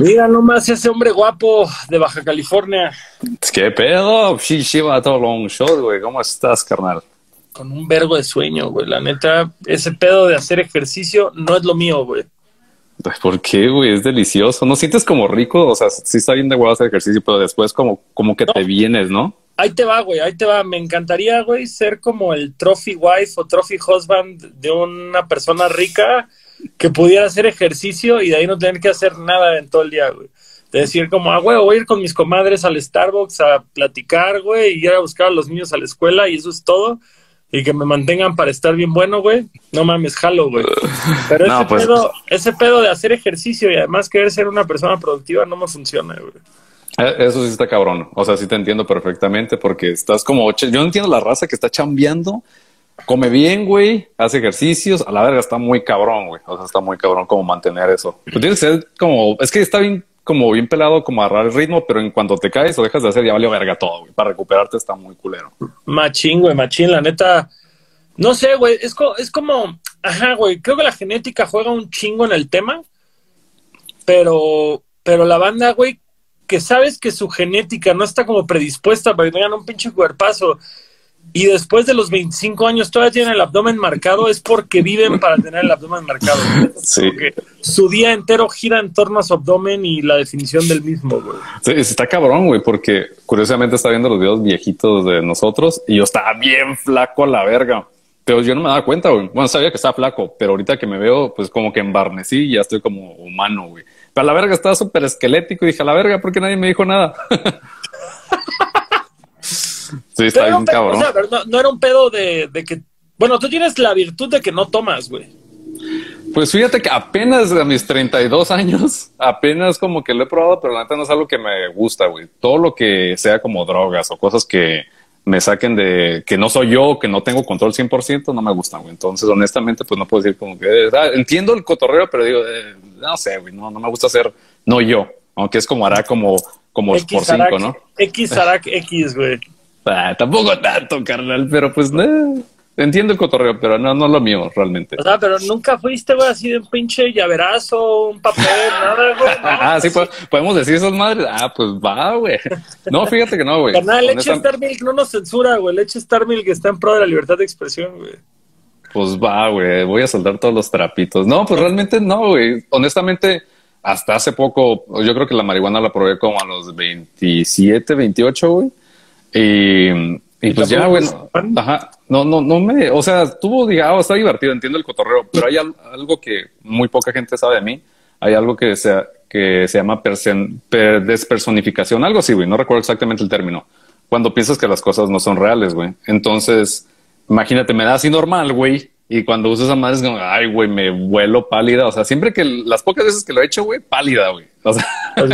Mira nomás ese hombre guapo de Baja California. ¿Qué pedo? Sí, lleva todo long shot, güey. ¿Cómo estás, carnal? Con un vergo de sueño, güey. La neta, ese pedo de hacer ejercicio no es lo mío, güey. ¿Por qué, güey? Es delicioso. ¿No sientes como rico? O sea, sí está bien de huevo hacer ejercicio, pero después como, como que te vienes, ¿no? Ahí te va, güey, ahí te va. Me encantaría, güey, ser como el trophy wife o trophy husband de una persona rica que pudiera hacer ejercicio y de ahí no tener que hacer nada en todo el día, güey. De decir como, ah, güey, voy a ir con mis comadres al Starbucks a platicar, güey, y ir a buscar a los niños a la escuela y eso es todo. Y que me mantengan para estar bien bueno, güey. No mames, jalo, güey. Pero No, ese, pues- pedo, ese pedo de hacer ejercicio y además querer ser una persona productiva no me funciona, güey. Eh, Eso sí está cabrón. O sea, sí te entiendo perfectamente porque estás como... Yo no entiendo la raza que está chambeando. Come bien, güey. Hace ejercicios. A la verga está muy cabrón, güey. O sea, está muy cabrón como mantener eso. Pues tienes que ser como... Es que está bien como bien pelado como agarrar el ritmo, pero en cuanto te caes o dejas de hacer ya valió verga todo, güey. Para recuperarte está muy culero. Machín, güey, machín, la neta. No sé, güey, es, es como, ajá, güey, creo que la genética juega un chingo en el tema, pero, pero la banda, güey, que sabes que su genética no está como predispuesta para que tengan un pinche cuerpazo y después de los 25 años todavía tienen el abdomen marcado, es porque viven para tener el abdomen marcado. Sí. Porque su día entero gira en torno a su abdomen y la definición del mismo, güey. Sí, está cabrón, güey, porque curiosamente está viendo los videos viejitos de nosotros y yo estaba bien flaco a la verga. Pero yo no me daba cuenta, güey. Bueno, sabía que estaba flaco, pero ahorita que me veo, pues como que embarnecí y ya estoy como humano, güey. Pero a la verga estaba súper esquelético y dije, a la verga, ¿por qué nadie me dijo nada? sí, está bien pedo, cabrón. o sea, pero no, no era un pedo de, de que. Bueno, tú tienes la virtud de que no tomas, güey. Pues fíjate que apenas a mis 32 años, apenas como que lo he probado, pero la neta no es algo que me gusta, güey. Todo lo que sea como drogas o cosas que me saquen de que no soy yo, que no tengo control 100%, no me gustan, güey. Entonces, honestamente, pues no puedo decir como que ah, entiendo el cotorreo, pero digo, eh, no sé, güey, no, no me gusta ser no yo, aunque es como hará como, como por cinco, ¿no? X Arac X, güey. Ah, tampoco tanto, carnal, pero pues eh, entiendo el cotorreo, pero no, no lo mío realmente. O sea, pero nunca fuiste, güey, así de un pinche llaverazo, un papel, nada, güey. ¿no? Ah, sí, po- podemos decir esas madres. Ah, pues va, güey. No, fíjate que no, güey. Carnal, leche Star Milk no nos censura, güey. Leche Star Milk está en pro de la libertad de expresión, güey. Pues va, güey. Voy a soltar todos los trapitos. No, pues realmente no, güey. Honestamente, hasta hace poco, yo creo que la marihuana la probé como a los 27, 28, güey. Y, y pues ya, tampoco güey. es no- fan? Ajá. No, no, no me, o sea, estuvo, digamos, está divertido, entiendo el cotorreo, pero hay al- algo que muy poca gente sabe de mí. Hay algo que se, que se llama persen- per- despersonificación, algo así, güey. No recuerdo exactamente el término. Cuando piensas que las cosas no son reales, güey. Entonces, imagínate, me da así normal, güey. Y cuando uso esa madre es como, ay, güey, me vuelo pálida. O sea, siempre que las pocas veces que lo he hecho, güey, pálida, güey. O sea.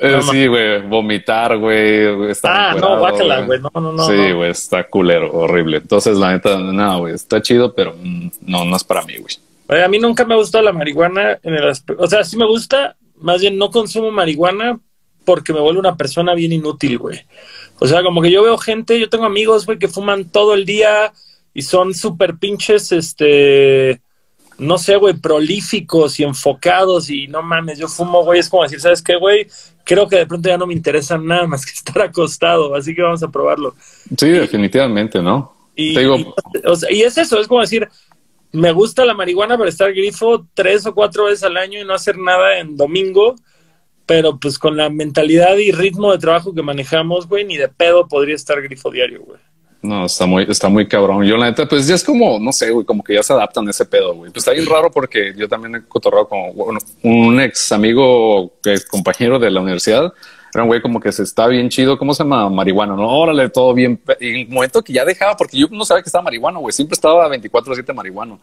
eh, sí, güey, vomitar, güey. Ah, no, guácala, güey. No, no, no. sí, no. güey, está culero, horrible. Entonces, la neta, no, güey, está chido, pero mm, no, no es para mí, güey. A mí nunca me ha gustado la marihuana en el aspe- O sea, sí me gusta, más bien no consumo marihuana porque me vuelve una persona bien inútil, güey. O sea, como que yo veo gente, yo tengo amigos, güey, que fuman todo el día y son súper pinches, este, no sé, güey, prolíficos y enfocados y no mames, yo fumo, güey, es como decir, ¿sabes qué, güey? Creo que de pronto ya no me interesa nada más que estar acostado, así que vamos a probarlo. Sí, definitivamente, ¿no? Y, Te digo- y, o sea, y es eso, es como decir, me gusta la marihuana para estar grifo tres o cuatro veces al año y no hacer nada en domingo, pero pues con la mentalidad y ritmo de trabajo que manejamos, güey, ni de pedo podría estar grifo diario, güey. No, está muy, está muy cabrón. Yo, la neta, pues ya es como, no sé, güey, como que ya se adaptan a ese pedo, güey. Pues está bien raro porque yo también he cotorrado con bueno, un ex amigo, que es compañero de la universidad. Era un güey como que se está bien chido. ¿Cómo se llama? Marihuana, ¿no? Órale, todo bien. Y el momento que ya dejaba, porque yo no sabía que estaba marihuana, güey. Siempre estaba 24-7 marihuano.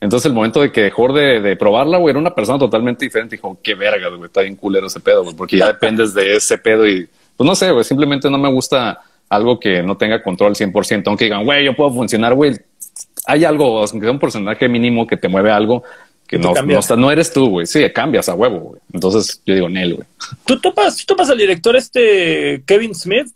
Entonces, el momento de que dejó de, de probarla, güey, era una persona totalmente diferente. Dijo, qué verga, güey, está bien culero ese pedo, güey, porque ya dependes de ese pedo y, pues no sé, güey, simplemente no me gusta algo que no tenga control al 100%, aunque digan, güey, yo puedo funcionar, güey. Hay algo, aunque sea un porcentaje mínimo que te mueve algo que no, no, está- no eres tú, güey. Sí, cambias a huevo, güey. Entonces, yo digo, Nel, güey. ¿Tú topas, tú topas al director este Kevin Smith?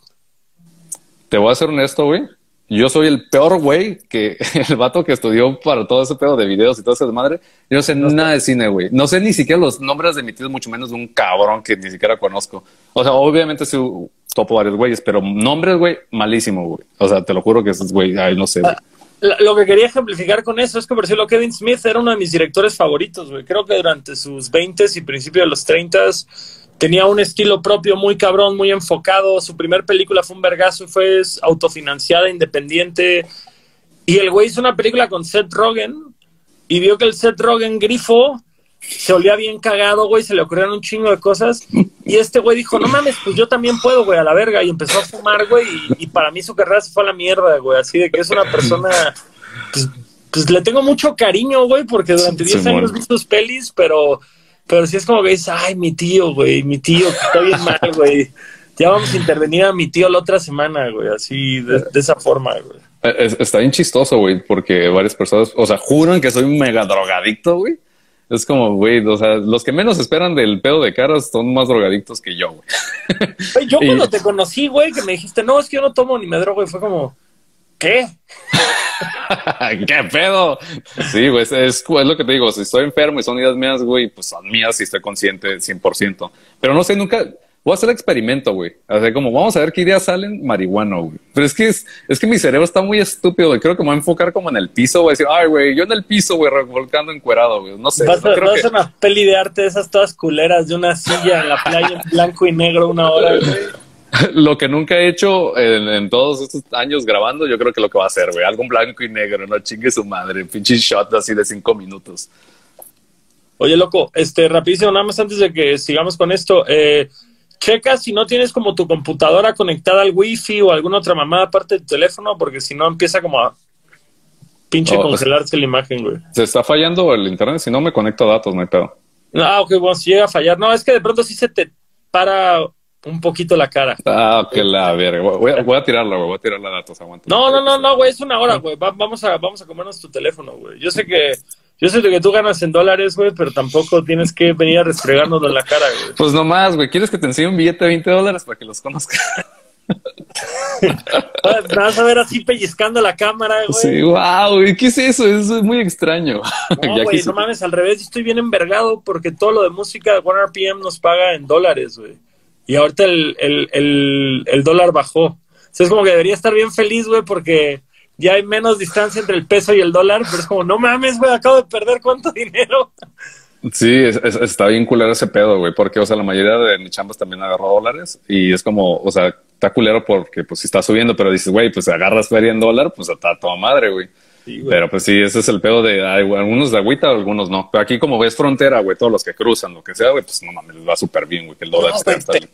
Te voy a ser honesto, güey. yo soy el peor güey que el vato que estudió para todo ese pedo de videos y todo ese desmadre. Yo no sé nada de cine, güey. No sé ni siquiera los nombres de mi tío, mucho menos de un cabrón que ni siquiera conozco. O sea, obviamente su topo varios güeyes, pero nombres, güey, malísimo, güey. O sea, te lo juro que es, güey, ay, no sé. Lo que quería ejemplificar con eso es que, por ejemplo, Kevin Smith era uno de mis directores favoritos, güey. Creo que durante sus 20 y principios de los 30 tenía un estilo propio muy cabrón, muy enfocado. Su primer película fue un vergazo fue autofinanciada, independiente. Y el güey hizo una película con Seth Rogen y vio que el Seth Rogen grifo se olía bien cagado, güey, se le ocurrieron un chingo de cosas. Y este güey dijo, no mames, pues yo también puedo, güey, a la verga. Y empezó a fumar, güey, y, para mí su carrera se fue a la mierda, güey. Así de que es una persona, pues, pues le tengo mucho cariño, güey, porque durante 10 años vi sus pelis, pero pero si es como que dices, ay, mi tío, güey, mi tío, que está bien mal, güey. Ya vamos a intervenir a mi tío la otra semana, güey, así, de, esa forma, güey. está bien chistoso, güey, porque varias personas, o sea, juran que soy un mega drogadicto, güey. Es como, güey, o sea, los que menos esperan del pedo de caras son más drogadictos que yo, güey. Yo cuando te conocí, güey, que me dijiste, no, es que yo no tomo ni me drogo, y fue como, ¿qué? ¿Qué pedo? Sí, güey, es, lo que te digo. Si estoy enfermo y son ideas mías, güey, pues son mías y estoy consciente 100%. Pero no sé, nunca voy a hacer el experimento, güey. O sea, como vamos a ver qué ideas salen, marihuana, güey. Pero es que es, es, que mi cerebro está muy estúpido, güey. Creo que me voy a enfocar como en el piso, voy a decir, ay, güey, yo en el piso, güey, revolcando encuerado, güey. No sé. Vas, a, vas a una peli de arte de esas todas culeras de una silla en la playa en blanco y negro una hora, güey. lo que nunca he hecho en, todos estos años grabando, yo creo que lo que va a hacer, güey. Algo en blanco y negro, no chingue su madre. Pinche shot así de cinco minutos. Oye, loco, este, rapidísimo, nada más antes de que sigamos con esto. Eh, checa si no tienes como tu computadora conectada al wifi o alguna otra mamada aparte de tu teléfono, porque si no empieza como a pinche oh, congelarse la imagen, güey. Se está fallando el internet, si no me conecto a datos, no hay pedo. Ah, ok, bueno, si llega a fallar. No, es que de pronto sí se te para un poquito la cara. Ah, que la verga. Voy, a, voy a tirarla, güey. Voy a tirar la datos. Aguanta. No, no, no, no, güey. Es una hora, güey. vamos, a, vamos a comernos tu teléfono, güey. Yo sé que. Yo sé que tú ganas en dólares, güey, pero tampoco tienes que venir a restregarnos en la cara, güey. Pues nomás, güey. ¿Quieres que te enseñe un billete de 20 dólares para que los conozcas? vas a ver así pellizcando la cámara, güey. Sí, wow, güey. ¿Qué es eso? Eso es muy extraño. No, güey, no mames, al revés. Estoy bien envergado porque todo lo de música de RPM nos paga en dólares, güey y ahorita el, dólar bajó. Entonces es como que debería estar bien feliz, güey, porque ya hay menos distancia entre el peso y el dólar, pero es como, no mames, güey, acabo de perder cuánto dinero. Sí, está bien culero ese pedo, güey, porque, o sea, la mayoría de mis chambas también agarró dólares y es como, o sea, está culero porque, pues, si está subiendo, pero dices, güey, pues agarras feria en dólar, pues está toda madre, güey pero pues sí, ese es el pedo de algunos de agüita, algunos no. Pero aquí como ves frontera, güey, todos los que cruzan, lo que sea, güey, pues no mames, les va súper bien, güey, que el dólar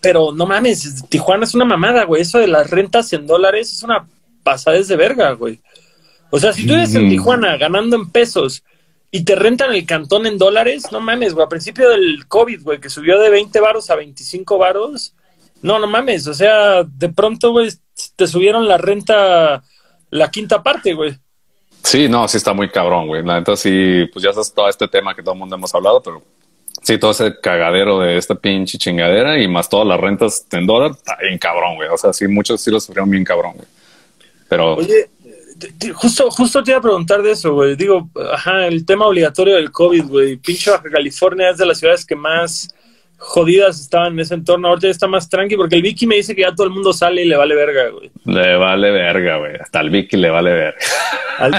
Pero no mames, Tijuana es una mamada, güey. Eso de las rentas en dólares es una pasada de verga, güey. O sea, si tú eres en Tijuana ganando en pesos y te rentan el cantón en dólares, no mames, güey. A principio del COVID, güey, que subió de 20 varos a 25 varos. No, no mames. O sea, de pronto, güey, te subieron la renta la quinta parte, güey. Sí, no, sí está muy cabrón, güey. La neta sí, pues ya sabes todo este tema que todo el mundo hemos hablado, pero sí, todo ese cagadero de esta pinche chingadera y más todas las rentas en dólar, está bien cabrón, güey. O sea, sí, muchos sí lo sufrieron bien cabrón, güey. Pero. Oye, justo, justo te iba a preguntar de eso, güey. Digo, ajá, el tema obligatorio del COVID, güey. Pinche Baja California es de las ciudades que más jodidas estaban en ese entorno. Ahorita ya está más tranqui porque el Vicky me dice que ya todo el mundo sale y le vale verga, güey. Le vale verga, güey. Hasta al Vicky le vale verga. Al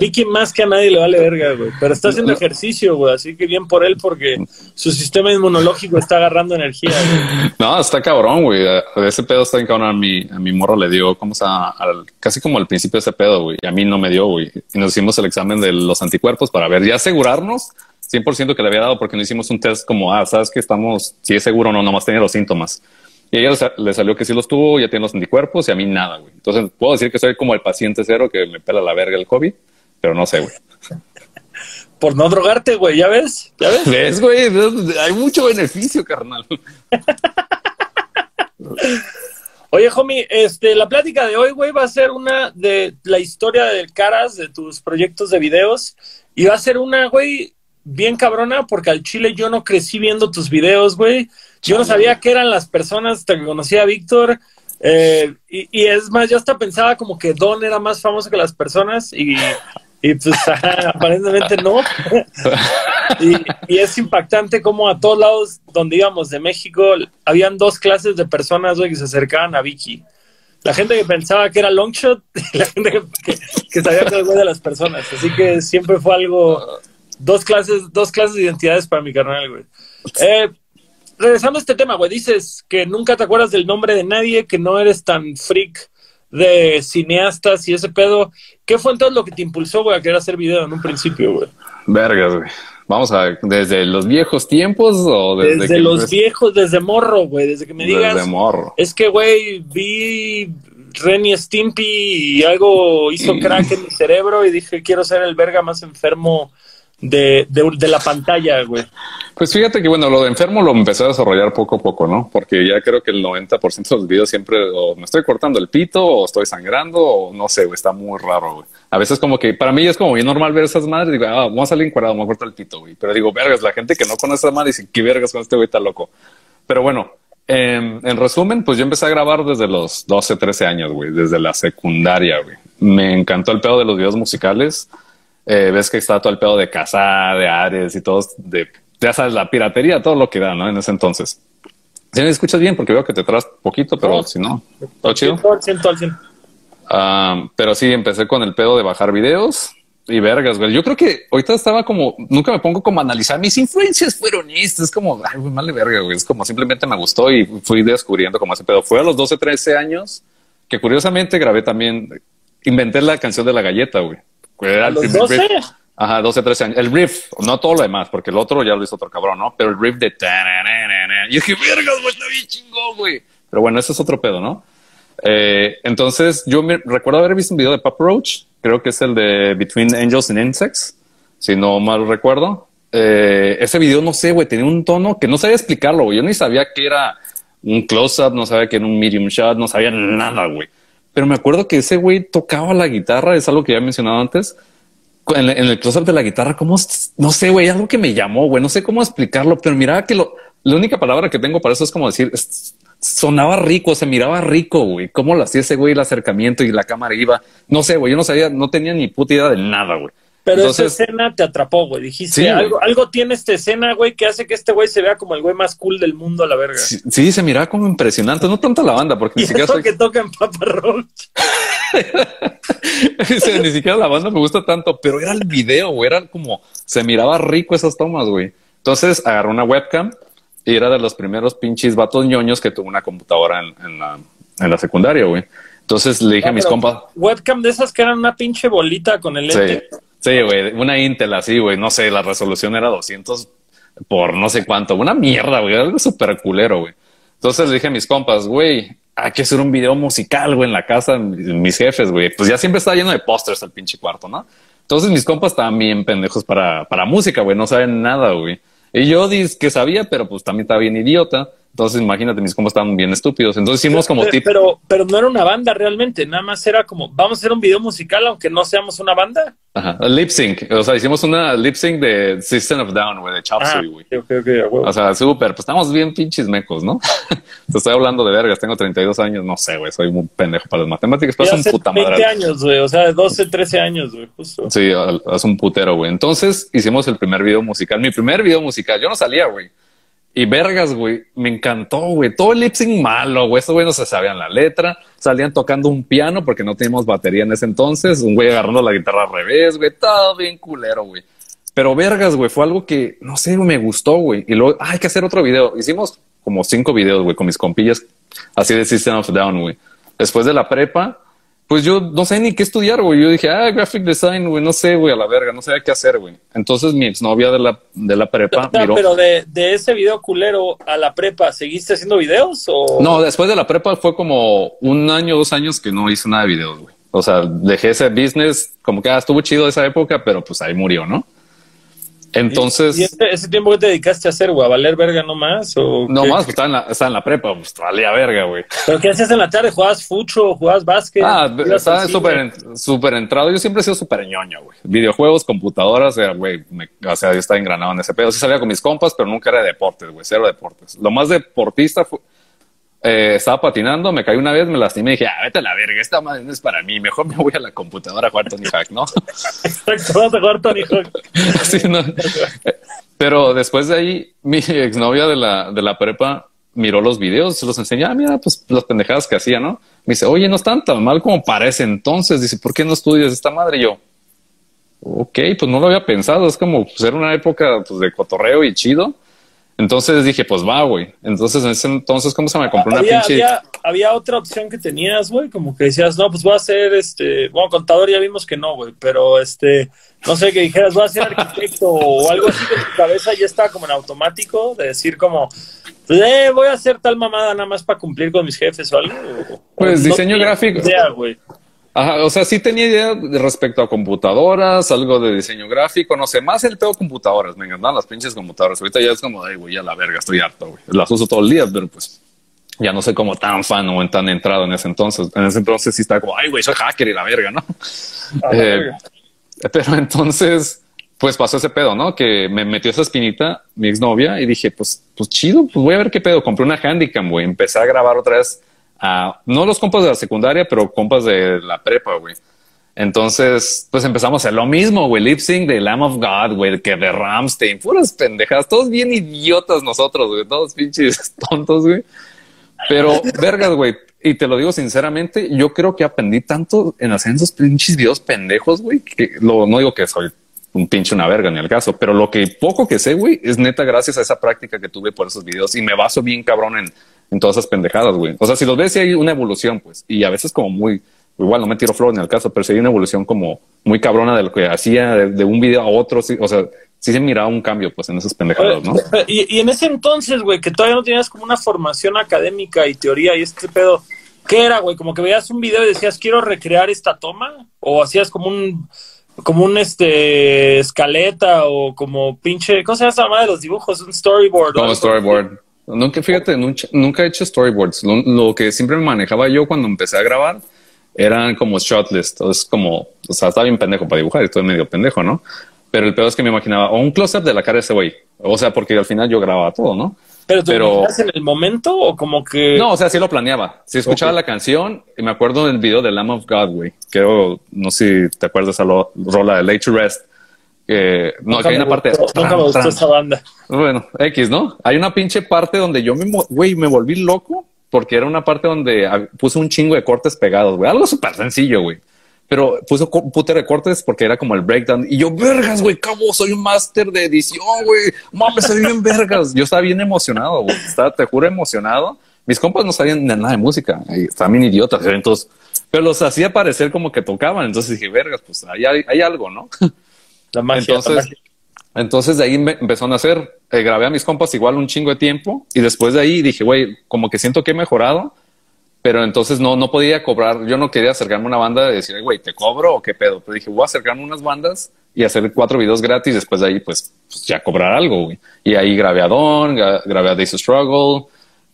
Vicky más que, a nadie le vale verga, güey. Pero está haciendo ejercicio, güey. Así que bien por él porque su sistema inmunológico está agarrando energía, güey. No, está cabrón, güey. Ese pedo está en cabrón. A mi, a mi morro le dio, como sea, al, casi como al principio de ese pedo, güey. Y a mí no me dio, güey. Y nos hicimos el examen de los anticuerpos para ver, y asegurarnos 100% que le había dado porque no hicimos un test como, ah, sabes que estamos, si es seguro o no, nomás tenía los síntomas. Y a ella le salió que sí los tuvo, ya tiene los anticuerpos y a mí nada, güey. Entonces puedo decir que soy como el paciente cero que me pela la verga el COVID, pero no sé, güey. Por no drogarte, güey, ¿ya ves? ¿Ya ves? ¿Ves, güey? Hay mucho beneficio, carnal. Oye, homie, este, la plática de hoy, güey, va a ser una de la historia del Caras, de tus proyectos de videos. Y va a ser una, güey, bien cabrona porque al chile yo no crecí viendo tus videos, güey. Yo no sabía que eran las personas, te conocía a Víctor Eh, y, y, es más, yo hasta pensaba como que Don era más famoso que las personas y, y pues aparentemente no. y, y, es impactante como a todos lados donde íbamos de México, habían dos clases de personas güey, que se acercaban a Vicky. La gente que pensaba que era Longshot y la gente que, que, que sabía que era de las personas. Así que siempre fue algo, dos clases, dos clases de identidades para mi carnal, güey. Eh, regresando a este tema, güey, dices que nunca te acuerdas del nombre de nadie, que no eres tan freak de cineastas y ese pedo. ¿Qué fue entonces lo que te impulsó, güey, a querer hacer video en un principio, güey? Vergas, güey. Vamos a ver, ¿desde los viejos tiempos o desde, desde que los viejos, desde morro, güey, desde que me digas. Desde morro. Es que, güey, vi Ren y Stimpy y algo hizo crack en mi cerebro y dije, quiero ser el verga más enfermo de, de, la pantalla, güey. Pues fíjate que bueno, lo de enfermo lo empecé a desarrollar poco a poco, ¿no? Porque ya creo que el 90% de los videos siempre o me estoy cortando el pito o estoy sangrando o no sé, güey, está muy raro. A veces como que para mí es como bien normal ver esas madres, digo, ah, vamos a salir encuadrado, me corto el pito, güey. Pero digo, vergas, la gente que no conoce esa madre dice, qué vergas con este güey está loco. Pero bueno, eh, en resumen, pues yo empecé a grabar desde los 12, 13 años, güey, desde la secundaria, güey. Me encantó el pedo de los videos musicales. Eh, ves que está todo el pedo de casa, de Ares y todo, de, ya sabes, la piratería, todo lo que da, ¿no? En ese entonces. Si me escuchas bien, porque veo que te traes poquito, pero No. si no, todo chido. Al al. Ah, pero sí, empecé con el pedo de bajar videos y vergas, güey. Yo creo que ahorita estaba como, nunca me pongo como a analizar mis influencias fueron estas. Es como, ay, güey, vale verga, güey. Es como simplemente me gustó y fui descubriendo como ese pedo. Fue a los 12, 13 años que curiosamente grabé también, inventé la canción de la galleta, güey. Era ¿A el los primer 12? riff. Ajá, 12, 13 años. El riff, no todo lo demás, porque el otro ya lo hizo otro cabrón, ¿no? Pero el riff de... Y dije, vergas, güey, está bien chingón, güey. Pero bueno, ese es otro pedo, ¿no? Eh, entonces, yo me recuerdo haber visto un video de Papa Roach, creo que es el de Between Angels and Insects, si no mal recuerdo. Eh, ese video, no sé, güey, tenía un tono que no sabía explicarlo, güey. Yo ni sabía que era un close-up, no sabía que era un medium shot, no sabía nada, güey. Pero me acuerdo que ese güey tocaba la guitarra, es algo que ya he mencionado antes. En, el close-up de la guitarra, como no sé, güey, algo que me llamó, güey, no sé cómo explicarlo, pero miraba que lo, la única palabra que tengo para eso es como decir, sonaba rico, se miraba rico, güey. Cómo lo hacía ese güey, el acercamiento y la cámara iba. No sé, güey, yo no sabía, no tenía ni puta idea de nada, güey. Pero Entonces- esa escena te atrapó, güey. Dijiste, Sí, güey. algo, algo tiene esta escena, güey, que hace que este güey se vea como el güey más cool del mundo a la verga. Sí, sí, se miraba como impresionante, no tanto la banda, porque Y ni siquiera soy- que toca en Papa Roach. Sí, ni siquiera la banda me gusta tanto, pero era el video, güey. Era como se miraba rico esas tomas, güey. Entonces agarré una webcam y era de los primeros pinches vatos ñoños que tuvo una computadora en, en la, en la secundaria, güey. Entonces le dije a mis compas, Webcam de esas que eran una pinche bolita con el lente. sí, güey, una Intel así, güey. No sé, la resolución era 200 por no sé cuánto. Una mierda, güey. Algo súper culero, güey. Entonces le dije a mis compas, güey, hay que hacer un video musical, güey, en la casa mis jefes, güey. Pues ya siempre estaba lleno de pósters el pinche cuarto, ¿no? Entonces mis compas estaban bien pendejos para, para música, güey. No saben nada, güey. Y yo dis que sabía, pero pues también estaba bien idiota. Entonces imagínate, mis compas estaban bien estúpidos. Entonces hicimos como Pero, tipo... pero, pero no era una banda realmente, nada más era como, vamos a hacer un video musical aunque no seamos una banda. Ajá, lip sync. O sea, hicimos una lip sync de System of Down, güey, de Chop Ah, güey. ok, ok, ok, a huevo. O sea, súper, pues estamos bien pinches mecos, ¿no? Te estoy hablando de vergas, tengo 32 años, no sé, güey, soy muy pendejo para las matemáticas, pero es un puta 20 madre. años, güey, o sea, 12, 13 años, güey, justo. Sí, es un putero, güey. Entonces hicimos el primer video musical, mi primer video musical, yo no salía, güey. Y vergas, güey, me encantó, güey. Todo el lip sync malo, güey. Estos güey no se sabían la letra. Salían tocando un piano porque no teníamos batería en ese entonces. Un güey agarrando la guitarra al revés, güey. Todo bien culero, güey. Pero vergas, güey, fue algo que, no sé, me gustó, güey. Y luego, ah, hay que hacer otro video. Hicimos como cinco videos, güey, con mis compillas, así de System of Down, güey. Después de la prepa, pues yo no sé ni qué estudiar, güey. Yo dije, ah, graphic design, güey, no sé, güey, a la verga, no sabía qué hacer, güey. Entonces mi exnovia de la, de la prepa O sea, miró. pero de, de ese video culero a la prepa, ¿seguiste haciendo videos o...? No, después de la prepa fue como un año, dos años que no hice nada de videos, güey. O sea, dejé ese business, como que ah, estuvo chido esa época, pero pues ahí murió, ¿no? Entonces, ¿Y ese, ese tiempo que te dedicaste a hacer, güey? ¿A valer verga nomás? O no qué? más, pues estaba en la, estaba en la prepa, pues valía verga, güey. ¿Pero qué hacías en la tarde? ¿Jugabas fucho? ¿Jugabas básquet? Ah, ¿Ibas al estaba súper súper entrado. Yo siempre he sido súper ñoño, güey. Videojuegos, computadoras, era, güey, me- o sea, yo estaba engranado en ese pedo. Sí salía con mis compas, pero nunca era de deportes, güey, cero deportes. Lo más deportista fue, eh, estaba patinando, me caí una vez, me lastimé y dije, ah, vete a la verga, esta madre no es para mí, mejor me voy a la computadora a jugar Tony Hawk, ¿no? Exacto, vas a jugar Tony Hawk. sí, no. Pero después de ahí, mi exnovia de la, de la prepa miró los videos, se los enseñaba, ah, mira, pues las pendejadas que hacía, ¿no? Me dice, oye, no están tan mal como parece entonces. Dice, ¿por qué no estudias esta madre? Y yo, ok, pues no lo había pensado. Es como, pues era una época pues, de cotorreo y chido entonces dije, pues va, güey. Entonces en ese entonces, ¿cómo se me compró una había, pinche? Había, otra opción que tenías, güey, como que decías, no, pues voy a ser este, bueno, contador ya vimos que no, güey, pero este, no sé, que dijeras, voy a ser arquitecto o algo así que tu cabeza ya estaba como en automático, de decir como, eh, voy a hacer tal mamada nada más para cumplir con mis jefes o algo. Pues diseño gráfico. güey. Ajá, o sea, sí tenía idea respecto a computadoras, algo de diseño gráfico, no sé, más el pedo computadoras, me encantan las pinches computadoras. Ahorita ya es como, ay, güey, a la verga, estoy harto, güey. Las uso todo el día, pero pues ya no sé cómo tan fan o tan entrado en ese entonces. En ese entonces sí estaba como, ay, güey, soy hacker y la verga, ¿no? Eh, pero entonces, pues pasó ese pedo, ¿no? Que me metió esa espinita mi exnovia y dije, pues, pues chido, pues voy a ver qué pedo. Compré una Handicam, güey. Empecé a grabar otra vez no los compas de la secundaria, pero compas de la prepa, güey. Entonces, pues empezamos a hacer lo mismo, güey. Lip sync de Lamb of God, güey, que de Ramstein, puras pendejadas, todos bien idiotas nosotros, güey, todos pinches tontos, güey. Pero, vergas, güey. Y te lo digo sinceramente, yo creo que aprendí tanto en hacer esos pinches videos pendejos, güey, que lo, no digo que soy un pinche una verga ni el caso, pero lo que poco que sé, güey, es neta gracias a esa práctica que tuve por esos videos y me baso bien cabrón en en todas esas pendejadas, güey. O sea, si los ves, sí hay una evolución, pues, y a veces como muy, igual no me tiro flor en el caso, pero sí hay una evolución como muy cabrona de lo que hacía de, un video a otro, o sea, sí se miraba un cambio, pues, en esas pendejadas, ¿no? Y, y en ese entonces, güey, que todavía no tenías como una formación académica y teoría y este pedo, ¿qué era, güey? Como que veías un video y decías, quiero recrear esta toma, o hacías como un como un este escaleta o como pinche, ¿cómo se llama de los dibujos? Un storyboard. Como storyboard. Nunca, fíjate, nunca, he hecho storyboards. Lo, que siempre me manejaba yo cuando empecé a grabar eran como shot list. Es como, o sea, estaba bien pendejo para dibujar, estoy medio pendejo, ¿no? Pero el peor es que me imaginaba o un close-up de la cara de ese güey. O sea, porque al final yo grababa todo, ¿no? Pero tú Pero, en el momento o como que. No, o sea, sí lo planeaba. Si escuchaba la canción y me acuerdo del video de Lamb of God, güey. Creo, no sé si te acuerdas de esa rola de Late to Rest no, hay una parte. nunca me gustó esa banda. Bueno, X, ¿no? Hay una pinche parte donde yo me, güey, me volví loco porque era una parte donde puse un chingo de cortes pegados, güey. Algo súper sencillo, güey. Pero puse un pute de cortes porque era como el breakdown. Y yo, vergas, güey, cabo, soy un máster de edición, güey. Mames, soy bien vergas. Yo estaba bien emocionado, güey. Estaba, te juro, emocionado. Mis compas no sabían nada de música. Estaban bien idiotas. Entonces, pero los hacía parecer como que tocaban. Entonces dije, vergas, pues hay, hay algo, ¿no? entonces, entonces de ahí me empezó a nacer. Eh, grabé a mis compas igual un chingo de tiempo y después de ahí dije, güey, como que siento que he mejorado, pero entonces no, no podía cobrar. Yo no quería acercarme a una banda y decir, güey, ¿te cobro o qué pedo? Pero dije, voy a acercarme a unas bandas y hacer cuatro videos gratis. Después de ahí, pues, pues ya cobrar algo, güey. Y ahí grabé a Don, grabé a Days Struggle,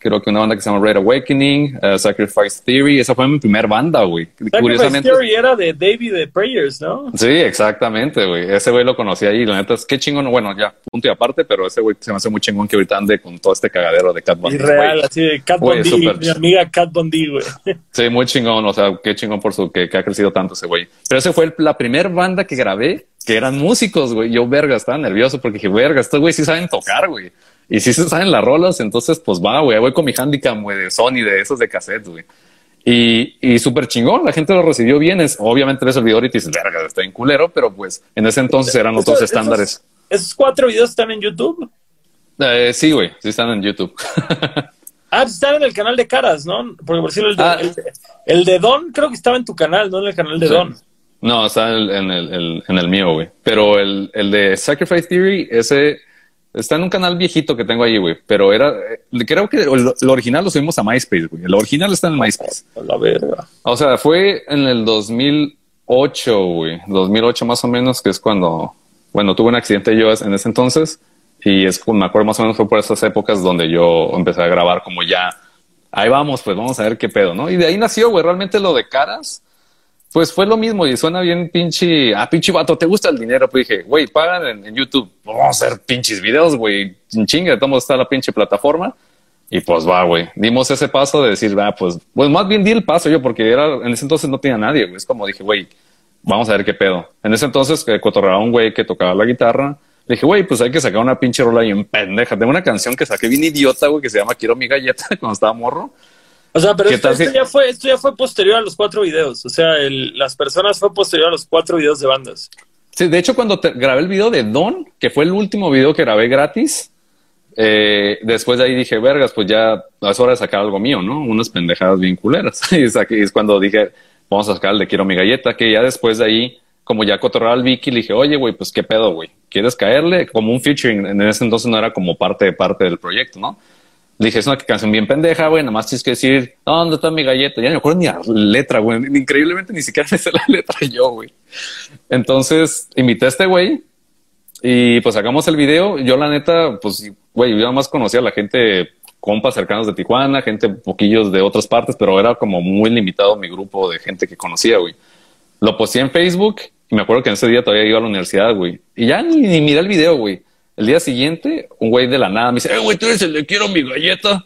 creo que una banda que se llama Red Awakening, uh, Sacrifice Theory, esa fue mi primer banda, güey. Sacrifice Theory era de David de Prayers, ¿no? Sí, exactamente, güey. Ese güey lo conocí ahí, la neta es que chingón, bueno, ya, punto y aparte, pero ese güey se me hace muy chingón que ahorita ande con todo este cagadero de Cat Bondi. Real, así de Cat Bondi, mi amiga Cat Bondi, güey. Sí, muy chingón, o sea, qué chingón por su, que, que ha crecido tanto ese güey. Pero ese fue la primera banda que grabé que eran músicos, güey. Yo, verga, estaba nervioso porque dije, verga, estos güey sí saben tocar, güey. Y si se saben las rolas, entonces pues va, güey, voy con mi handicap, güey, de Sony, de esos de cassette, güey. Y, y súper chingón, la gente lo recibió bien. Es, obviamente ves el video y dices, verga, está en culero, pero pues en ese entonces eran otros estándares. Esos, cuatro videos están en YouTube? Eh, sí, güey, sí están en YouTube. ah, están en el canal de Caras, ¿no? Porque por decirlo, el de, ah. el, de Don creo que estaba en tu canal, no en el canal de Don. No, está en el, en el, en el mío, güey. Pero el, el de Sacrifice Theory, ese Está en un canal viejito que tengo ahí, güey. Pero era, eh, creo que lo, original lo subimos a MySpace, güey. El original está en MySpace. La verga. O sea, fue en el 2008, güey. 2008 más o menos, que es cuando, bueno, tuve un accidente yo en ese entonces. Y es, me acuerdo más o menos fue por esas épocas donde yo empecé a grabar como ya, ahí vamos, pues vamos a ver qué pedo, ¿no? Y de ahí nació, güey, realmente lo de caras pues fue lo mismo y suena bien pinche, ah, pinche vato, ¿te gusta el dinero? Pues dije, güey, pagan en, YouTube, vamos a hacer pinches videos, güey, chinga, ¿cómo está la pinche plataforma? Y pues va, güey. Dimos ese paso de decir, va, pues, pues más bien di el paso yo, porque era, en ese entonces no tenía nadie, güey. Es como dije, güey, vamos a ver qué pedo. En ese entonces que cotorreaba un güey que tocaba la guitarra. Le dije, güey, pues hay que sacar una pinche rola y en pendeja. Tengo una canción que saqué bien idiota, güey, que se llama Quiero mi galleta cuando estaba morro. O sea, pero esto, esto, ya fue, esto ya fue posterior a los cuatro videos. O sea, el, las personas fue posterior a los cuatro videos de bandas. Sí, de hecho, cuando te, grabé el video de Don, que fue el último video que grabé gratis, eh, después de ahí dije, vergas, pues ya es hora de sacar algo mío, ¿no? Unas pendejadas bien culeras. y es cuando dije, vamos a sacar el de Quiero mi galleta, que ya después de ahí, como ya cotorraba al Vicky, le dije, oye, güey, pues qué pedo, güey, ¿quieres caerle? Como un featuring, en ese entonces no era como parte de parte del proyecto, ¿no? Le dije, es una canción bien pendeja, güey, nada más tienes que decir, ¿dónde está mi galleta? Ya no me acuerdo ni la letra, güey, increíblemente ni siquiera me sé la letra yo, güey. Entonces, invité a este güey y pues sacamos el video. Yo la neta, pues, güey, yo nada más conocía a la gente compas cercanos de Tijuana, gente poquillos de otras partes, pero era como muy limitado mi grupo de gente que conocía, güey. Lo posté en Facebook y me acuerdo que en ese día todavía iba a la universidad, güey. Y ya ni, ni miré el video, güey. El día siguiente, un güey de la nada me dice, eh, güey, tú eres el de quiero mi galleta.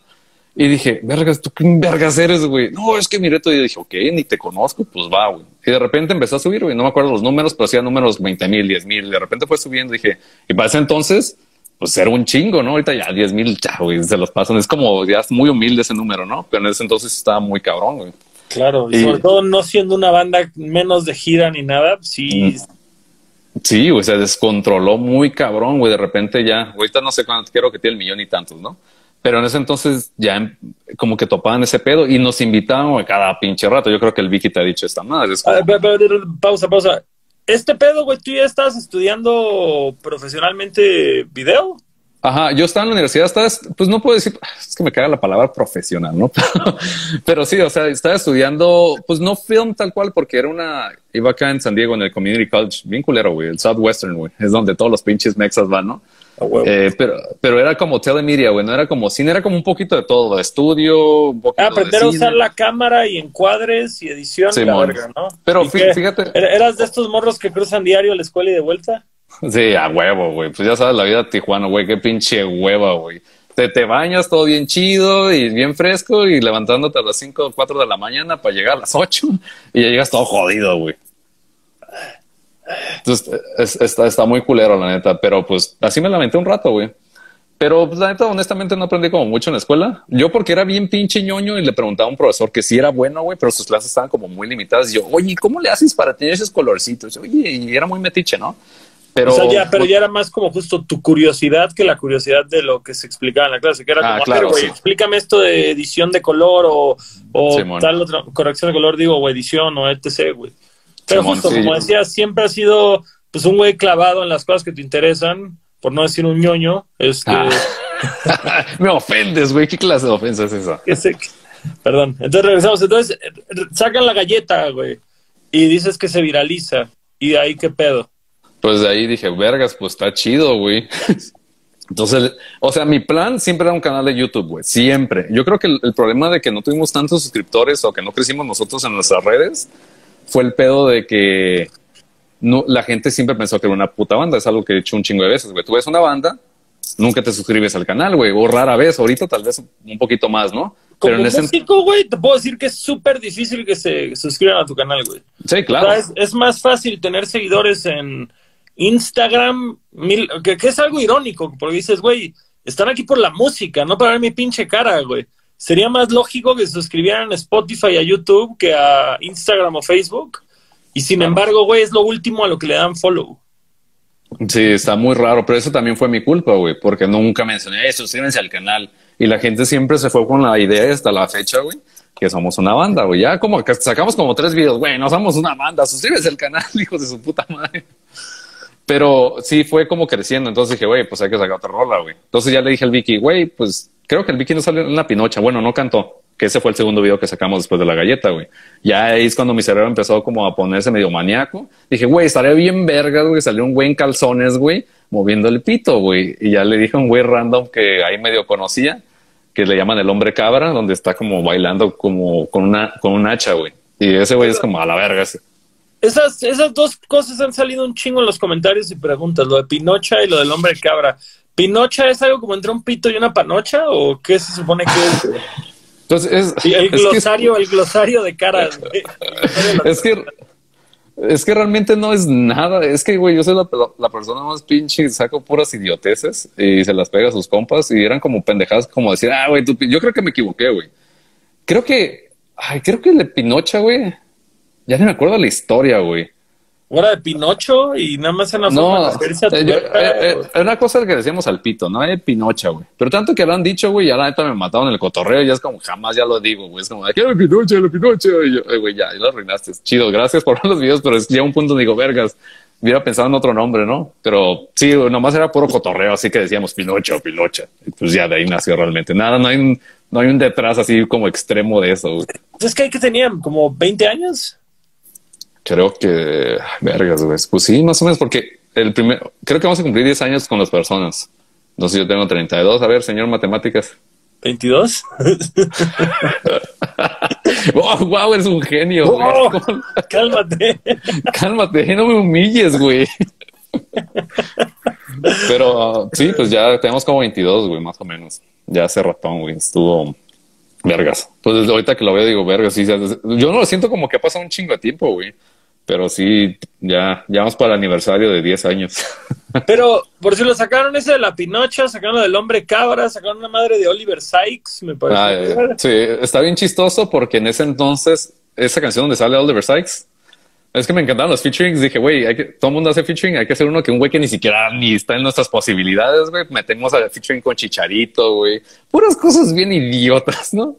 Y dije, vergas, ¿tú qué vergas eres, güey? No, es que mi reto. Y dije, ok, ni te conozco, pues va, güey. Y de repente empezó a subir, güey. No me acuerdo los números, pero hacía números 20 mil, 10 mil. De repente fue subiendo. Dije, y para ese entonces, pues era un chingo, ¿no? Ahorita ya 10 mil, ya, güey, se los pasan. Es como ya es muy humilde ese número, ¿no? Pero en ese entonces estaba muy cabrón, güey. Claro, y, sobre todo no siendo una banda menos de gira ni nada, sí. Mm. Sí, güey, se descontroló muy cabrón, güey. De repente ya, ahorita no sé cuánto quiero que tiene el millón y tantos, ¿no? Pero en ese entonces ya em, como que topaban ese pedo y nos invitaban cada pinche rato. Yo creo que el Vicky te ha dicho esta madre. pausa, pausa. Este pedo, güey, tú ya estás estudiando profesionalmente video. Ajá, yo estaba en la universidad, estaba, pues no puedo decir, es que me caga la palabra profesional, ¿no? Pero sí, o sea, estaba estudiando, pues no film tal cual, porque era una, iba acá en San Diego en el Community College, bien culero, güey, el Southwestern, güey, es donde todos los pinches mexas van, ¿no? eh, pero, pero era como telemedia, güey, no era como cine, era como un poquito de todo, de estudio, un poquito Aprender a usar la cámara y encuadres y edición, sí, la verga, ¿no? Pero fíjate. ¿Eras de estos morros que cruzan diario a la escuela y de vuelta? Sí, a huevo, güey. Pues ya sabes la vida de Tijuana, güey. Qué pinche hueva, güey. Te, te bañas todo bien chido y bien fresco y levantándote a las 5 o 4 de la mañana para llegar a las 8 y ya llegas todo jodido, güey. Entonces, está, está muy culero, la neta. Pero pues así me lamenté un rato, güey. Pero pues, la neta, honestamente, no aprendí como mucho en la escuela. Yo porque era bien pinche ñoño y le preguntaba a un profesor que sí era bueno, güey, pero sus clases estaban como muy limitadas. Yo, oye, ¿cómo le haces para tener esos colorcitos? Oye, y era muy metiche, ¿no? Pero, ya, pero ya era más como justo tu curiosidad que la curiosidad de lo que se explicaba en la clase, que era ah, como, claro, güey, explícame esto de edición de color o, o tal otra corrección de color, digo, o edición o etc, güey. Pero justo, como decía, siempre ha sido pues un güey clavado en las cosas que te interesan, por no decir un ñoño. Este... Ah. Me ofendes, güey, ¿qué clase de ofensa es esa? Perdón, entonces regresamos. Entonces, sacan la galleta, güey, y dices que se viraliza. ¿Y de ahí qué pedo? Pues de ahí dije, vergas, pues está chido, güey. Entonces, o sea, mi plan siempre era un canal de YouTube, güey, siempre. Yo creo que el, problema de que no tuvimos tantos suscriptores o que no crecimos nosotros en nuestras redes fue el pedo de que no, la gente siempre pensó que era una puta banda. Es algo que he hecho un chingo de veces, güey. Tú ves una banda, nunca te suscribes al canal, güey, o rara vez. Ahorita tal vez un poquito más, ¿no? Como Pero en músico, güey, te puedo decir que es súper difícil que se suscriban a tu canal, güey. Sí, claro. es más fácil tener seguidores en Instagram, que, es algo irónico, porque dices, güey, están aquí por la música, no para ver mi pinche cara, güey. Sería más lógico que se suscribieran a Spotify, a YouTube, que a Instagram o Facebook. Y sin embargo, güey, es lo último a lo que le dan follow. Sí, está muy raro, pero eso también fue mi culpa, güey, porque nunca mencioné, eso, suscríbanse al canal. Y la gente siempre se fue con la idea hasta la fecha, güey, que somos una banda, güey. Ya como que sacamos como tres videos, güey, no somos una banda, suscríbete al canal, hijos de su puta madre. Pero sí fue como creciendo. Entonces dije, güey, pues hay que sacar otra rola, güey. Entonces ya le dije al Vicky, güey, pues creo que el Vicky no salió en la pinocha. Bueno, no cantó, que ese fue el segundo video que sacamos después de la galleta, güey. Ya ahí es cuando mi cerebro empezó como a ponerse medio maníaco. Dije, güey, estaría bien vergas, güey. Salió un güey en calzones, güey, moviendo el pito, güey. Y ya le dije a un güey random que ahí medio conocía, que le llaman el hombre cabra, donde está como bailando como con una, con un hacha, güey. Y ese güey es como a la verga. Esas, esas dos cosas han salido un chingo en los comentarios y preguntas, lo de Pinocha y lo del hombre cabra. ¿Pinocha es algo como entre un pito y una panocha? ¿O qué se supone que es? Entonces es, el glosario, el glosario de caras. es que es que realmente no es nada. Es que, güey, yo soy la, persona más pinche y saco puras idioteces y se las pega a sus compas y eran como pendejadas, como decir, ah, güey, yo creo que me equivoqué, güey. Creo que, ay, creo que el de Pinocha, güey. Ya no me acuerdo la historia, güey hora de Pinocho y nada más en la no, de eh, eh, eh, una cosa que decíamos al pito, no hay Pinocha, güey. Pero tanto que lo han dicho, güey, ya la neta me mataron en el cotorreo, ya es como jamás ya lo digo, güey. Es como, hay Pinocha, la Pinocha. Y yo, güey, ya, ya lo arruinaste. Chido, gracias por ver los videos, pero es ya un punto digo, vergas, hubiera pensado en otro nombre, ¿no? Pero sí, nomás era puro cotorreo, así que decíamos Pinocho Pinocha. Y pues ya de ahí nació realmente. Nada, no hay un, no hay un detrás así como extremo de eso, güey. Es que hay que tenían como 20 años. Creo que, vergas, güey. Pues sí, más o menos, porque el primer, creo que vamos a cumplir 10 años con las personas. Entonces yo tengo 32. A ver, señor matemáticas. 22. oh, wow, eres un genio. Oh, cálmate. cálmate, no me humilles, güey. Pero sí, pues ya tenemos como 22, güey, más o menos. Ya hace ratón, güey. Estuvo vergas. Pues ahorita que lo veo, digo, vergas. Sí, yo no lo siento como que ha pasado un chingo de tiempo, güey. Pero sí, ya, ya vamos para el aniversario de 10 años. Pero por si lo sacaron ese de la Pinocha, sacaron del hombre cabra, sacaron una madre de Oliver Sykes, me parece. Ah, eh, sí, está bien chistoso porque en ese entonces, esa canción donde sale Oliver Sykes, es que me encantaban los featurings. Dije, güey, todo el mundo hace featuring. Hay que hacer uno que un güey que ni siquiera ni está en nuestras posibilidades, güey. Metemos a featuring con Chicharito, güey. Puras cosas bien idiotas, ¿no?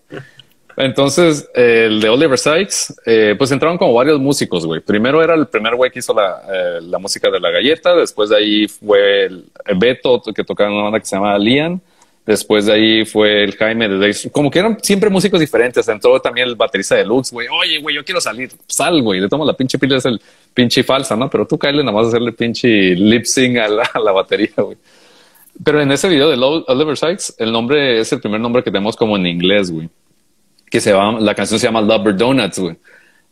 Entonces, el de Oliver Sykes, eh, pues entraron como varios músicos, güey. Primero era el primer güey que hizo la, eh, la, música de la galleta. Después de ahí fue el, Beto, que tocaba en una banda que se llama Lian. Después de ahí fue el Jaime de Days. Como que eran siempre músicos diferentes. Entró también el baterista de Lux, güey. Oye, güey, yo quiero salir. Sal, güey. Le tomo la pinche pila, es el pinche falsa, ¿no? Pero tú caele nada más hacerle pinche lip sync a la, a la batería, güey. Pero en ese video de Oliver Sykes, el nombre es el primer nombre que tenemos como en inglés, güey que se llama, la canción se llama Lover Donuts, güey.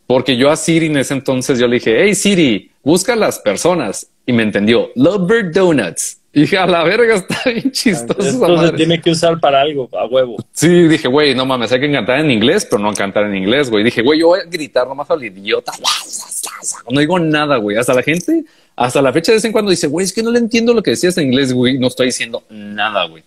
Porque yo a Siri en ese entonces yo le dije, hey Siri, busca las personas. Y me entendió, Lover Donuts. Y dije, a la verga, está bien chistoso. Esto se tiene que usar para algo, a huevo. Sí, dije, güey, no mames, hay que cantar en inglés, pero no cantar en inglés, güey. Dije, güey, yo voy a gritar nomás al idiota. No digo nada, güey. Hasta la gente, hasta la fecha de vez en cuando dice, güey, es que no le entiendo lo que decías en inglés, güey. No estoy diciendo nada, güey.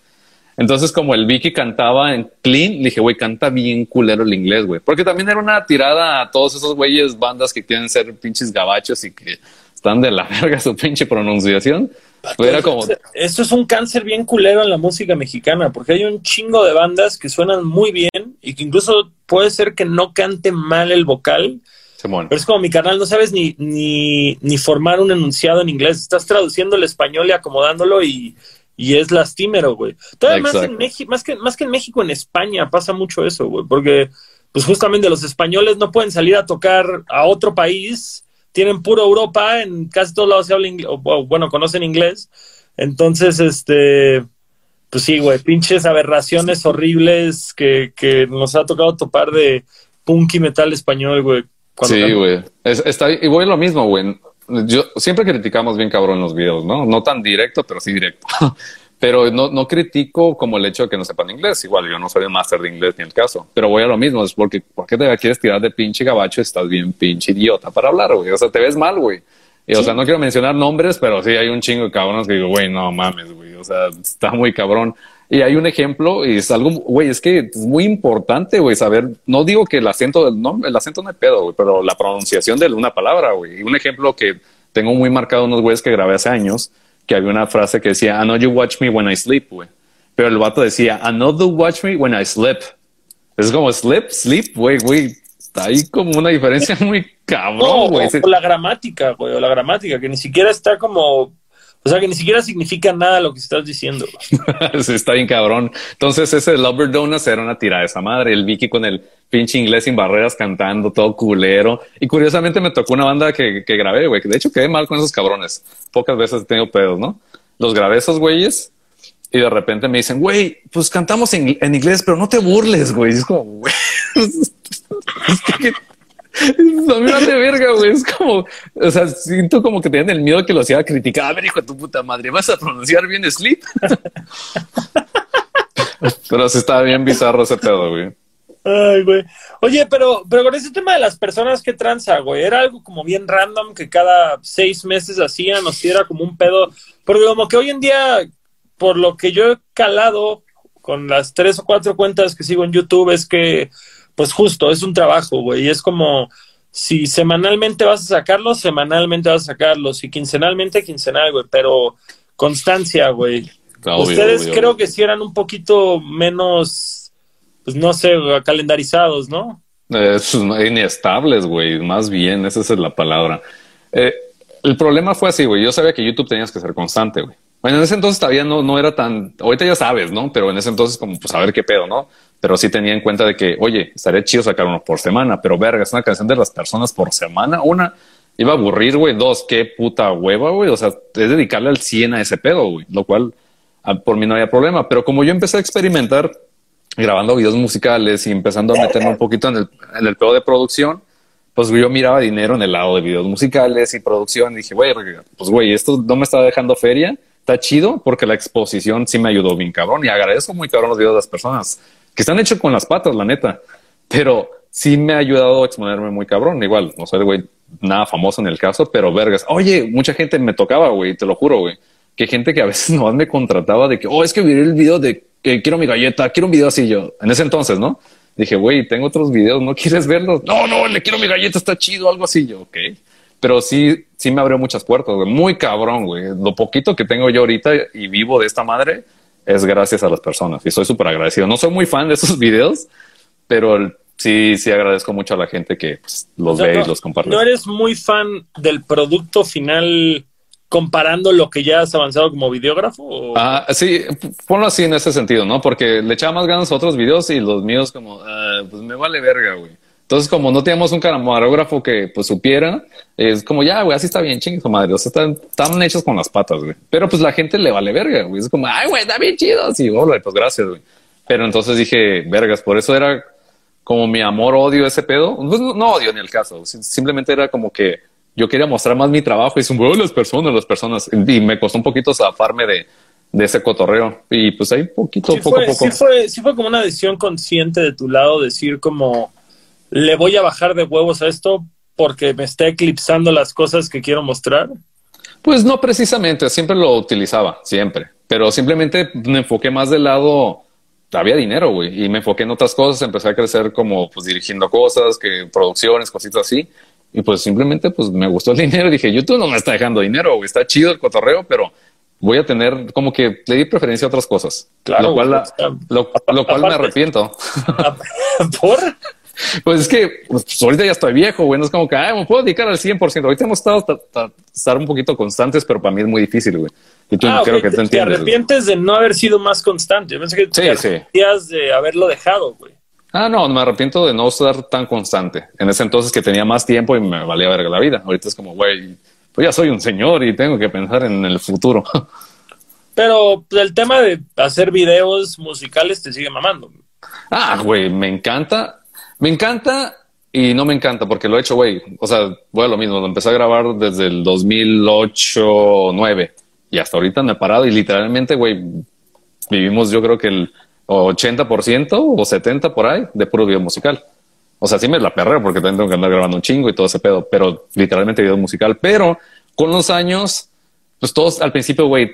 Entonces, como el Vicky cantaba en clean, le dije, güey, canta bien culero el inglés, güey. Porque también era una tirada a todos esos güeyes, bandas que quieren ser pinches gabachos y que están de la verga su pinche pronunciación. era como... Esto es un cáncer bien culero en la música mexicana, porque hay un chingo de bandas que suenan muy bien y que incluso puede ser que no cante mal el vocal. Pero es como mi canal, no sabes ni, ni, ni formar un enunciado en inglés. Estás traduciendo el español y acomodándolo y y es lastimero, güey. Todavía más en México, más que, más que en México, en España pasa mucho eso, güey, porque pues justamente los españoles no pueden salir a tocar a otro país, tienen puro Europa, en casi todos lados se habla inglés, o, bueno, conocen inglés, entonces, este, pues sí, güey, pinches aberraciones horribles que, que nos ha tocado topar de punk y metal español, güey. Sí, güey. Está, y voy lo mismo, güey yo siempre criticamos bien cabrón los videos, ¿no? No tan directo, pero sí directo. pero no, no critico como el hecho de que no sepan inglés. Igual yo no soy un máster de inglés ni el caso, pero voy a lo mismo. Es porque, ¿por qué te quieres tirar de pinche gabacho? Estás bien pinche idiota para hablar, güey. O sea, te ves mal, güey. Y, O sea, no quiero mencionar nombres, pero sí hay un chingo de cabrones que digo, güey, no mames, güey. O sea, está muy cabrón. Y hay un ejemplo y es algo, güey, es que es muy importante, güey, saber, no digo que el acento, no, el acento no es pedo, güey, pero la pronunciación de una palabra, güey. Un ejemplo que tengo muy marcado unos güeyes que grabé hace años, que había una frase que decía, I know you watch me when I sleep, güey. Pero el vato decía, I know you watch me when I sleep. Es como sleep, sleep, güey, güey. Ahí como una diferencia muy cabrón, güey. o la gramática, güey, o la gramática, que ni siquiera está como o sea que ni siquiera significa nada lo que estás diciendo. sí, está bien cabrón. Entonces ese Lover Donuts era una tira de esa madre. El Vicky con el pinche inglés sin barreras cantando, todo culero. Y curiosamente me tocó una banda que, que grabé, güey. De hecho quedé mal con esos cabrones. Pocas veces he tenido pedos, ¿no? Los grabé esos güeyes y de repente me dicen, güey, pues cantamos en, en, inglés, pero no te burles, güey. es como, güey. No me de verga, güey. Es como, o sea, siento como que tienen el miedo que lo hacía criticar. A ver, hijo de tu puta madre, ¿vas a pronunciar bien sleep? pero sí estaba bien bizarro ese pedo, güey. Ay, güey. Oye, pero, pero con ese tema de las personas que tranza, güey, era algo como bien random que cada seis meses hacían, o si era como un pedo. Porque como que hoy en día, por lo que yo he calado con las tres o cuatro cuentas que sigo en YouTube, es que pues justo, es un trabajo, güey. Y es como, si semanalmente vas a sacarlo, semanalmente vas a sacarlo. Si quincenalmente, quincenal, güey. Pero constancia, güey. Ustedes creo que si eran un poquito menos, pues no sé, calendarizados, ¿no? Es inestables, güey. Más bien, esa es la palabra. Eh, el problema fue así, güey. Yo sabía que YouTube tenías que ser constante, güey. Bueno, en ese entonces todavía no, no era tan, ahorita ya sabes, ¿no? Pero en ese entonces como, pues a ver qué pedo, ¿no? Pero sí tenía en cuenta de que, oye, estaría chido sacar uno por semana, pero verga, es una canción de las personas por semana. Una, iba a aburrir, güey. Dos, qué puta hueva, güey. O sea, es dedicarle al 100 a ese pedo, güey. Lo cual, por mí no había problema. Pero como yo empecé a experimentar grabando videos musicales y empezando a meterme un poquito en el, en el pedo de producción, pues yo miraba dinero en el lado de videos musicales y producción. Y dije, güey, pues güey, esto no me está dejando feria está chido porque la exposición sí me ayudó bien cabrón y agradezco muy cabrón los videos de las personas que están hechos con las patas, la neta, pero sí me ha ayudado a exponerme muy cabrón. Igual, no soy güey nada famoso en el caso, pero vergas. Oye, mucha gente me tocaba, güey, te lo juro, güey, que gente que a veces no me contrataba de que, oh, es que vi el video de que quiero mi galleta, quiero un video así yo. En ese entonces, ¿no? Dije, güey, tengo otros videos, ¿no quieres verlos? No, no, le quiero mi galleta, está chido, algo así yo, ok pero sí, sí me abrió muchas puertas, güey. Muy cabrón, güey. Lo poquito que tengo yo ahorita y vivo de esta madre es gracias a las personas y soy súper agradecido. No soy muy fan de esos videos, pero sí, sí agradezco mucho a la gente que pues, los ve y los comparte. ¿No eres muy fan del producto final comparando lo que ya has avanzado como videógrafo? Ah, sí, ponlo así en ese sentido, ¿no? Porque le echaba más ganas a otros videos y los míos como, ah, pues me vale verga, güey. Entonces, como no teníamos un camarógrafo que pues supiera, es como ya, güey, así está bien, chingue madre. O sea, están, están hechos con las patas, güey. Pero pues la gente le vale verga, güey. Es como, ay, güey, está bien chido. Así, hola, pues gracias, güey. Pero entonces dije, vergas, por eso era como mi amor, odio ese pedo. Pues no, odio ni el caso. Simplemente era como que yo quería mostrar más mi trabajo y son bueno, las personas, las personas. Y me costó un poquito zafarme de, de ese cotorreo. Y pues ahí poquito, poco a poco. Sí fue, sí fue como una decisión consciente de tu lado, decir como le voy a bajar de huevos a esto porque me está eclipsando las cosas que quiero mostrar? Pues no precisamente, siempre lo utilizaba, siempre, pero simplemente me enfoqué más del lado, había dinero, güey, y me enfoqué en otras cosas, empecé a crecer como pues dirigiendo cosas, que producciones, cositas así, y pues simplemente pues me gustó el dinero dije, YouTube no me está dejando dinero, güey, está chido el cotorreo, pero voy a tener como que le di preferencia a otras cosas, claro, lo cual, lo, lo cual me arrepiento. ¿Por? Pues es que pues, ahorita ya estoy viejo, güey. No es como que me puedo dedicar al 100%. Ahorita hemos estado estar un poquito constantes, pero para mí es muy difícil, güey. Y tú ah, creo que te, entiendes. Te arrepientes de no haber sido más constante. Yo pensé que te arrepentías de haberlo dejado, güey. Ah, no, me arrepiento de no estar tan constante. En ese entonces que tenía más tiempo y me valía verga la vida. Ahorita es como, güey, pues ya soy un señor y tengo que pensar en el futuro. Pero pues, el tema de hacer videos musicales te sigue mamando. Ah, güey, me encanta me encanta y no me encanta porque lo he hecho, güey. O sea, voy a lo mismo. Lo empecé a grabar desde el 2008, 9 y hasta ahorita me he parado y literalmente, güey, vivimos yo creo que el 80% o 70% por ahí de puro video musical. O sea, sí me la perreo porque también tengo que andar grabando un chingo y todo ese pedo, pero literalmente video musical. Pero con los años, pues todos al principio, güey,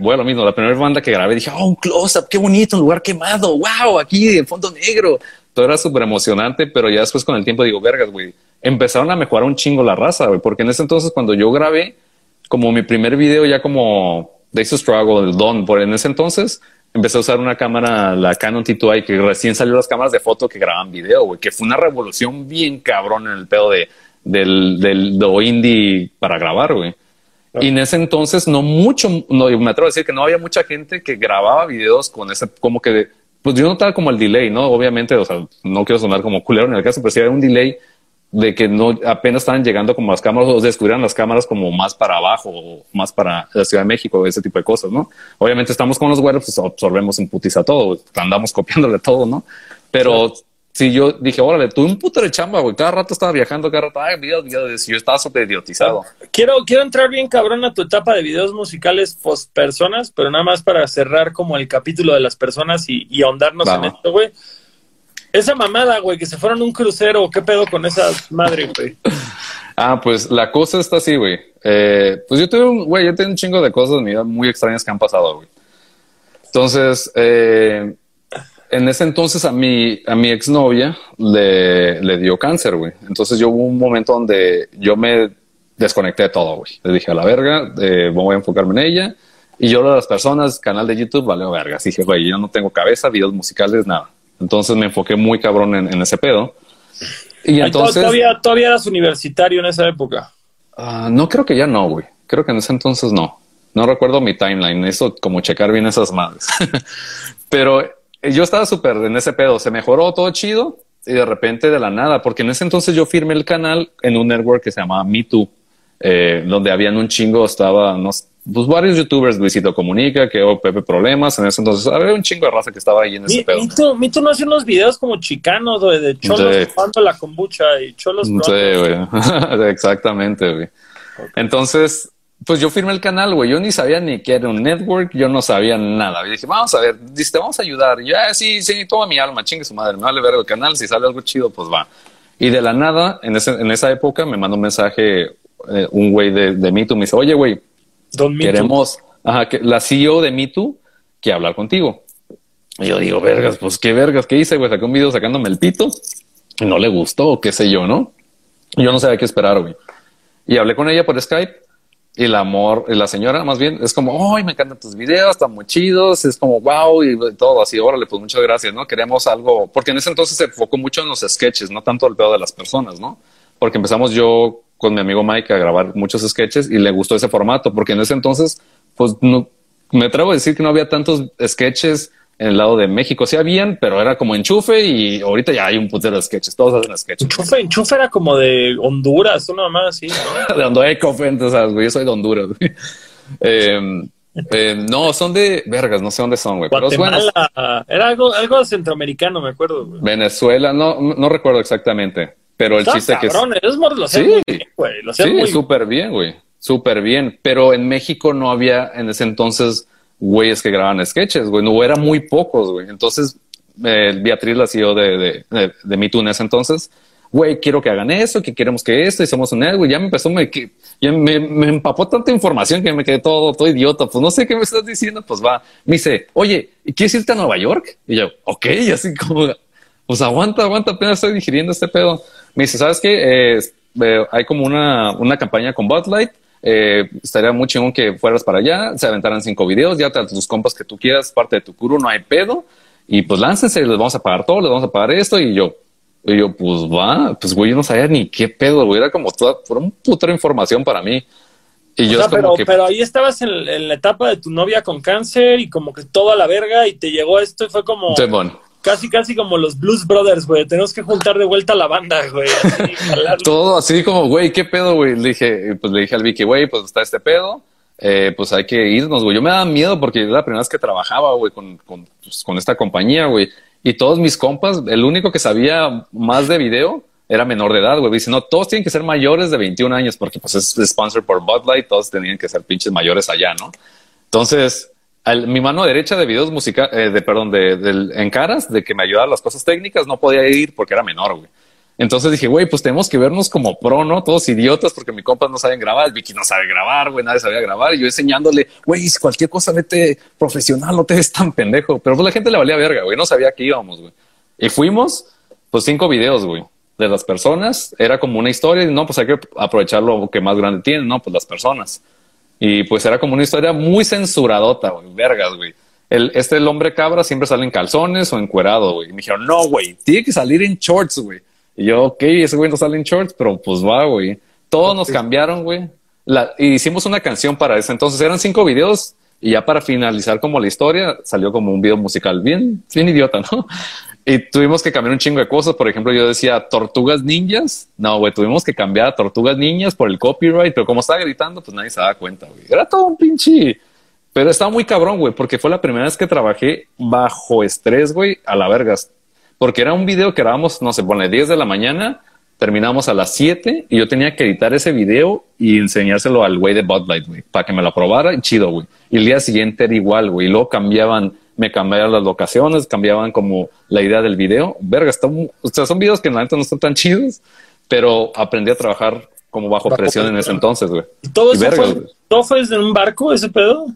voy a lo mismo. La primera banda que grabé dije, oh, un close-up, qué bonito, un lugar quemado. Wow, aquí en fondo negro todo era súper emocionante, pero ya después con el tiempo digo, vergas, güey, empezaron a mejorar un chingo la raza, güey, porque en ese entonces cuando yo grabé, como mi primer video ya como Days of Struggle, el Don, por en ese entonces empecé a usar una cámara, la Canon T2i, que recién salió las cámaras de foto que graban video, güey, que fue una revolución bien cabrón en el pedo de, del, del, indie para grabar, güey. Y en ese entonces no mucho, no, me atrevo a decir que no había mucha gente que grababa videos con ese, como que pues yo notaba como el delay, ¿no? Obviamente, o sea, no quiero sonar como culero en el caso, pero sí había un delay de que no apenas estaban llegando como las cámaras o descubrieran las cámaras como más para abajo o más para la Ciudad de México, ese tipo de cosas, ¿no? Obviamente estamos con los güeros, pues absorbemos en putiza todo, andamos copiándole todo, ¿no? Pero Sí, yo dije, órale, tuve un puto de chamba, güey. Cada rato estaba viajando, cada rato, ay, videos, videos. Yo estaba súper idiotizado. Quiero, quiero entrar bien cabrón a tu etapa de videos musicales post personas, pero nada más para cerrar como el capítulo de las personas y, y ahondarnos en esto, güey. Esa mamada, güey, que se fueron un crucero, ¿qué pedo con esa madre, güey? ah, pues la cosa está así, güey. Eh, pues yo tuve un, güey, yo tengo un chingo de cosas en mi vida muy extrañas que han pasado, güey. Entonces, eh, en ese entonces a mi, a mi exnovia le, le dio cáncer, güey. Entonces yo hubo un momento donde yo me desconecté de todo, güey. Le dije a la verga, eh, voy a enfocarme en ella. Y yo a las personas, canal de YouTube, vale verga. Así dije, güey, yo no tengo cabeza, videos musicales, nada. Entonces me enfoqué muy cabrón en, ese pedo. Y entonces... Todavía, todavía eras universitario en esa época. Ah, no creo que ya no, güey. Creo que en ese entonces no. No recuerdo mi timeline. Eso como checar bien esas madres. Pero yo estaba súper en ese pedo. Se mejoró todo chido y de repente de la nada, porque en ese entonces yo firmé el canal en un network que se llamaba Me Too, eh, donde habían un chingo, estaba, no, pues varios youtubers, Luisito Comunica, que o Pepe Problemas, en ese entonces había un chingo de raza que estaba ahí en ese pedo. Too, Me Too no hacía unos videos como chicanos, güey, de cholos sí. la kombucha y cholos. Sí, güey. Exactamente, güey. Entonces, pues yo firmé el canal, güey. Yo ni sabía ni que era un network, yo no sabía nada. Y dije, vamos a ver, dice, te vamos a ayudar. Y yo, ah, sí, sí, toma mi alma, chingue su madre, me vale ver el canal. Si sale algo chido, pues va. Y de la nada, en, ese, en esa época, me mandó un mensaje eh, un güey de, de Me Me dice, oye, güey, queremos, ajá, que la CEO de Me que hablar contigo. Y yo digo, vergas, pues qué vergas, ¿qué hice, güey? Saqué un video sacándome el pito. Y no le gustó, qué sé yo, ¿no? Yo no sabía qué esperar, güey. Y hablé con ella por Skype y el amor, y la señora más bien es como, ¡ay, me encantan tus videos, están muy chidos! Es como, wow, y todo así, órale, pues muchas gracias, ¿no? Queremos algo, porque en ese entonces se enfocó mucho en los sketches, no tanto el pedo de las personas, ¿no? Porque empezamos yo con mi amigo Mike a grabar muchos sketches y le gustó ese formato, porque en ese entonces, pues no, me atrevo a decir que no había tantos sketches en el lado de México. Sí habían, pero era como enchufe y ahorita ya hay un putero de sketches. Todos hacen sketches. Enchufe, enchufe era como de Honduras, una más así, ¿no? de Honduras, entonces, güey, yo soy de Honduras. Em, em, no, son de vergas, no sé dónde son, güey. Pero bueno, era algo, algo centroamericano, me acuerdo. Venezuela, no, no recuerdo exactamente, pero el chiste que es. lo sí, muy bien, güey. sí, súper bien, güey. Súper bien. Pero en México no había en ese entonces güeyes que grababan sketches, güey, no era muy pocos, güey. Entonces, eh, Beatriz, la CEO de, de, de, de Me Too entonces, güey, quiero que hagan eso, que queremos que esto, y somos un güey. Ya me empezó, me, que, ya me, me, empapó tanta información que me quedé todo, todo idiota. Pues no sé qué me estás diciendo, pues va. Me dice, oye, ¿quieres irte a Nueva York? Y yo, ok, así como, pues aguanta, aguanta, apenas estoy digiriendo este pedo. Me dice, ¿sabes qué? Eh, eh, hay como una, una campaña con Bud Light eh, estaría muy chingón que fueras para allá, se aventaran cinco videos, ya a tus compas que tú quieras, parte de tu curu, no hay pedo. Y pues láncense, les vamos a pagar todo, les vamos a pagar esto. Y yo, y yo, pues va, pues güey, yo no sabía ni qué pedo, güey, era como toda, por un información para mí. Y yo pero, pero ahí estabas en, la etapa de tu novia con cáncer y como que todo a la verga y te llegó esto y fue como casi, casi como los Blues Brothers, güey. Tenemos que juntar de vuelta la banda, güey. Todo así como, güey, ¿qué pedo, güey? Le dije, pues le dije al Vicky, güey, pues está este pedo. Eh, pues hay que irnos, güey. Yo me daba miedo porque era la primera vez que trabajaba, güey, con, con, pues, con esta compañía, güey. Y todos mis compas, el único que sabía más de video era menor de edad, güey. Dice, no, todos tienen que ser mayores de 21 años porque pues es sponsor por Bud Light, todos tenían que ser pinches mayores allá, ¿no? Entonces, mi mano derecha de videos musicales, eh, de perdón, de, en caras, de que me ayudaba las cosas técnicas, no podía ir porque era menor, güey. Entonces dije, güey, pues tenemos que vernos como pro, ¿no? Todos idiotas porque mi compas no saben grabar, Vicky no sabe grabar, güey, nadie sabía grabar. Y yo enseñándole, güey, si cualquier cosa vete profesional, no te ves tan pendejo. Pero pues la gente le valía verga, güey, no sabía que íbamos, güey. Y fuimos, pues cinco videos, güey, de las personas. Era como una historia y no, pues hay que aprovechar lo que más grande tiene, ¿no? Pues las personas. Y pues era como una historia muy censuradota, güey, vergas, güey. El, este, el hombre cabra siempre sale en calzones o encuerado, güey. Y me dijeron, no, güey, tiene que salir en shorts, güey. Y yo, ok, ese güey no sale en shorts, pero pues va, güey. Todos nos cambiaron, güey. y hicimos una canción para eso. Entonces eran cinco videos y ya para finalizar como la historia salió como un video musical bien, bien idiota, ¿no? Y tuvimos que cambiar un chingo de cosas. Por ejemplo, yo decía tortugas ninjas. No, güey, tuvimos que cambiar a tortugas ninjas por el copyright, pero como estaba gritando, pues nadie se daba cuenta, güey. Era todo un pinche. Pero estaba muy cabrón, güey, porque fue la primera vez que trabajé bajo estrés, güey, a la vergas. porque era un video que grabamos, no sé, pone 10 de la mañana, terminamos a las 7 y yo tenía que editar ese video y enseñárselo al güey de Bud Light, güey, para que me lo aprobara chido, güey. Y el día siguiente era igual, güey, y luego cambiaban, me cambiaban las locaciones, cambiaban como la idea del video. Verga, está, o sea, son videos que en la neta no están tan chidos, pero aprendí a trabajar como bajo, presión en ese entonces, güey. ¿Y todo eso fue, todo fue desde un barco, ese pedo?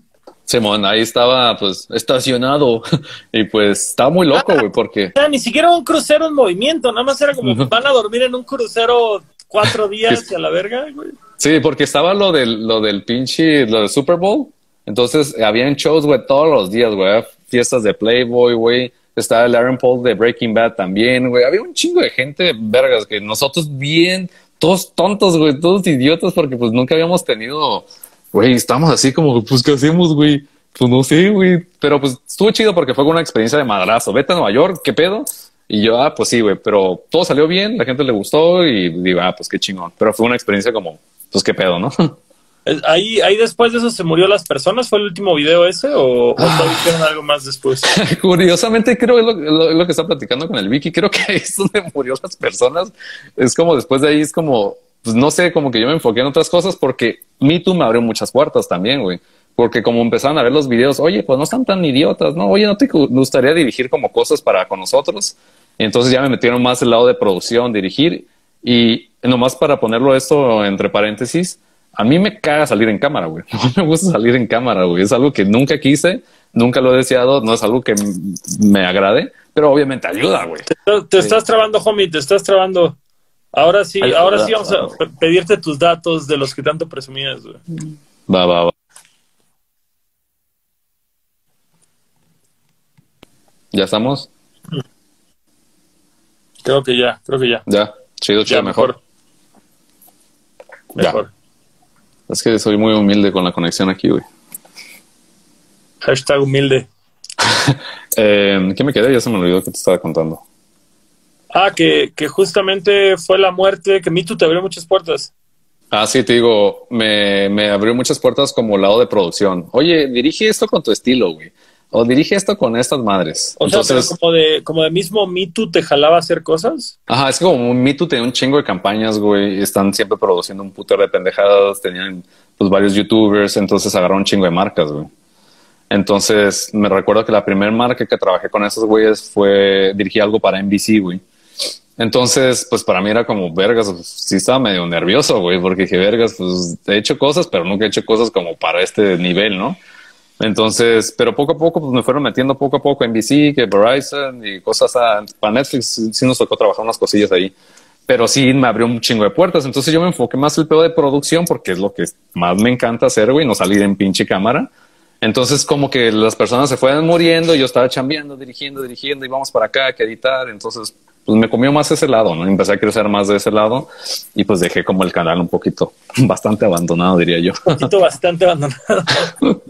Simón, ahí estaba pues estacionado y pues estaba muy loco, güey, porque... O sea, ni siquiera un crucero en movimiento, nada más era como van a dormir en un crucero cuatro días y a la verga, güey. Sí, porque estaba lo del, lo del pinche, lo del Super Bowl. Entonces, habían shows, güey, todos los días, güey. Fiestas de Playboy, güey. Estaba el Aaron Paul de Breaking Bad también, güey. Había un chingo de gente, vergas, que nosotros bien, todos tontos, güey, todos idiotas, porque pues nunca habíamos tenido güey, estamos así como, pues, ¿qué hacemos, güey? Pues no sé, güey. Pero pues estuvo chido porque fue una experiencia de madrazo. Vete a Nueva York, ¿qué pedo? Y yo, ah, pues sí, güey, pero todo salió bien, la gente le gustó y digo, ah, pues qué chingón. Pero fue una experiencia como, pues qué pedo, ¿no? Ahí, ahí después de eso se murió las personas. ¿Fue el último video ese o, o ah. hicieron algo más después? Curiosamente, creo que lo, lo, que está platicando con el Vicky. Creo que ahí es donde murió las personas. Es como después de ahí, es como pues no sé, como que yo me enfoqué en otras cosas porque Me Too me abrió muchas puertas también, güey. Porque como empezaron a ver los videos, oye, pues no están tan idiotas, ¿no? Oye, ¿no te gustaría dirigir como cosas para con nosotros? Y entonces ya me metieron más el lado de producción, dirigir. Y nomás para ponerlo esto entre paréntesis, a mí me caga salir en cámara, güey. No me gusta salir en cámara, güey. Es algo que nunca quise, nunca lo he deseado, no es algo que me agrade, pero obviamente ayuda, güey. Te, te estás trabando, homie, te estás trabando. Ahora sí, ahora sí vamos a pedirte tus datos de los que tanto presumías, güey. Va, va, va. ¿Ya estamos? Creo que ya, creo que ya. Ya, chido, chido, mejor. Mejor. Es que soy muy humilde con la conexión aquí, güey. Hashtag humilde. eh, ¿Qué me quedé? Ya se me olvidó que te estaba contando. Ah, que, que justamente fue la muerte, que Mitu te abrió muchas puertas. Ah, sí, te digo, me, me abrió muchas puertas como lado de producción. Oye, dirige esto con tu estilo, güey. O dirige esto con estas madres. O sea, como de, como de mismo Mitu te jalaba a hacer cosas. Ajá, es como Mitu tenía un chingo de campañas, güey. Están siempre produciendo un puto de pendejadas. Tenían pues varios youtubers, entonces agarraron un chingo de marcas, güey. Entonces me recuerdo que la primera marca que trabajé con esos güeyes fue dirigir algo para NBC, güey. Entonces, pues para mí era como vergas, pues, sí estaba medio nervioso, güey, porque dije, vergas, pues he hecho cosas, pero nunca he hecho cosas como para este nivel, ¿no? Entonces, pero poco a poco, pues me fueron metiendo poco a poco en NBC, que Verizon y cosas a, para Netflix, sí nos tocó trabajar unas cosillas ahí. Pero sí me abrió un chingo de puertas. Entonces yo me enfoqué más el pedo de producción porque es lo que más me encanta hacer, güey, no salir en pinche cámara. Entonces, como que las personas se fueron muriendo, yo estaba chambeando, dirigiendo, dirigiendo, y vamos para acá, que editar. Entonces, pues me comió más ese lado, ¿no? Empecé a crecer más de ese lado y pues dejé como el canal un poquito, bastante abandonado, diría yo. Un poquito bastante abandonado.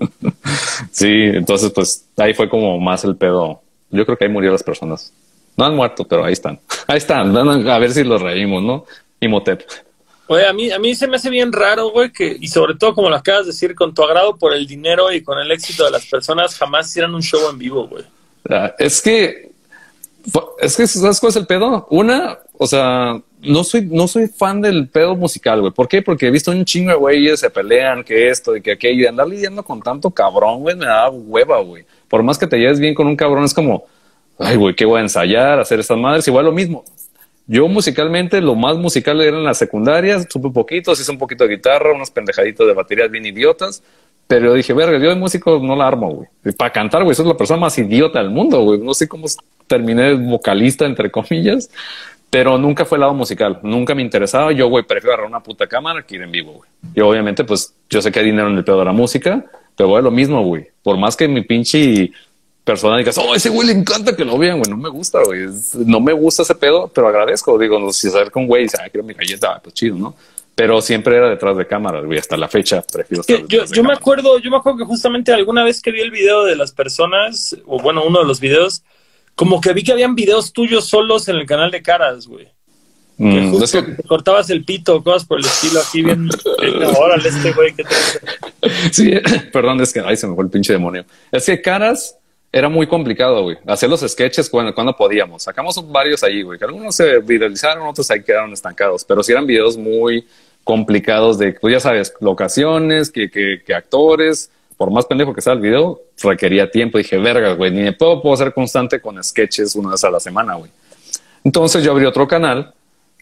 sí, entonces pues ahí fue como más el pedo. Yo creo que ahí murió las personas. No han muerto, pero ahí están. Ahí están. A ver si los reímos, ¿no? Imhotep. Oye, a mí, a mí se me hace bien raro, güey, que, y sobre todo como lo acabas de decir, con tu agrado por el dinero y con el éxito de las personas, jamás hicieran un show en vivo, güey. Ah, es que es que ¿sabes cuál es el pedo? Una, o sea, no soy, no soy fan del pedo musical, güey. ¿Por qué? Porque he visto un chingo de güeyes se pelean, que esto y que aquello, y andar lidiando con tanto cabrón, güey, me da hueva, güey. Por más que te lleves bien con un cabrón, es como, ay, güey, ¿qué voy a ensayar? Hacer estas madres, igual lo mismo. Yo musicalmente, lo más musical era en las secundarias, supe poquito, un poquito de guitarra, unos pendejaditos de baterías bien idiotas, pero yo dije, verga, yo de músico no la armo, güey. Para cantar, güey, soy la persona más idiota del mundo, güey. No sé cómo terminé vocalista, entre comillas, pero nunca fue el lado musical. Nunca me interesaba. Yo, güey, prefiero agarrar una puta cámara que ir en vivo, güey. Y obviamente, pues, yo sé que hay dinero en el pedo de la música, pero, güey, lo mismo, güey. Por más que mi pinche persona diga, oh, ese güey le encanta que lo vean, güey. No me gusta, güey. No me gusta ese pedo, pero agradezco. Digo, no, si saber con güey ah, quiero mi galleta, pues chido, ¿no? pero siempre era detrás de cámaras, güey, hasta la fecha prefiero yo, yo me acuerdo, yo me acuerdo que justamente alguna vez que vi el video de las personas, o bueno, uno de los videos, como que vi que habían videos tuyos solos en el canal de caras, güey. que mm, justo cortabas el pito, cosas por el estilo, aquí bien, órale este güey que te Sí, perdón, es que ahí se me fue el pinche demonio. Es que caras era muy complicado, güey. Hacer los sketches cuando, cuando podíamos. Sacamos varios ahí, güey. Algunos se viralizaron, otros ahí quedaron estancados. Pero sí eran videos muy complicados de, pues ya sabes, locaciones, que, que, que actores. Por más pendejo que sea el video, requería tiempo. Dije, verga, güey, ni me puedo, puedo ser constante con sketches una vez a la semana, güey. Entonces yo abrí otro canal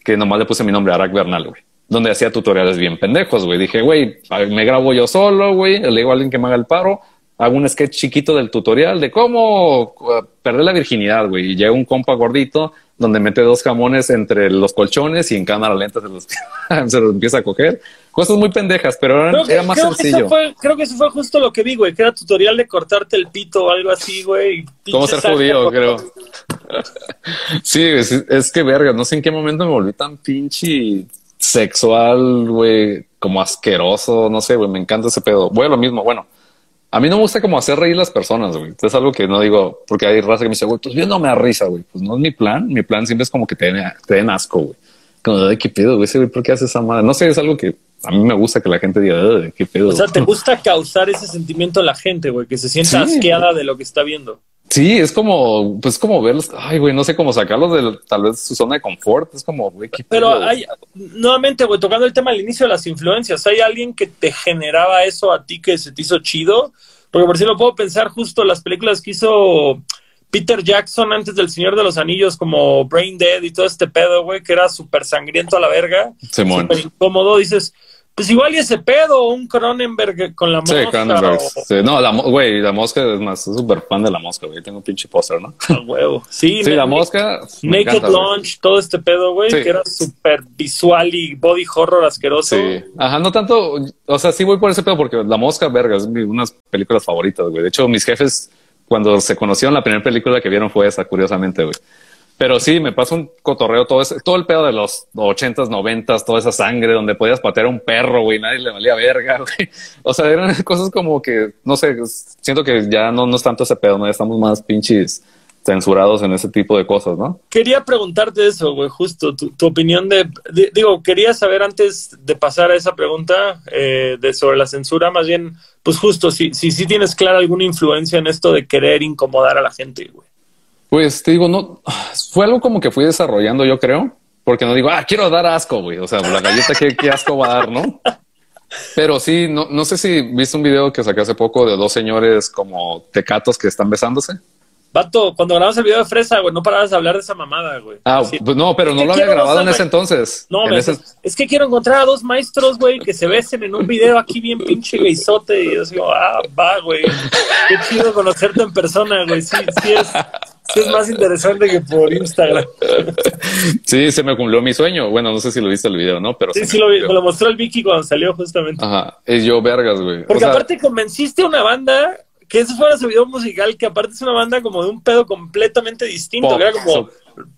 que nomás le puse mi nombre, Arak Bernal, güey. Donde hacía tutoriales bien pendejos, güey. Dije, güey, me grabo yo solo, güey. Le digo a alguien que me haga el paro hago un sketch chiquito del tutorial de cómo perder la virginidad, güey. Y llega un compa gordito donde mete dos jamones entre los colchones y en cámara lenta se los, se los empieza a coger. Cosas muy pendejas, pero era, más sencillo. creo que eso fue justo lo que vi, güey, que era tutorial de cortarte el pito o algo así, güey. ¿Cómo ser judío, creo? sí, es, es, que verga, no sé en qué momento me volví tan pinche sexual, güey, como asqueroso, no sé, güey, me encanta ese pedo. Voy a lo mismo, bueno a mí no me gusta como hacer reír las personas, güey. Es algo que no digo, porque hay raza que me dice, güey, pues yo no me da risa, güey. Pues no es mi plan. Mi plan siempre es como que te den, te den asco, güey. Como, de qué pedo, güey, güey, ¿por qué haces esa madre? No sé, es algo que a mí me gusta que la gente diga, de qué pedo. O sea, te gusta causar ese sentimiento a la gente, güey, que se sienta asqueada de lo que está viendo. Sí, es como, pues como verlos, ay, güey, no sé cómo sacarlos de tal vez su zona de confort, es como, güey, qué Pero hay, nuevamente, güey, tocando el tema al inicio de las influencias, ¿hay alguien que te generaba eso a ti que se te hizo chido? Porque por si lo puedo pensar justo las películas que hizo Peter Jackson antes del Señor de los Anillos, como Brain Dead y todo este pedo, güey, que era súper sangriento a la verga. Súper incómodo. Dices, pues igual y ese pedo, un Cronenberg con la mosca. Sí, Cronenberg. Sí. No, la, güey, la mosca es más, súper fan de la mosca, güey. Tengo un pinche póster, ¿no? A huevo. Sí, sí la mosca. Naked Launch, todo este pedo, güey, que era súper visual y body horror asqueroso. Sí. Ajá, no tanto, o sea, sí voy por ese pedo porque la mosca, verga, es unas películas favoritas, güey. De hecho, mis jefes, cuando se conocieron, la primera película que vieron fue esa, curiosamente, güey. Pero sí, me pasa un cotorreo todo ese, todo el pedo de los ochentas, noventas, toda esa sangre donde podías patear a un perro, güey, nadie le valía verga, güey. O sea, eran cosas como que, no sé, siento que ya no, no es tanto ese pedo, ¿no? Ya estamos más pinches censurados en ese tipo de cosas, ¿no? Quería preguntarte eso, güey, justo tu, opinión de, digo, quería saber antes de pasar a esa pregunta eh, de sobre la censura, más bien, pues justo, si, si, si tienes clara alguna influencia en esto de querer incomodar a la gente, güey. Pues te digo, no, fue algo como que fui desarrollando, yo creo, porque no digo, ah, quiero dar asco, güey. O sea, la galleta, ¿qué, qué asco va a dar, no? Pero sí, no, no sé si viste un video que saqué hace poco de dos señores como tecatos que están besándose. Vato, cuando grabamos el video de Fresa, güey, no parabas de hablar de esa mamada, güey. Ah, pues no, pero no lo había grabado en ese entonces. No, es que quiero encontrar a dos maestros, güey, que se besen en un video aquí bien pinche gaysote. Y yo digo, ah, va, güey. Qué chido conocerte en persona, güey. Sí, sí es, sí es más interesante que por Instagram. Sí, se me cumplió mi sueño. Bueno, no sé si lo viste el video, ¿no? Pero sí, sí lo vi. Me lo mostró el Vicky cuando salió justamente. Ajá. Es yo vergas, güey. Porque aparte convenciste a una banda que ese fuera su video musical, que aparte es una banda como de un pedo completamente distinto, que era como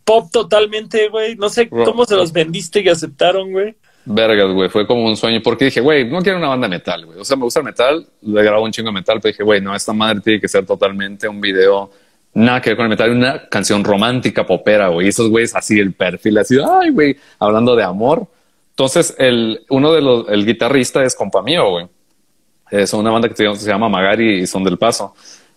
pop totalmente, güey. No sé cómo se los vendiste y aceptaron, güey. Vergas, güey, fue como un sueño, porque dije, güey, no quiero una banda metal, güey. O sea, me gusta el metal, le grabo un chingo de metal, pero dije, güey, no, esta madre tiene que ser totalmente un video, nada que ver con el metal, una canción romántica, popera, güey. Esos güeyes así, el perfil así, ay, güey, hablando de amor. Entonces, el, uno de los, el guitarrista es compa mío, güey. Son una banda que se llama Magari y son del Paso.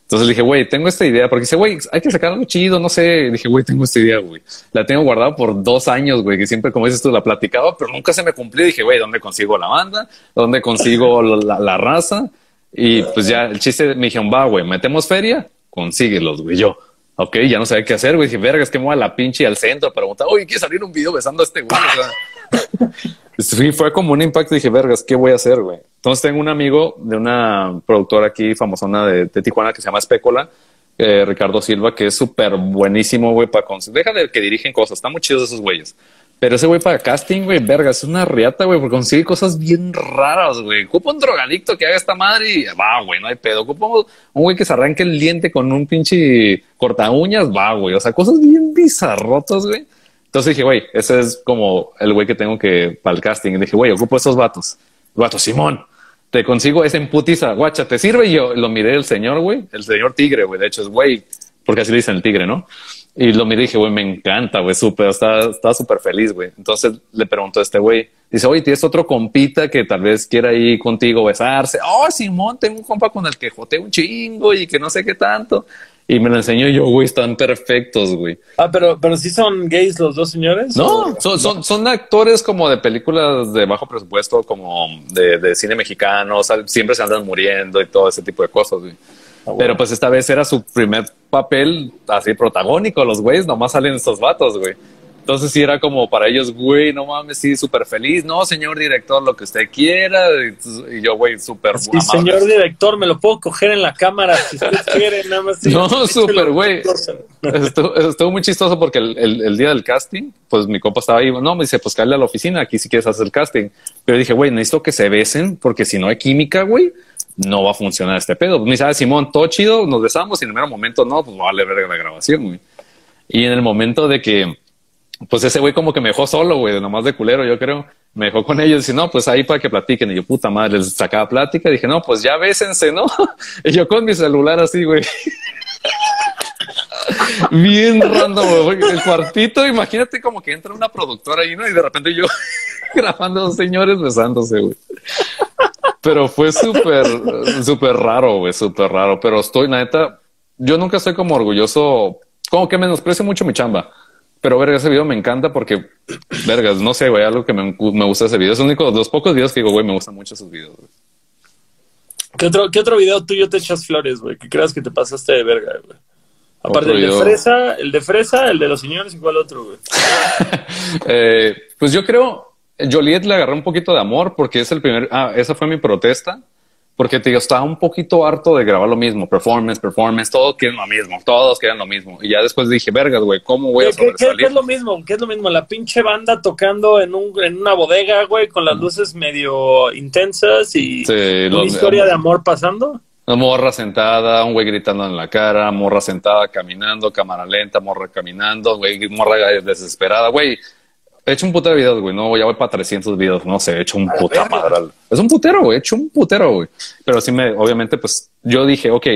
Entonces le dije, güey, tengo esta idea, porque dice, güey, hay que sacar algo chido, no sé. dije, güey, tengo esta idea, güey. La tengo guardada por dos años, güey, que siempre, como dices tú, la platicaba, pero nunca se me cumplió. dije, güey, ¿dónde consigo la banda? ¿Dónde consigo la, raza? Y pues ya el chiste me dijeron, va, güey, metemos feria, consíguelos, güey. Yo, ok, ya no sabía qué hacer, güey. Dije, verga, es que me voy a la pinche al centro a preguntar, oye, ¿quieres salir un video besando a este güey? Sí, fue como un impacto. Dije, vergas, ¿qué voy a hacer, güey? Entonces tengo un amigo de una productora aquí famosona de, de Tijuana que se llama Espécola, eh, Ricardo Silva, que es súper buenísimo, güey, para conseguir. Deja de que dirigen cosas, están muy chidos esos güeyes. Pero ese güey para casting, güey, vergas, es una riata, güey, porque consigue cosas bien raras, güey. Ocupa un drogadicto que haga esta madre y va, güey, no hay pedo. Ocupa un güey que se arranque el diente con un pinche corta uñas, va, güey. O sea, cosas bien bizarrotas, güey. Entonces dije, güey, ese es como el güey que tengo que para el casting. Y dije, güey, ocupo esos vatos. Vato, Simón, te consigo ese emputiza, guacha, ¿te sirve? Y yo lo miré el señor, güey, el señor tigre, güey. De hecho, es güey, porque así le dicen el tigre, ¿no? Y lo miré y dije, güey, me encanta, güey, súper, estaba súper feliz, güey. Entonces le pregunto a este güey, dice, oye, ¿tienes otro compita que tal vez quiera ir contigo besarse? Oh, Simón, tengo un compa con el que joté un chingo y que no sé qué tanto. Y me lo enseñó yo, güey, están perfectos, güey. Ah, pero, pero sí son gays los dos señores. No, son, son, son, actores como de películas de bajo presupuesto, como de, de cine mexicano, o sea, siempre se andan muriendo y todo ese tipo de cosas, güey. Ah, pero pues esta vez era su primer papel así protagónico, los güeyes nomás salen estos vatos, güey. Entonces sí era como para ellos, güey, no mames, sí, súper feliz. No, señor director, lo que usted quiera. Y yo, güey, súper Sí, señor director, me lo puedo coger en la cámara si usted quiere, nada más. no, súper, güey. Estuvo, muy chistoso porque el, día del casting, pues mi compa estaba ahí. No, me dice, pues cállate a la oficina, aquí si quieres hacer el casting. Pero dije, güey, necesito que se besen porque si no hay química, güey, no va a funcionar este pedo. Me dice, ah, Simón, todo chido, nos besamos y en el mero momento no, pues vale ver la grabación, güey. Y en el momento de que pues ese güey como que me dejó solo, güey, nomás de culero, yo creo. Me dejó con ellos y no, pues ahí para que platiquen. Y yo, puta madre, les sacaba plática. Dije, no, pues ya bésense, ¿no? Y yo con mi celular así, güey. Bien random, güey. El cuartito, imagínate como que entra una productora ahí, ¿no? Y de repente yo grabando a dos señores besándose, güey. Pero fue súper, súper raro, güey, súper raro. Pero estoy, neta, yo nunca estoy como orgulloso, como que menosprecio mucho mi chamba. Pero verga, ese video me encanta porque, vergas, no sé, güey, algo que me, me gusta ese video. Es único de los pocos videos que digo, güey, me gustan mucho esos videos. ¿Qué otro, ¿Qué otro video tuyo te echas flores, güey? Que creas que te pasaste de verga, güey. Aparte el de fresa, el de fresa, el de los señores y cuál otro, güey. eh, pues yo creo, Joliet le agarré un poquito de amor porque es el primer, ah, esa fue mi protesta porque te digo, estaba un poquito harto de grabar lo mismo, performance, performance, todos quieren lo mismo, todos quieren lo mismo. Y ya después dije, vergas, güey, ¿cómo voy a sobresalir? ¿qué, es lo mismo? ¿Qué es lo mismo? La pinche banda tocando en, un, en una bodega, güey, con las luces medio intensas y una historia de amor pasando. Una morra sentada, un güey gritando en la cara, morra sentada caminando, cámara lenta, morra caminando, güey, morra desesperada, güey He hecho un putero de videos, güey. No, ya voy para 300 videos. No sé, he hecho un puta madre. Es un putero, güey. He hecho un putero, güey. Pero sí me, obviamente, pues yo dije, ok,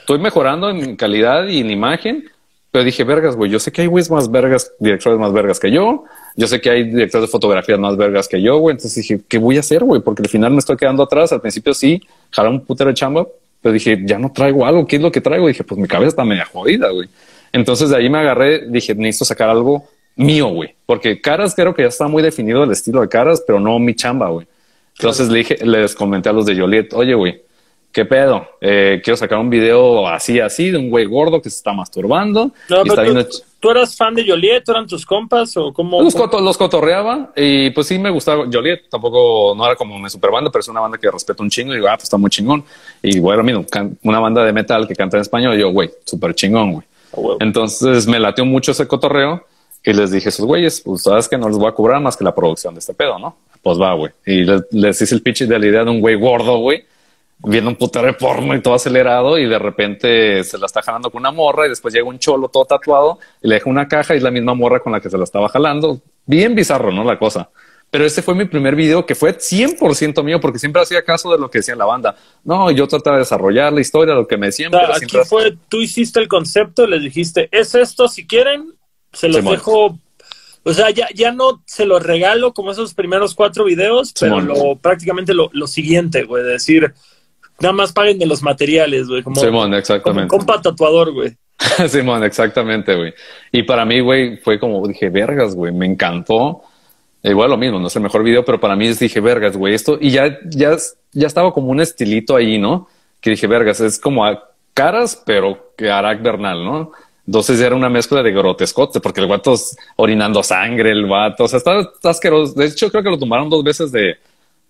estoy mejorando en calidad y en imagen. Pero dije, vergas, güey, yo sé que hay güeyes más vergas, directores más vergas que yo. Yo sé que hay directores de fotografía más vergas que yo, güey. Entonces dije, ¿qué voy a hacer, güey? Porque al final me estoy quedando atrás. Al principio sí, jalé un putero de chamba, pero dije, ya no traigo algo. ¿Qué es lo que traigo? dije, pues mi cabeza está media jodida, güey. Entonces de ahí me agarré, dije, necesito sacar algo mío, güey. Porque Caras creo que ya está muy definido el estilo de Caras, pero no mi chamba, güey. Entonces le dije, les comenté a los de Joliet, oye, güey, ¿qué pedo? Eh, quiero sacar un video así, así, de un güey gordo que se está masturbando. No, tú, eras fan de Joliet? ¿Eran tus compas o cómo? Los, los cotorreaba y pues sí me gustaba Joliet. Tampoco no era como una super banda, pero es una banda que respeto un chingo y digo, ah, pues está muy chingón. Y bueno, mira, una banda de metal que canta en español, y yo, güey, súper chingón, güey. Entonces me lateó mucho ese cotorreo y les dije, esos güeyes, pues sabes que no les voy a cobrar más que la producción de este pedo, ¿no? Pues va, güey. Y les, hice el pitch de la idea de un güey gordo, güey, viendo un putero de porno y todo acelerado y de repente se la está jalando con una morra y después llega un cholo todo tatuado y le deja una caja y es la misma morra con la que se la estaba jalando. Bien bizarro, ¿no? La cosa. Pero este fue mi primer video que fue 100% mío porque siempre hacía caso de lo que decía la banda. No, yo trataba de desarrollar la historia, lo que me decían. aquí fue, tú hiciste el concepto, les dijiste, es esto si quieren, se los dejo. O sea, ya, ya no se los regalo como esos primeros cuatro videos, pero lo, prácticamente lo, lo siguiente, güey. De decir, nada más paguen de los materiales, güey. Como, Simón, exactamente. Como compa tatuador, güey. Simón, exactamente, güey. Y para mí, güey, fue como dije, vergas, güey, me encantó. Igual lo mismo, no es el mejor video, pero para mí es dije, vergas, güey, esto. Y ya, ya, ya estaba como un estilito ahí, ¿no? Que dije, vergas, es como a caras, pero que Arak Bernal, ¿no? Entonces era una mezcla de grotescote, porque el vato orinando sangre, el vato, o sea, está, asqueroso. De hecho, creo que lo tumbaron dos veces de,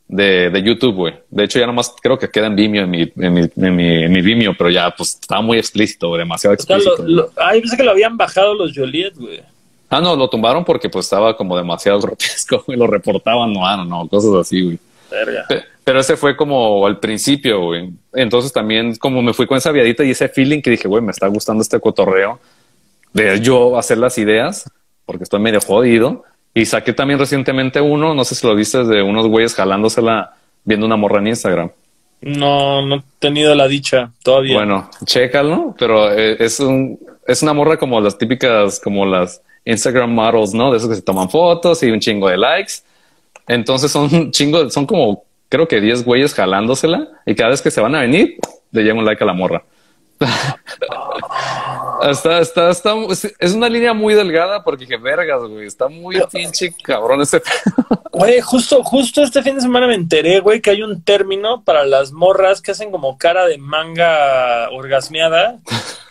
de, de YouTube, güey. De hecho, ya nomás creo que queda en Vimeo, en mi, en mi, en mi, en mi Vimeo, pero ya, pues, estaba muy explícito, demasiado explícito. ay, pensé que lo habían bajado los Joliet, güey. Ah, no, lo tumbaron porque pues estaba como demasiado grotesco, y lo reportaban, no, no, no, cosas así, güey. Pero ese fue como al principio, güey. Entonces también como me fui con esa viadita y ese feeling que dije, güey, me está gustando este cotorreo de yo hacer las ideas, porque estoy medio jodido. Y saqué también recientemente uno, no sé si lo viste, de unos güeyes jalándosela viendo una morra en Instagram. No, no he tenido la dicha todavía. Bueno, chécalo, pero eh, es un, es una morra como las típicas, como las Instagram models, ¿no? De esos que se toman fotos y un chingo de likes. Entonces son chingo, son como creo que 10 güeyes jalándosela y cada vez que se van a venir, le llevo un like a la morra. Está, está, está, es una línea muy delgada porque que vergas, güey. Está muy pinche cabrón ese. Güey, justo, justo este fin de semana me enteré, güey, que hay un término para las morras que hacen como cara de manga orgasmeada,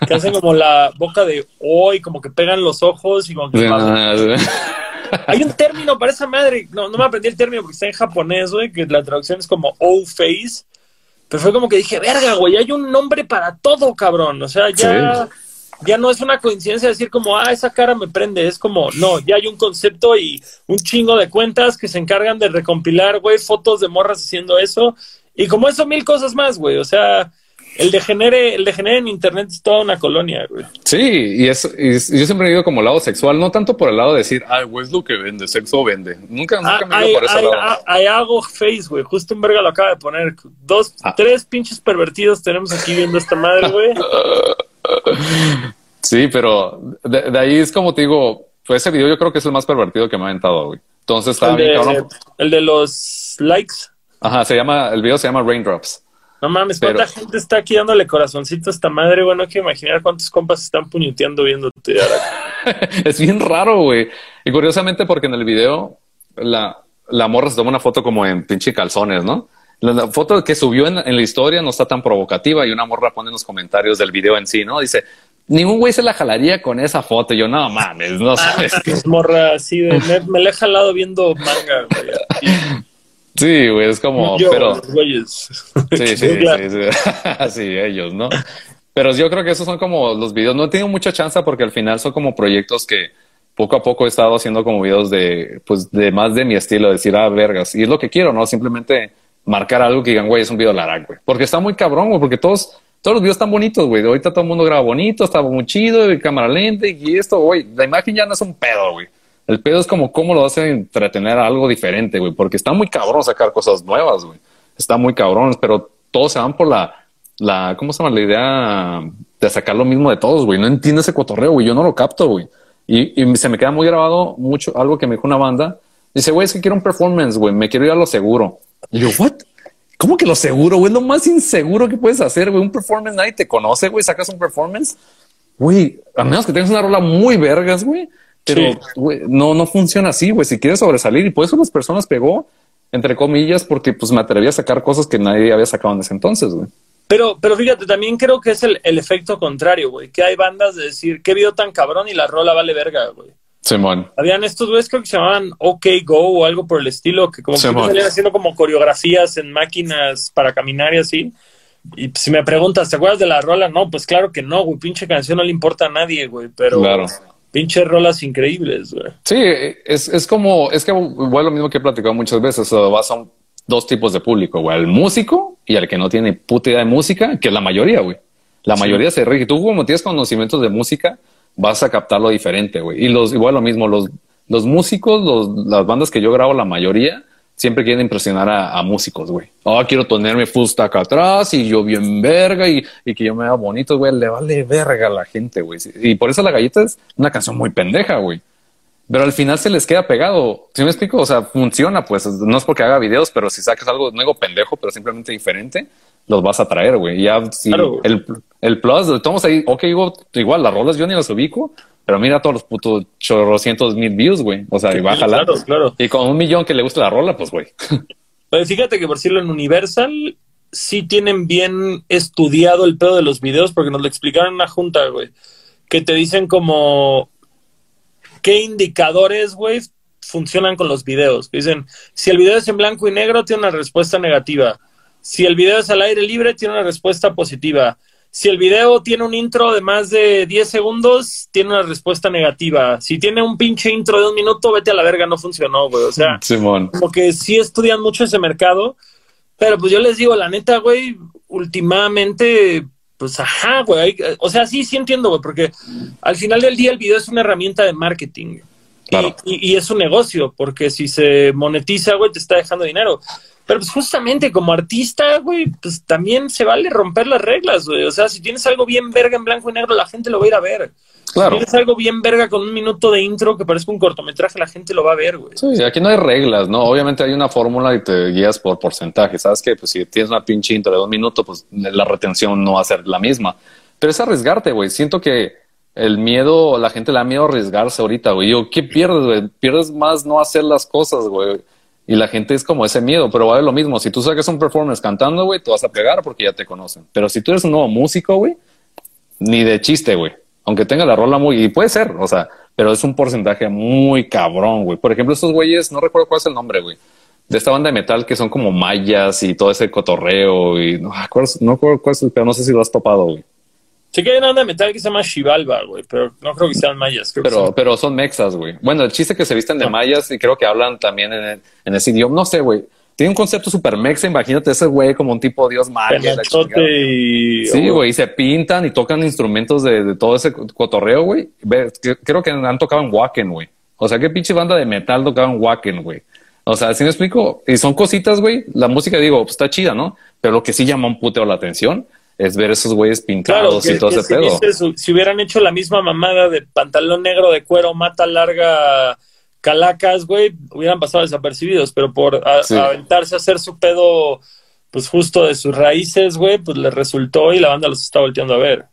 que hacen como la boca de hoy, como que pegan los ojos y como que. Hay un término para esa madre. No, no me aprendí el término porque está en japonés, güey, que la traducción es como O-face. Pero fue como que dije, verga, güey, hay un nombre para todo, cabrón. O sea, ya ya no es una coincidencia decir como, ah, esa cara me prende, es como, no, ya hay un concepto y un chingo de cuentas que se encargan de recompilar, güey, fotos de morras haciendo eso, y como eso, mil cosas más, güey, o sea, el degenere, el degenere en internet es toda una colonia, güey. Sí, y, es, yo siempre he ido como lado sexual, no tanto por el lado de decir, ay, güey, es lo que vende, sexo vende. Nunca, nunca me he ido por ese lado. Ahí hago face, güey. Justo un verga lo acaba de poner. Dos, ah. tres pinches pervertidos tenemos aquí viendo esta madre, güey. Sí, pero de, ahí es como te digo, pues ese video yo creo que es el más pervertido que me ha aventado, güey. Entonces estaba bien El de los likes. Ajá, se llama, el video se llama Raindrops. No mames, cuánta gente está aquí dándole corazoncito a esta madre, güey. No quiero imaginar cuántos compas están puñeteando viéndote. es bien raro, güey. Y curiosamente, porque en el video la, la morra se toma una foto como en pinche calzones, ¿no? La, foto que subió en, la historia no está tan provocativa y una morra pone en los comentarios del video en sí, ¿no? Dice, ningún güey se la jalaría con esa foto. yo, no mames, no ah, sabes. Es morra así de, me, me la he jalado viendo manga, güey. Sí, güey, es como, pero... Sí, sí, sí, sí, ellos, ¿no? Pero yo creo que esos son como los videos. No tengo mucha chance porque al final son como proyectos que poco a poco he estado haciendo como videos de, pues, de más de mi estilo, decir, ah, vergas. Y es lo que quiero, ¿no? Simplemente marcar algo que digan, güey, es un video largo, güey. Porque está muy cabrón, güey, porque todos, todos los videos están bonitos, güey. Ahorita todo el mundo graba bonito, está muy chido, y cámara lenta y esto, güey. La imagen ya no es un pedo, güey. El pedo es como cómo lo hacen entretener a algo diferente, güey. Porque está muy cabrón sacar cosas nuevas, güey. Está muy cabrón, pero todos se van por la, la, ¿cómo se llama? La idea de sacar lo mismo de todos, güey. No entiendo ese cotorreo, güey. Yo no lo capto, güey. Y, se me queda muy grabado mucho algo que me dijo una banda. Dice, güey, es que quiero un performance, güey. Me quiero ir a lo seguro. Y yo, ¿what? ¿Cómo que lo seguro, güey? Lo más inseguro que puedes hacer, güey. Un performance, nadie te conoce, güey. Sacas un performance, güey. A menos que tengas una rola muy vergas, güey. Pero, güey, no, no funciona así, güey. Si quieres sobresalir, y por eso las personas pegó, entre comillas, porque pues me atreví a sacar cosas que nadie había sacado en ese entonces, güey. Pero, pero fíjate, también creo que es el, el efecto contrario, güey. Que hay bandas de decir, qué video tan cabrón y la rola vale verga, güey. Simón. Habían estos güeyes creo que se llamaban OK Go o algo por el estilo, que como que salían haciendo como coreografías en máquinas para caminar y así. Y si me preguntas, ¿te acuerdas de la rola? No, pues claro que no, güey. Pinche canción no le importa a nadie, güey. Pero claro. Pinche rolas increíbles, güey. Sí, es, es como, es que igual lo mismo que he platicado muchas veces. O vas a dos tipos de público, güey. El músico y el que no tiene puta idea de música, que es la mayoría, güey. La mayoría se ríe. Tú como tienes conocimientos de música, vas a captarlo diferente, güey. Y los, igual lo mismo, los, los músicos, los, las bandas que yo grabo, la mayoría, siempre quieren impresionar a, músicos, güey. Oh, quiero ponerme full stack atrás y yo bien verga y, y que yo me vea bonito, güey. Le vale verga a la gente, güey. Y por eso La Galleta es una canción muy pendeja, güey. Pero al final se les queda pegado. ¿Sí me explico? O sea, funciona, pues. No es porque haga videos, pero si sacas algo, digo pendejo, pero simplemente diferente, los vas a traer, güey. Ya, si el, el plus, estamos ahí, ok, igual las rolas yo ni las ubico, pero mira todos los putos chorrocientos mil views, güey. O sea, y va Claro, claro. Y con un millón que le gusta la rola, pues, güey. Pues fíjate que por decirlo en Universal, sí tienen bien estudiado el pedo de los videos, porque nos lo explicaron en una junta, güey. Que te dicen como qué indicadores, güey, funcionan con los videos. Dicen, si el video es en blanco y negro, tiene una respuesta negativa si el video es al aire libre, tiene una respuesta positiva. Si el video tiene un intro de más de 10 segundos, tiene una respuesta negativa. Si tiene un pinche intro de un minuto, vete a la verga, no funcionó, güey. O sea, como que sí estudian mucho ese mercado. Pero pues yo les digo, la neta, güey, últimamente, pues ajá, güey. O sea, sí, sí entiendo, güey, porque al final del día el video es una herramienta de marketing. Y, y, es un negocio, porque si se monetiza, güey, te está dejando dinero. Pero pues justamente como artista, güey, pues también se vale romper las reglas, güey. O sea, si tienes algo bien verga en blanco y negro, la gente lo va a ir a ver. Claro. Si tienes algo bien verga con un minuto de intro que parezca un cortometraje, la gente lo va a ver, güey. Sí, aquí no hay reglas, ¿no? Obviamente hay una fórmula y te guías por porcentaje. ¿Sabes que Pues si tienes una pinche intro de dos minutos, pues la retención no va a ser la misma. Pero es arriesgarte, güey. Siento que el miedo, la gente le da miedo a arriesgarse ahorita, güey. Yo, ¿qué pierdes, güey? Pierdes más no hacer las cosas, güey. Y la gente es como ese miedo, pero vale lo mismo. Si tú sacas un performance cantando, güey, te vas a pegar porque ya te conocen. Pero si tú eres un nuevo músico, güey, ni de chiste, güey. Aunque tenga la rola muy, y puede ser, o sea, pero es un porcentaje muy cabrón, güey. Por ejemplo, estos güeyes, no recuerdo cuál es el nombre, güey de esta banda de metal que son como mayas y todo ese cotorreo y no no acuerdo cuál es el, pero no sé si lo has topado, güey. Sí que hay una banda de metal que se llama Shivalba, güey, pero no creo que sean mayas. pero, son... pero son mexas, güey. Bueno, el chiste es que se visten de Ah. mayas y creo que hablan también en, en ese idioma. No sé, güey. Tiene un concepto super mexa. Imagínate ese güey como un tipo dios maya. la chingada. Penachote y... Sí, güey, y se pintan y tocan instrumentos de, de todo ese cotorreo, güey. Que- Creo que han tocado en Wacken, güey. O sea, qué pinche banda de metal tocaba en Wacken, güey. O sea, si me explico, y son cositas, güey. La música, digo, pues está chida, ¿no? Pero lo que sí llama un puteo la atención es ver esos güeyes pintados Claro, que, y todo que ese si, pedo. si hubieran hecho la misma mamada de pantalón negro de cuero, mata larga, calacas, güey, hubieran pasado desapercibidos, pero por a- Sí. aventarse a hacer su pedo, pues justo de sus raíces, güey, pues les resultó y la banda los está volteando a ver.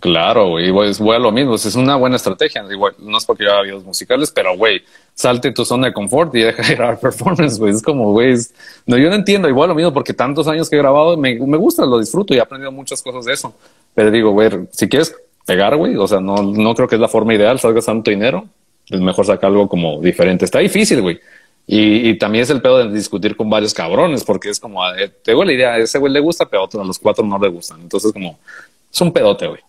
Claro, güey, es güey, lo mismo, es una buena estrategia. Igual, no es porque yo haga videos musicales, pero güey, salte tu zona de confort y deja de grabar performance, güey. Es como, güey, es- no, yo no entiendo, igual lo mismo, porque tantos años que he grabado, me, me gusta, lo disfruto y he aprendido muchas cosas de eso. Pero digo, güey, si quieres pegar, güey, o sea, no, no creo que es la forma ideal, salgas tanto dinero, es mejor sacar algo como diferente. Está difícil, güey. Y, y también es el pedo de discutir con varios cabrones, porque es como, eh, te digo la idea, a ese güey le gusta, pero a otro- a los cuatro no le gustan. Entonces, como, es un pedote, güey.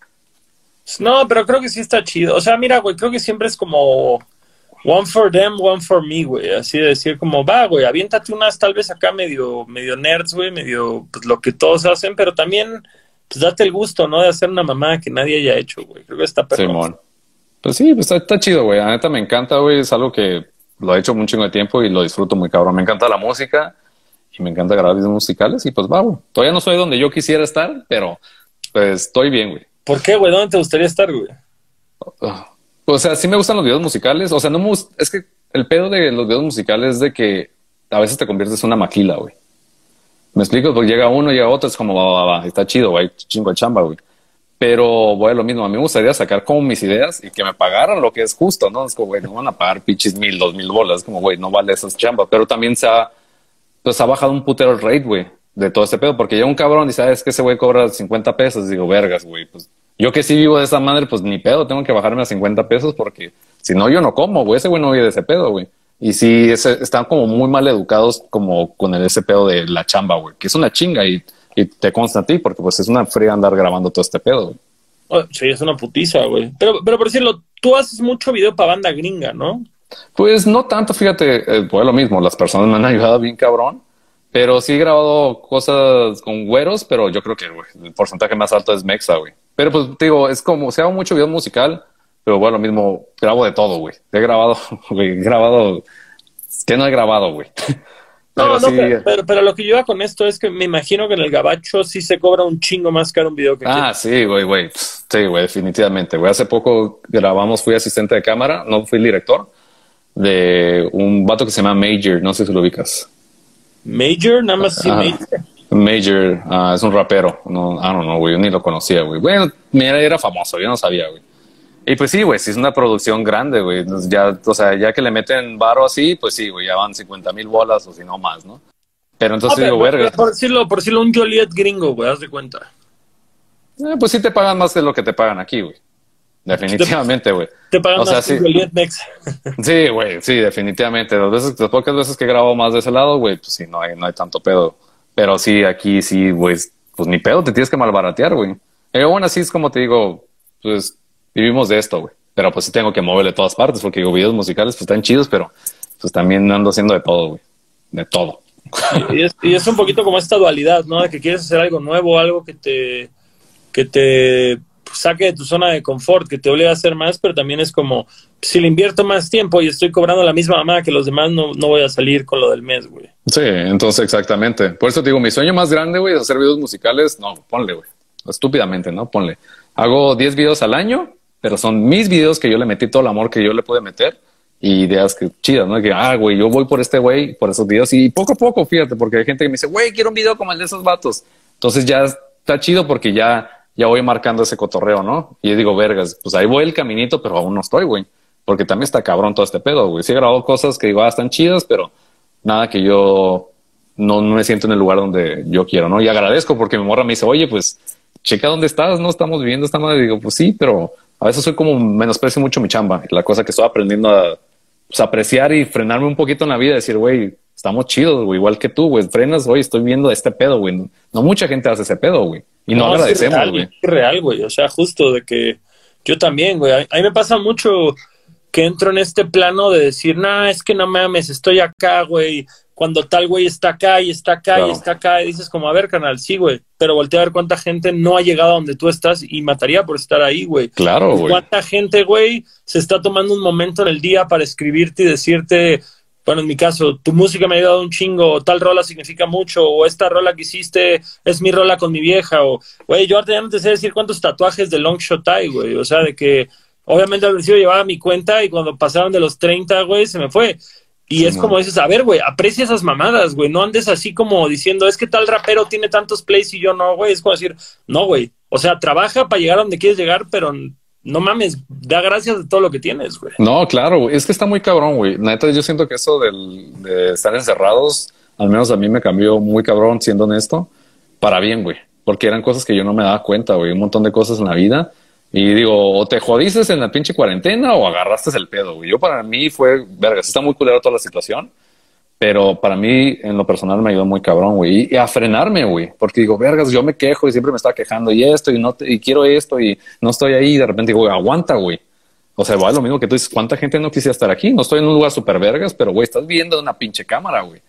No, pero creo que sí está chido. O sea, mira, güey, creo que siempre es como one for them, one for me, güey. Así de decir como, va, güey, aviéntate unas tal vez acá medio, medio nerds, güey, medio pues, lo que todos hacen, pero también pues date el gusto, ¿no? De hacer una mamada que nadie haya hecho, güey. Creo que está. Simón. Pues sí, pues está, está chido, güey. La neta me encanta, güey. Es algo que lo he hecho un chingo de tiempo y lo disfruto muy cabrón. Me encanta la música y me encanta grabar videos musicales y pues va, güey. Todavía no soy donde yo quisiera estar, pero pues estoy bien, güey. ¿Por qué, güey? ¿Dónde te gustaría estar, güey? Ah, O sea, sí me gustan los videos musicales. O sea, no me es que el pedo de los videos musicales es de que a veces te conviertes en una maquila, güey. Me explico, porque llega uno, llega otro, es como, va, va, va, está chido, güey, chingo de chamba, güey. Pero, güey, lo mismo, a mí me gustaría sacar como mis ideas y que me pagaran lo que es justo, ¿no? Es como, güey, no van a pagar pinches mil, dos mil bolas, es como, güey, no vale esas chambas. Pero también se ha, pues ha bajado un putero el rate, güey, de todo este pedo, porque llega un cabrón y sabes que ese güey cobra 50 pesos, digo, vergas, güey, pues yo que sí vivo de esa madre, pues ni pedo, tengo que bajarme a 50 pesos porque si no, yo no como, güey, ese güey no vive de ese pedo, güey. Y sí, ese, están como muy mal educados como con el, ese pedo de la chamba, güey, que es una chinga y, y te consta a ti porque pues es una fría andar grabando todo este pedo, güey. Oh, sí, es una putiza, güey. Pero, pero por decirlo, tú haces mucho video para banda gringa, ¿no? Pues no tanto, fíjate, eh, pues lo mismo, las personas me han ayudado bien cabrón, pero sí he grabado cosas con güeros, pero yo creo que güey, el porcentaje más alto es Mexa, güey. Pero pues digo, es como, si hago mucho video musical, pero bueno, lo mismo, grabo de todo, güey. He grabado, güey, he grabado, que no he grabado, güey. No, Pero no, sí, pero, pero, pero lo que yo con esto es que me imagino que en el gabacho sí se cobra un chingo más caro un video que aquí. Ah, sí, güey, güey. Sí, güey, definitivamente. Güey, hace poco grabamos, fui asistente de cámara, no fui el director, de un vato que se llama Major, no sé si lo ubicas. Major, nada más sí. Major. Major, ah, es un rapero. No, I don't know, güey, yo ni lo conocía, güey. Bueno, mira, era famoso, yo no sabía, güey. Y pues sí, güey, sí es una producción grande, güey. Entonces, Ya, o sea, ya que le meten varo así, pues sí, güey, ya van 50 mil bolas o si no más, ¿no? Pero Ah, entonces pero- digo, verga. por decirlo, por decirlo, un Joliet gringo, güey, haz de cuenta. eh, pues sí te pagan más de lo que te pagan aquí, güey. Definitivamente, güey. Te pagan O sea, más que sí. güey, sí, definitivamente. Las, veces, las pocas veces que he grabado más de ese lado, güey, pues sí, no hay, no hay tanto pedo. Pero sí, aquí sí, güey, pues ni pedo, te tienes que malbaratear, güey. Pero bueno, así es como te digo, pues vivimos de esto, güey. Pero pues sí tengo que moverle todas partes, porque digo, videos musicales pues están chidos, pero pues también ando haciendo de todo, güey. De todo. Y es, y es un poquito como esta dualidad, ¿no? De que quieres hacer algo nuevo, algo que te, que te saque de tu zona de confort, que te obliga a hacer más, pero también es como, si le invierto más tiempo y estoy cobrando la misma mamá que los demás, no, no voy a salir con lo del mes, güey. Sí, entonces exactamente. Por eso te digo, mi sueño más grande, güey, es hacer videos musicales. No, ponle, güey. Estúpidamente, ¿no? Ponle. Hago 10 videos al año, pero son mis videos que yo le metí todo el amor que yo le pude meter y ideas que chidas, ¿no? Que, ah, güey, yo voy por este güey, por esos videos y poco a poco, fíjate, porque hay gente que me dice, güey, quiero un video como el de esos vatos. Entonces ya está chido porque ya ya voy marcando ese cotorreo, ¿no? Y digo, vergas, pues ahí voy el caminito, pero aún no estoy, güey. Porque también está cabrón todo este pedo, güey. Sí he grabado cosas que digo, ah, están chidas, pero nada que yo no, no me siento en el lugar donde yo quiero, ¿no? Y agradezco porque mi morra me dice, oye, pues checa dónde estás, no estamos viviendo esta madre. digo, pues sí, pero a veces soy como menosprecio mucho mi chamba. La cosa que estoy aprendiendo a pues, apreciar y frenarme un poquito en la vida, decir, güey, estamos chidos, güey, igual que tú, güey, frenas, güey, estoy viendo este pedo, güey. No, mucha gente hace ese pedo, güey. Y no, agradecemos, güey. Es real, güey. O sea, justo de que yo también, güey. A, mí me pasa mucho que entro en este plano de decir, nah, es que no mames, estoy acá, güey. Cuando tal güey está acá y está acá y está acá, y dices como, a ver, canal, sí, güey. Pero voltea a ver cuánta gente no ha llegado a donde tú estás y mataría por estar ahí, güey. Claro, güey. Cuánta gente, güey, se está tomando un momento en el día para escribirte y decirte, bueno, en mi caso, tu música me ha ayudado un chingo, o tal rola significa mucho, o esta rola que hiciste es mi rola con mi vieja, o, güey, yo ya no te sé decir cuántos tatuajes de long shot hay, güey, o sea, de que obviamente al principio llevaba mi cuenta y cuando pasaron de los 30, güey, se me fue. Y es como dices, a ver, güey, aprecia esas mamadas, güey, no andes así como diciendo, es que tal rapero tiene tantos plays y yo no, güey, es como decir, no, güey, o sea, trabaja para llegar a donde quieres llegar, pero no mames, da gracias de todo lo que tienes, güey. No, claro. Es que está muy cabrón, güey. Neta, yo siento que eso del, de estar encerrados, al menos a mí me cambió muy cabrón, siendo honesto, para bien, güey. Porque eran cosas que yo no me daba cuenta, güey. Un montón de cosas en la vida. Y digo, o te jodiste en la pinche cuarentena o agarraste el pedo, güey. Yo para mí fue, verga, está muy culero toda la situación. Pero para mí, en lo personal, me ayudó muy cabrón, güey. Y a frenarme, güey. Porque digo, vergas, yo me quejo y siempre me estaba quejando y esto y no y quiero esto y no estoy ahí. Y de repente digo, aguanta, güey. O sea, va lo mismo que tú dices, ¿cuánta gente no quisiera estar aquí? No estoy en un lugar súper vergas, pero güey, estás viendo una pinche cámara, güey.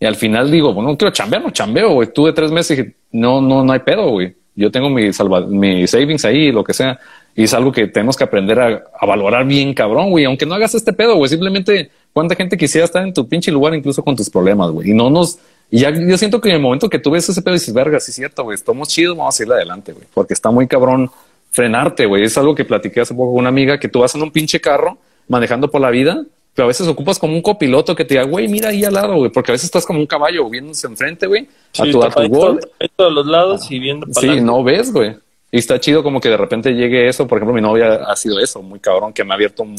Y al final digo, bueno, no quiero chambear, no chambeo, güey. Tuve tres meses y no, no, no hay pedo, güey. Yo tengo mi, salva mi savings ahí, lo que sea. Y es algo que tenemos que aprender a valorar bien, cabrón, güey. Aunque no hagas este pedo, güey. Simplemente ¿Cuánta gente quisiera estar en tu pinche lugar incluso con tus problemas, güey? Y no nos... Y ya yo siento que en el momento que tú ves ese pedo dices, verga, sí es cierto, güey, estamos chidos, vamos a ir adelante, güey. Porque está muy cabrón frenarte, güey. Es algo que platiqué hace poco con una amiga, que tú vas en un pinche carro manejando por la vida, pero a veces ocupas como un copiloto que te diga, güey, mira ahí al lado, güey, porque a veces estás como un caballo viéndose enfrente, güey, a tu, a tu gol. todos los lados y viendo Sí, no ves, güey. Y está chido como que de repente llegue eso. Por ejemplo, mi novia ha sido eso, muy cabrón, que me ha abierto un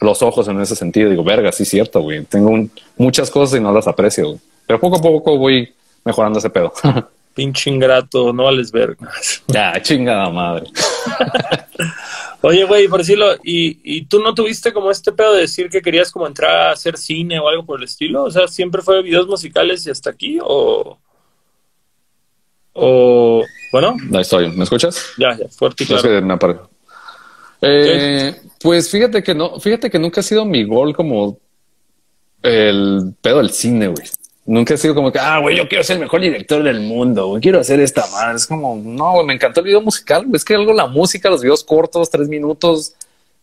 los ojos en ese sentido. Digo, verga, sí cierto, güey. Tengo muchas cosas y no las aprecio, güey. Pero poco a poco voy mejorando ese pedo. Pinche ingrato, no vales vergas. Ya, chingada madre. Oye, güey, por decirlo, ¿y, ¿y tú no tuviste como este pedo de decir que querías como entrar a hacer cine o algo por el estilo? O sea, ¿siempre fue videos musicales y hasta aquí? ¿O...? O... Bueno. Ahí estoy. ¿Me escuchas? Ya, ya, fuerte y claro. Eh, pues fíjate que no, fíjate que nunca ha sido mi gol como el pedo del cine, güey. Nunca ha sido como que, ah, güey, yo quiero ser el mejor director del mundo, güey, quiero hacer esta madre. Es como, no, güey, me encantó el video musical, Es que algo la música, los videos cortos, tres minutos,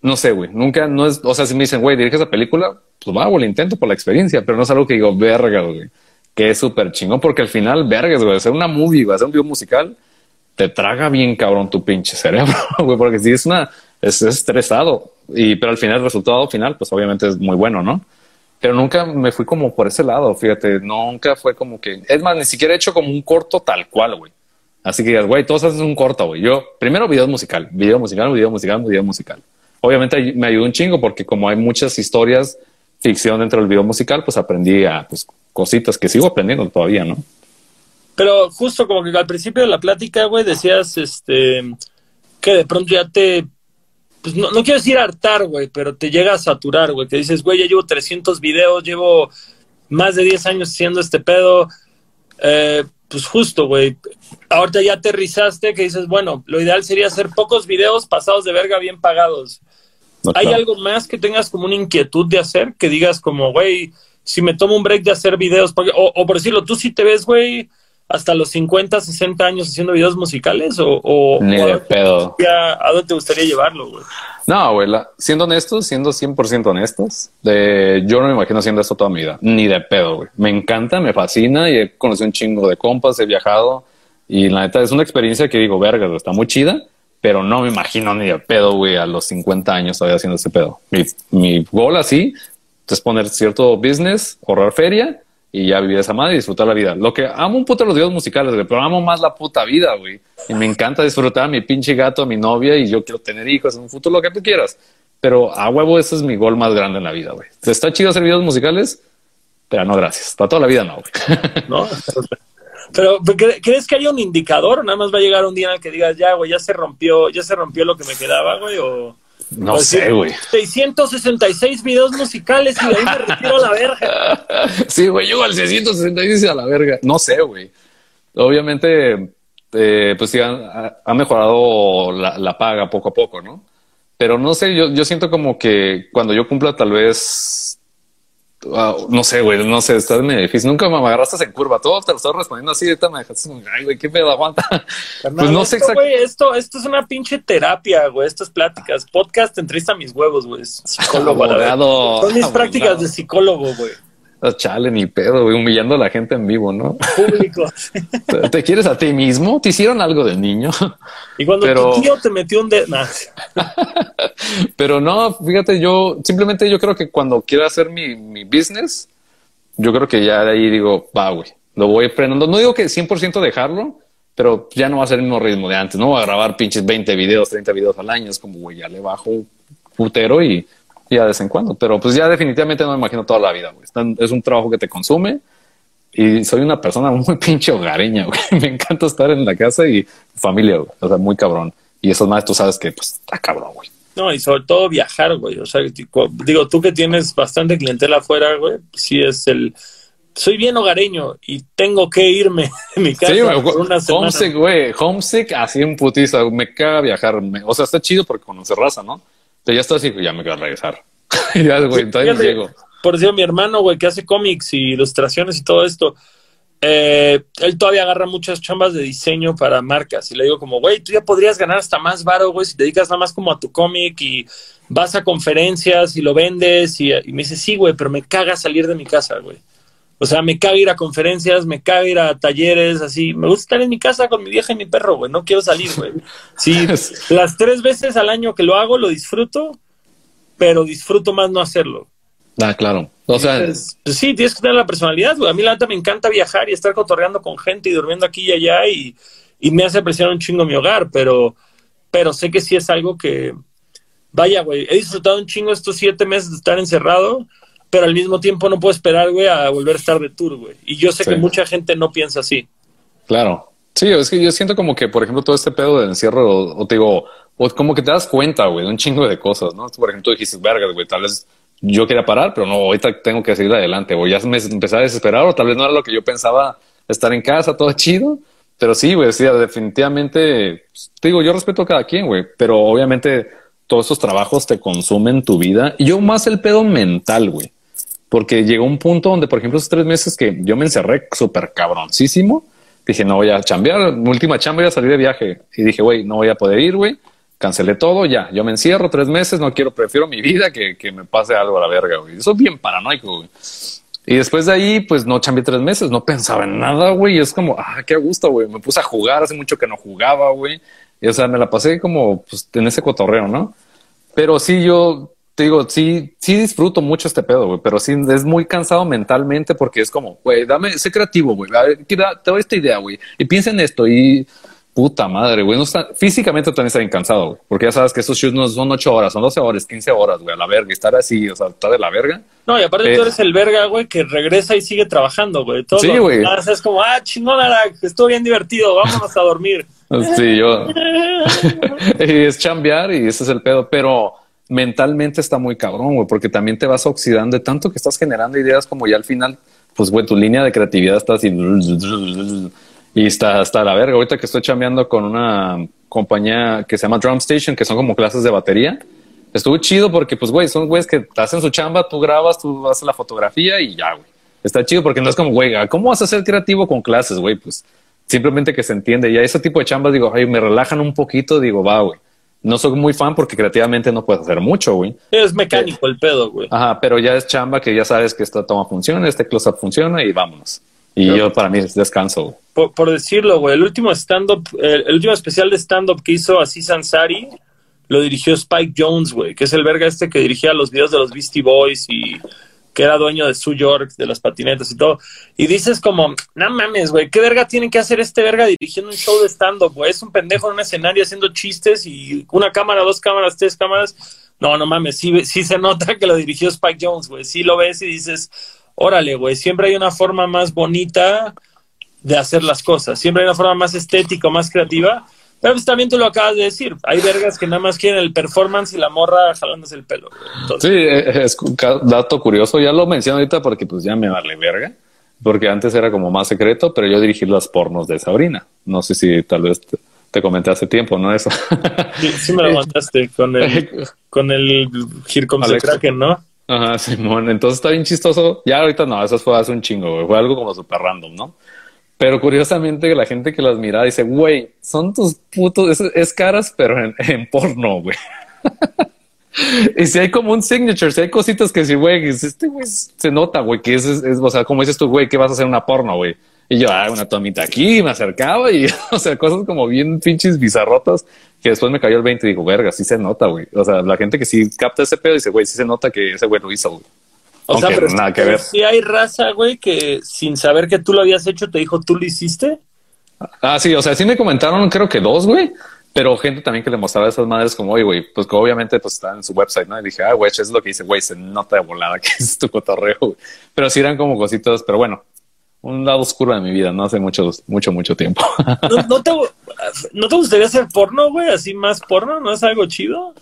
no sé, güey, nunca, no es, o sea, si me dicen, güey, dirige esa película, pues va, güey, lo intento por la experiencia, pero no es algo que digo, verga, güey, que es súper chingón, porque al final, vergas, güey, hacer una movie, güey, hacer un video musical, te traga bien cabrón tu pinche cerebro, güey, porque si es una, es, estresado. Y, pero al final, el resultado final, pues obviamente es muy bueno, ¿no? Pero nunca me fui como por ese lado, fíjate, nunca fue como que, es más, ni siquiera he hecho como un corto tal cual, güey. Así que, güey, todos hacen un corto, güey. Yo, primero video musical, video musical, video musical, video musical. Obviamente me ayudó un chingo porque como hay muchas historias, ficción dentro del video musical, pues aprendí a, pues, cositas que sigo aprendiendo todavía, ¿no? Pero justo como que al principio de la plática, güey, decías, este, que de pronto ya te pues no, no quiero decir hartar, güey, pero te llega a saturar, güey, que dices, güey, ya llevo 300 videos, llevo más de 10 años haciendo este pedo, eh, pues justo, güey, ahorita ya aterrizaste que dices, bueno, lo ideal sería hacer pocos videos pasados de verga bien pagados. ¿Hay algo más que tengas como una inquietud de hacer? Que digas como, güey, si me tomo un break de hacer videos, o, o por decirlo, tú sí te ves, güey, hasta los 50, 60 años haciendo videos musicales o, Ni de pedo. ¿A dónde te gustaría llevarlo, güey? No, abuela, siendo honestos, siendo 100% honestos, de, yo no me imagino haciendo esto toda mi vida, ni de pedo, güey. Me encanta, me fascina y he conocido un chingo de compas, he viajado y la neta es una experiencia que digo, verga, está muy chida, pero no me imagino ni de pedo, güey, a los 50 años todavía haciendo este pedo. Mi, mi goal así es poner cierto business, ahorrar feria y ya vivir esa madre y disfrutar la vida. Lo que amo un puto los videos musicales, güey, pero amo más la puta vida, güey. Y me encanta disfrutar a mi pinche gato, a mi novia y yo quiero tener hijos en un futuro, lo que tú quieras. Pero a huevo, ese es mi gol más grande en la vida, güey. Está chido hacer videos musicales, pero no, gracias. Para toda la vida no, güey. No, pero ¿crees que haya un indicador? Nada más va a llegar un día en el que digas, ya, güey, ya se rompió, ya se rompió lo que me quedaba, güey, o... No sé, güey. 666 videos musicales y de ahí me retiro a la verga. Sí, güey, yo al 666 a la verga. No sé, güey. Obviamente, eh, pues sí, ha, mejorado la, paga poco a poco, ¿no? Pero no sé, yo, yo siento como que cuando yo cumpla tal vez no sé, güey, no sé, está medio difícil. Nunca me agarraste en curva. Todo te lo estoy respondiendo así. Ahorita me dejaste ay, güey, qué pedo, aguanta. pues no sé exactamente. Esto, esto es una pinche terapia, güey. Estas pláticas. Podcast entrevista a mis huevos, güey. Psicólogo. Son mis prácticas de psicólogo, güey. Chale, ni pedo, güey, humillando a la gente en vivo, ¿no? Público. ¿Te, quieres a ti mismo? ¿Te hicieron algo de niño? Y cuando tu tío te metió un dedo. Pero no, fíjate, yo simplemente yo creo que cuando quiero hacer mi, mi business, yo creo que ya de ahí digo, va, güey, lo voy frenando. No digo que 100% dejarlo, pero ya no va a ser el mismo ritmo de antes. No voy a grabar pinches 20 videos, 30 videos al año. Es como, güey, ya le bajo putero y ya de vez en cuando, pero pues ya definitivamente no me imagino toda la vida, güey. Es un trabajo que te consume y soy una persona muy pinche hogareña, güey. Me encanta estar en la casa y familia, güey. O sea, muy cabrón. Y eso más tú sabes que pues está cabrón, güey. No, y sobre todo viajar, güey. O sea, digo, tú que tienes bastante clientela afuera, güey, sí es el soy bien hogareño y tengo que irme de mi casa por una semana. Homesick, güey, homesick así en putiza, me caga viajar. o sea, está chido porque conoce raza, ¿no? Ya está así, ya me quiero regresar. ya, güey, entonces llego. Por decir, mi hermano, güey, que hace cómics y ilustraciones y todo esto, eh, él todavía agarra muchas chambas de diseño para marcas. Y le digo como, güey, tú ya podrías ganar hasta más varo, güey, si te dedicas nada más como a tu cómic y vas a conferencias y lo vendes. Y, y me dice, sí, güey, pero me caga salir de mi casa, güey. O sea, me caga ir a conferencias, me caga ir a talleres, así. Me gusta estar en mi casa con mi vieja y mi perro, güey. No quiero salir, güey. Sí, las tres veces al año que lo hago, lo disfruto, pero disfruto más no hacerlo. Ah, claro. O sea, pues, sí, tienes que tener la personalidad, güey. A mí la neta me encanta viajar y estar cotorreando con gente y durmiendo aquí y allá y, y me hace apreciar un chingo mi hogar, pero, pero sé que sí es algo que, vaya, güey, he disfrutado un chingo estos siete meses de estar encerrado pero al mismo tiempo no puedo esperar, güey, a volver a estar de tour, güey. Y yo sé que mucha gente no piensa así. Claro. Sí, es que yo siento como que, por ejemplo, todo este pedo de encierro, o, te digo, o como que te das cuenta, güey, de un chingo de cosas, ¿no? Por ejemplo, tú dijiste, verga, güey, tal vez yo quería parar, pero no, ahorita tengo que seguir adelante, o ya me empecé a desesperar, o tal vez no era lo que yo pensaba estar en casa, todo chido. Pero sí, güey, sí, definitivamente, pues, te digo, yo respeto a cada quien, güey, pero obviamente todos esos trabajos te consumen tu vida. Y yo más el pedo mental, güey porque llegó un punto donde, por ejemplo, esos tres meses que yo me encerré súper cabroncísimo, dije, no voy a chambear, mi última chamba iba a salir de viaje y dije, güey, no voy a poder ir, güey, cancelé todo, ya, yo me encierro tres meses, no quiero, prefiero mi vida que, que me pase algo a la verga, güey. Eso es bien paranoico, güey. Y después de ahí, pues no chambeé tres meses, no pensaba en nada, güey. Es como, ah, qué gusto, güey. Me puse a jugar, hace mucho que no jugaba, güey. Y o sea, me la pasé como pues, en ese cotorreo, ¿no? Pero sí, yo te digo, sí, sí disfruto mucho este pedo, güey, pero sí es muy cansado mentalmente porque es como, güey, dame, sé creativo, güey, te doy esta idea, güey, y piensa en esto y puta madre, güey, no está, físicamente también está bien cansado, güey, porque ya sabes que esos shoots no son ocho horas, son 12 horas, 15 horas, güey, a la verga, y estar así, o sea, estar de la verga. No, y aparte tú eres el verga, güey, que regresa y sigue trabajando, güey. Todo sí, güey. Es como, ah, chingón, estuvo bien divertido, vámonos a dormir. sí, yo. y es chambear y ese es el pedo, pero mentalmente está muy cabrón, güey, porque también te vas oxidando de tanto que estás generando ideas como ya al final, pues, güey, tu línea de creatividad está así y está hasta la verga. Ahorita que estoy chambeando con una compañía que se llama Drum Station, que son como clases de batería. Estuvo chido porque, pues, güey, son güeyes que hacen su chamba, tú grabas, tú haces la fotografía y ya, güey. Está chido porque no es como, güey, ¿cómo vas a ser creativo con clases, güey? Pues simplemente que se entiende. Y a ese tipo de chambas digo, ay, me relajan un poquito, digo, va, güey no soy muy fan porque creativamente no puedes hacer mucho, güey. Es mecánico el pedo, güey. Ajá, pero ya es chamba que ya sabes que esta toma funciona, este close-up funciona y vámonos. Y yo para mí es descanso. Por, decirlo, güey, el último stand-up, el, último especial de stand-up que hizo así Sansari lo dirigió Spike Jones, güey, que es el verga este que dirigía los videos de los Beastie Boys y que era dueño de Su York, de las patinetas y todo. Y dices como, no mames, güey, ¿qué verga tiene que hacer este verga dirigiendo un show de stand-up, güey? Es un pendejo en un escenario haciendo chistes y una cámara, dos cámaras, tres cámaras. No, no mames, sí, sí se nota que lo dirigió Spike Jones, güey. Sí lo ves y dices, órale, güey, siempre hay una forma más bonita de hacer las cosas. Siempre hay una forma más estética, más creativa. Pero pues también tú lo acabas de decir. Hay vergas que nada más quieren el performance y la morra jalándose el pelo. sí, eh, es un dato curioso. Ya lo menciono ahorita porque pues ya me vale verga. Porque antes era como más secreto, pero yo dirigí las pornos de Sabrina. No sé si tal vez te, comenté hace tiempo, ¿no? Eso. Sí, sí me lo contaste con el, con el Here Comes Kraken, ¿no? Ajá, Simón. Entonces está bien chistoso. Ya ahorita no, eso fue hace un chingo, Fue algo como súper random, ¿no? Pero curiosamente la gente que las mira dice, güey, son tus putos, es, caras, pero en, porno, güey. y si hay como un signature, si hay cositas que si, güey, este güey se nota, güey, que es, es, o sea, como dices tú, güey, que vas a hacer una porno, güey. Y yo, ah, una tomita aquí, me acercaba y, o sea, cosas como bien pinches bizarrotas que después me cayó el 20 y digo, verga, sí se nota, güey. O sea, la gente que sí capta ese pedo dice, güey, sí se nota que ese güey lo hizo, güey. O sea, pero nada que ver. Si hay raza, güey, que sin saber que tú lo habías hecho, te dijo, ¿tú lo hiciste? Ah, sí, o sea, sí me comentaron, creo que dos, güey, pero gente también que le mostraba a esas madres como, oye, güey, pues que obviamente pues está en su website, ¿no? Y dije, ah, güey, eso es lo que dice, güey, se nota de volada que es tu cotorreo, güey. Pero sí eran como cositas, pero bueno, un lado oscuro de mi vida, no hace mucho, mucho, mucho tiempo. ¿No, te, ¿No te gustaría hacer porno, güey? Así más porno, ¿no es algo chido?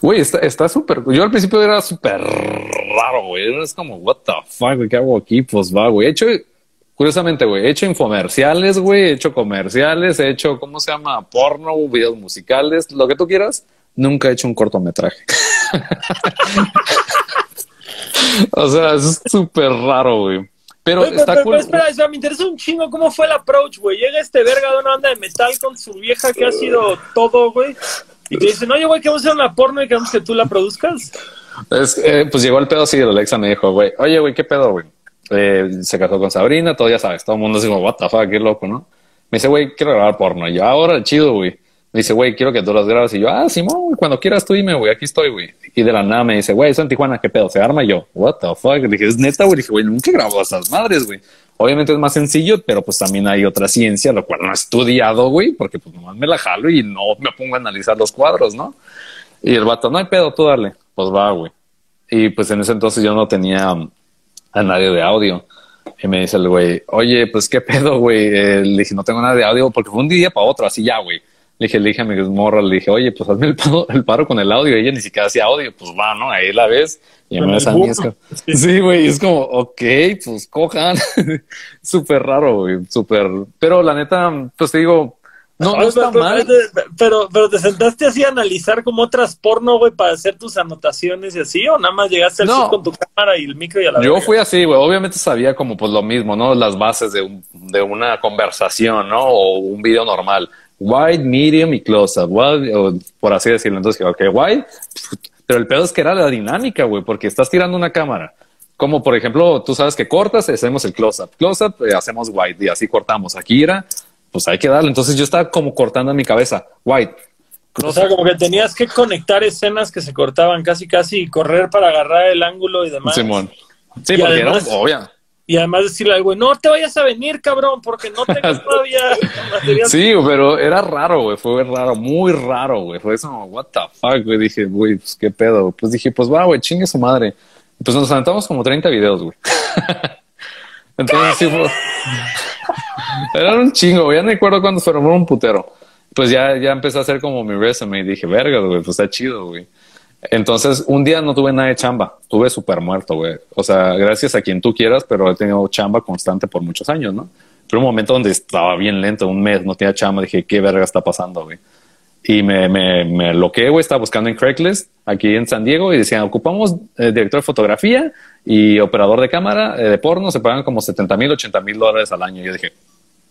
Güey, está súper. yo al principio era súper raro, güey. Es como, what the fuck, güey, ¿qué hago aquí? Pues va, güey. He hecho, curiosamente, güey, he hecho infomerciales, güey, he hecho comerciales, he hecho, ¿cómo se llama? Porno, videos musicales, lo que tú quieras. Nunca he hecho un cortometraje. o sea, es súper raro, güey. Pero, está cool. espera, espera, me interesa un chingo cómo fue el approach, güey. Llega este verga de una banda de metal con su vieja que ha sido todo, güey. Y te dicen, oye, güey, queremos hacer una porno y queremos que tú la produzcas. Es, eh, pues llegó el pedo así, Alexa me dijo, güey, oye, güey, ¿qué pedo, güey? Eh, se casó con Sabrina, todo ya sabes, todo el mundo dice, what the fuck, qué loco, ¿no? Me dice, güey, quiero grabar porno. Y yo, ahora, chido, güey. Me dice, güey, quiero que tú las grabes. Y yo, ah, Simón, cuando quieras tú dime, güey, aquí estoy, güey. Y de la nada me dice, güey, eso en Tijuana, ¿qué pedo? ¿Se arma? Y yo, what the fuck? Le dije, es neta, güey. dije, güey, nunca he grabado a esas madres, güey. Obviamente es más sencillo, pero pues también hay otra ciencia, lo cual no he estudiado, güey, porque pues nomás me la jalo y no me pongo a analizar los cuadros, ¿no? Y el vato, no hay pedo, tú dale. Pues va, güey. Y pues en ese entonces yo no tenía a nadie de audio. Y me dice el güey, oye, pues qué pedo, güey. Eh, le dije, no tengo nada de audio porque fue un día para otro, así ya, güey. Le dije, le dije a mi morra, le dije, oye, pues hazme el paro, el paro con el audio. Y ella ni siquiera hacía audio. Pues va, ¿no? Ahí la ves. Y me ves a mí. sí, güey. Es como, ok, pues cojan. súper raro, güey. Súper. Pero la neta, pues te digo, no, no está pero, mal. Pero, pero te sentaste así a analizar como otras porno, güey, para hacer tus anotaciones y así, o nada más llegaste al no. con tu cámara y el micro y a la Yo fui así, güey. Obviamente sabía como pues lo mismo, ¿no? Las bases de, un, de una conversación, ¿no? O un video normal wide, medium y close up, por así decirlo. Entonces, ok, wide, pero el pedo es que era la dinámica, güey, porque estás tirando una cámara. Como por ejemplo, tú sabes que cortas, hacemos el close up, close up, eh, hacemos wide y así cortamos. Aquí era, pues hay que darle. Entonces yo estaba como cortando en mi cabeza, wide. O sea, como que tenías que conectar escenas que se cortaban casi, casi y correr para agarrar el ángulo y demás. Simón. Sí, porque era obvia. Y además decirle al güey, no te vayas a venir, cabrón, porque no tengo todavía material. Sí, pero era raro, güey, fue raro, muy raro, güey. Fue eso, what the fuck, güey. Dije, güey, pues qué pedo. Pues dije, pues va, güey, chingue su madre. Pues nos aventamos como 30 videos, güey. Entonces sí fue. era un chingo, güey. Ya no me acuerdo cuándo fueron, un putero. Pues ya, ya empecé a hacer como mi resume y dije, verga, güey, pues está chido, güey. Entonces, un día no tuve nada de chamba, tuve súper muerto, güey. O sea, gracias a quien tú quieras, pero he tenido chamba constante por muchos años, ¿no? Pero un momento donde estaba bien lento, un mes, no tenía chamba, dije, ¿qué verga está pasando, güey? Y me, me, me loqué, güey, estaba buscando en Craigslist aquí en San Diego y decían, ocupamos eh, director de fotografía y operador de cámara eh, de porno, se pagan como 70 mil, 80 mil dólares al año. Y yo dije,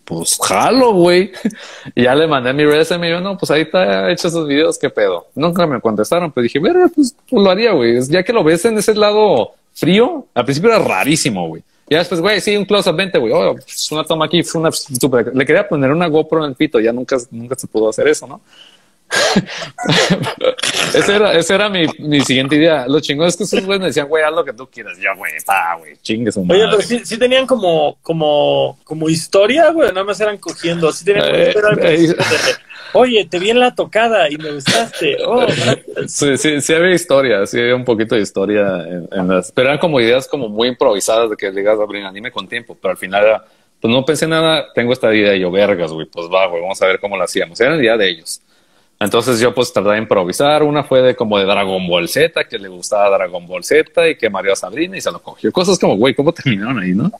pues jalo, güey. Y ya le mandé mi resume y yo, no, pues ahí está hecho esos videos, qué pedo. Nunca me contestaron, pero dije, verga, pues, pues, lo haría, güey. Ya que lo ves en ese lado frío, al principio era rarísimo, güey. Y después, güey, sí, un close-up 20, güey. Oh, una toma aquí, fue una super. Le quería poner una GoPro en el pito, ya nunca, nunca se pudo hacer eso, ¿no? esa era, esa era mi, mi, siguiente idea. Lo chingón es que esos güeyes me decían, güey, haz lo que tú quieras. Yo, güey, pa, güey, chingue su madre. Oye, pero sí, sí, tenían como, como, como historia, güey, nada más eran cogiendo. Sí tenían como eh, Oye, te vi en la tocada y me gustaste. Oh, sí, sí, sí había historia, sí había un poquito de historia en, las, pero eran como ideas como muy improvisadas de que digas, abrir anime con tiempo, pero al final era, pues no pensé nada, tengo esta idea y yo, vergas, güey, pues va, güey, vamos a ver cómo lo hacíamos. Era la idea de ellos. Entonces yo pues tardé a improvisar. Una fue de como de Dragon Ball Z, que le gustaba Dragon Ball Z y que Mario a Sabrina y se lo cogió. Cosas como, güey, ¿cómo terminaron ahí, no?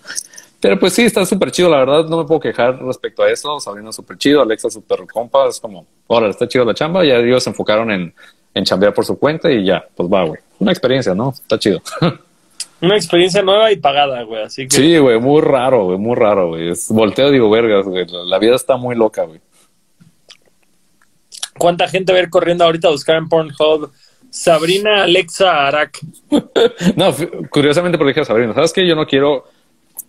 Pero pues sí, está súper chido, la verdad, no me puedo quejar respecto a eso. Sabrina súper chido, Alexa súper compa, es como, ahora está chido la chamba. Ya ellos se enfocaron en, en chambear por su cuenta y ya, pues va, güey. Una experiencia, ¿no? Está chido. Una experiencia nueva y pagada, güey, así que... Sí, güey, muy raro, güey, muy raro, güey. Volteo, digo, vergas, güey, la vida está muy loca, güey. ¿Cuánta gente ver corriendo ahorita a buscar en Pornhub? Sabrina Alexa Arak. no, curiosamente porque dije a Sabrina, ¿sabes qué? Yo no quiero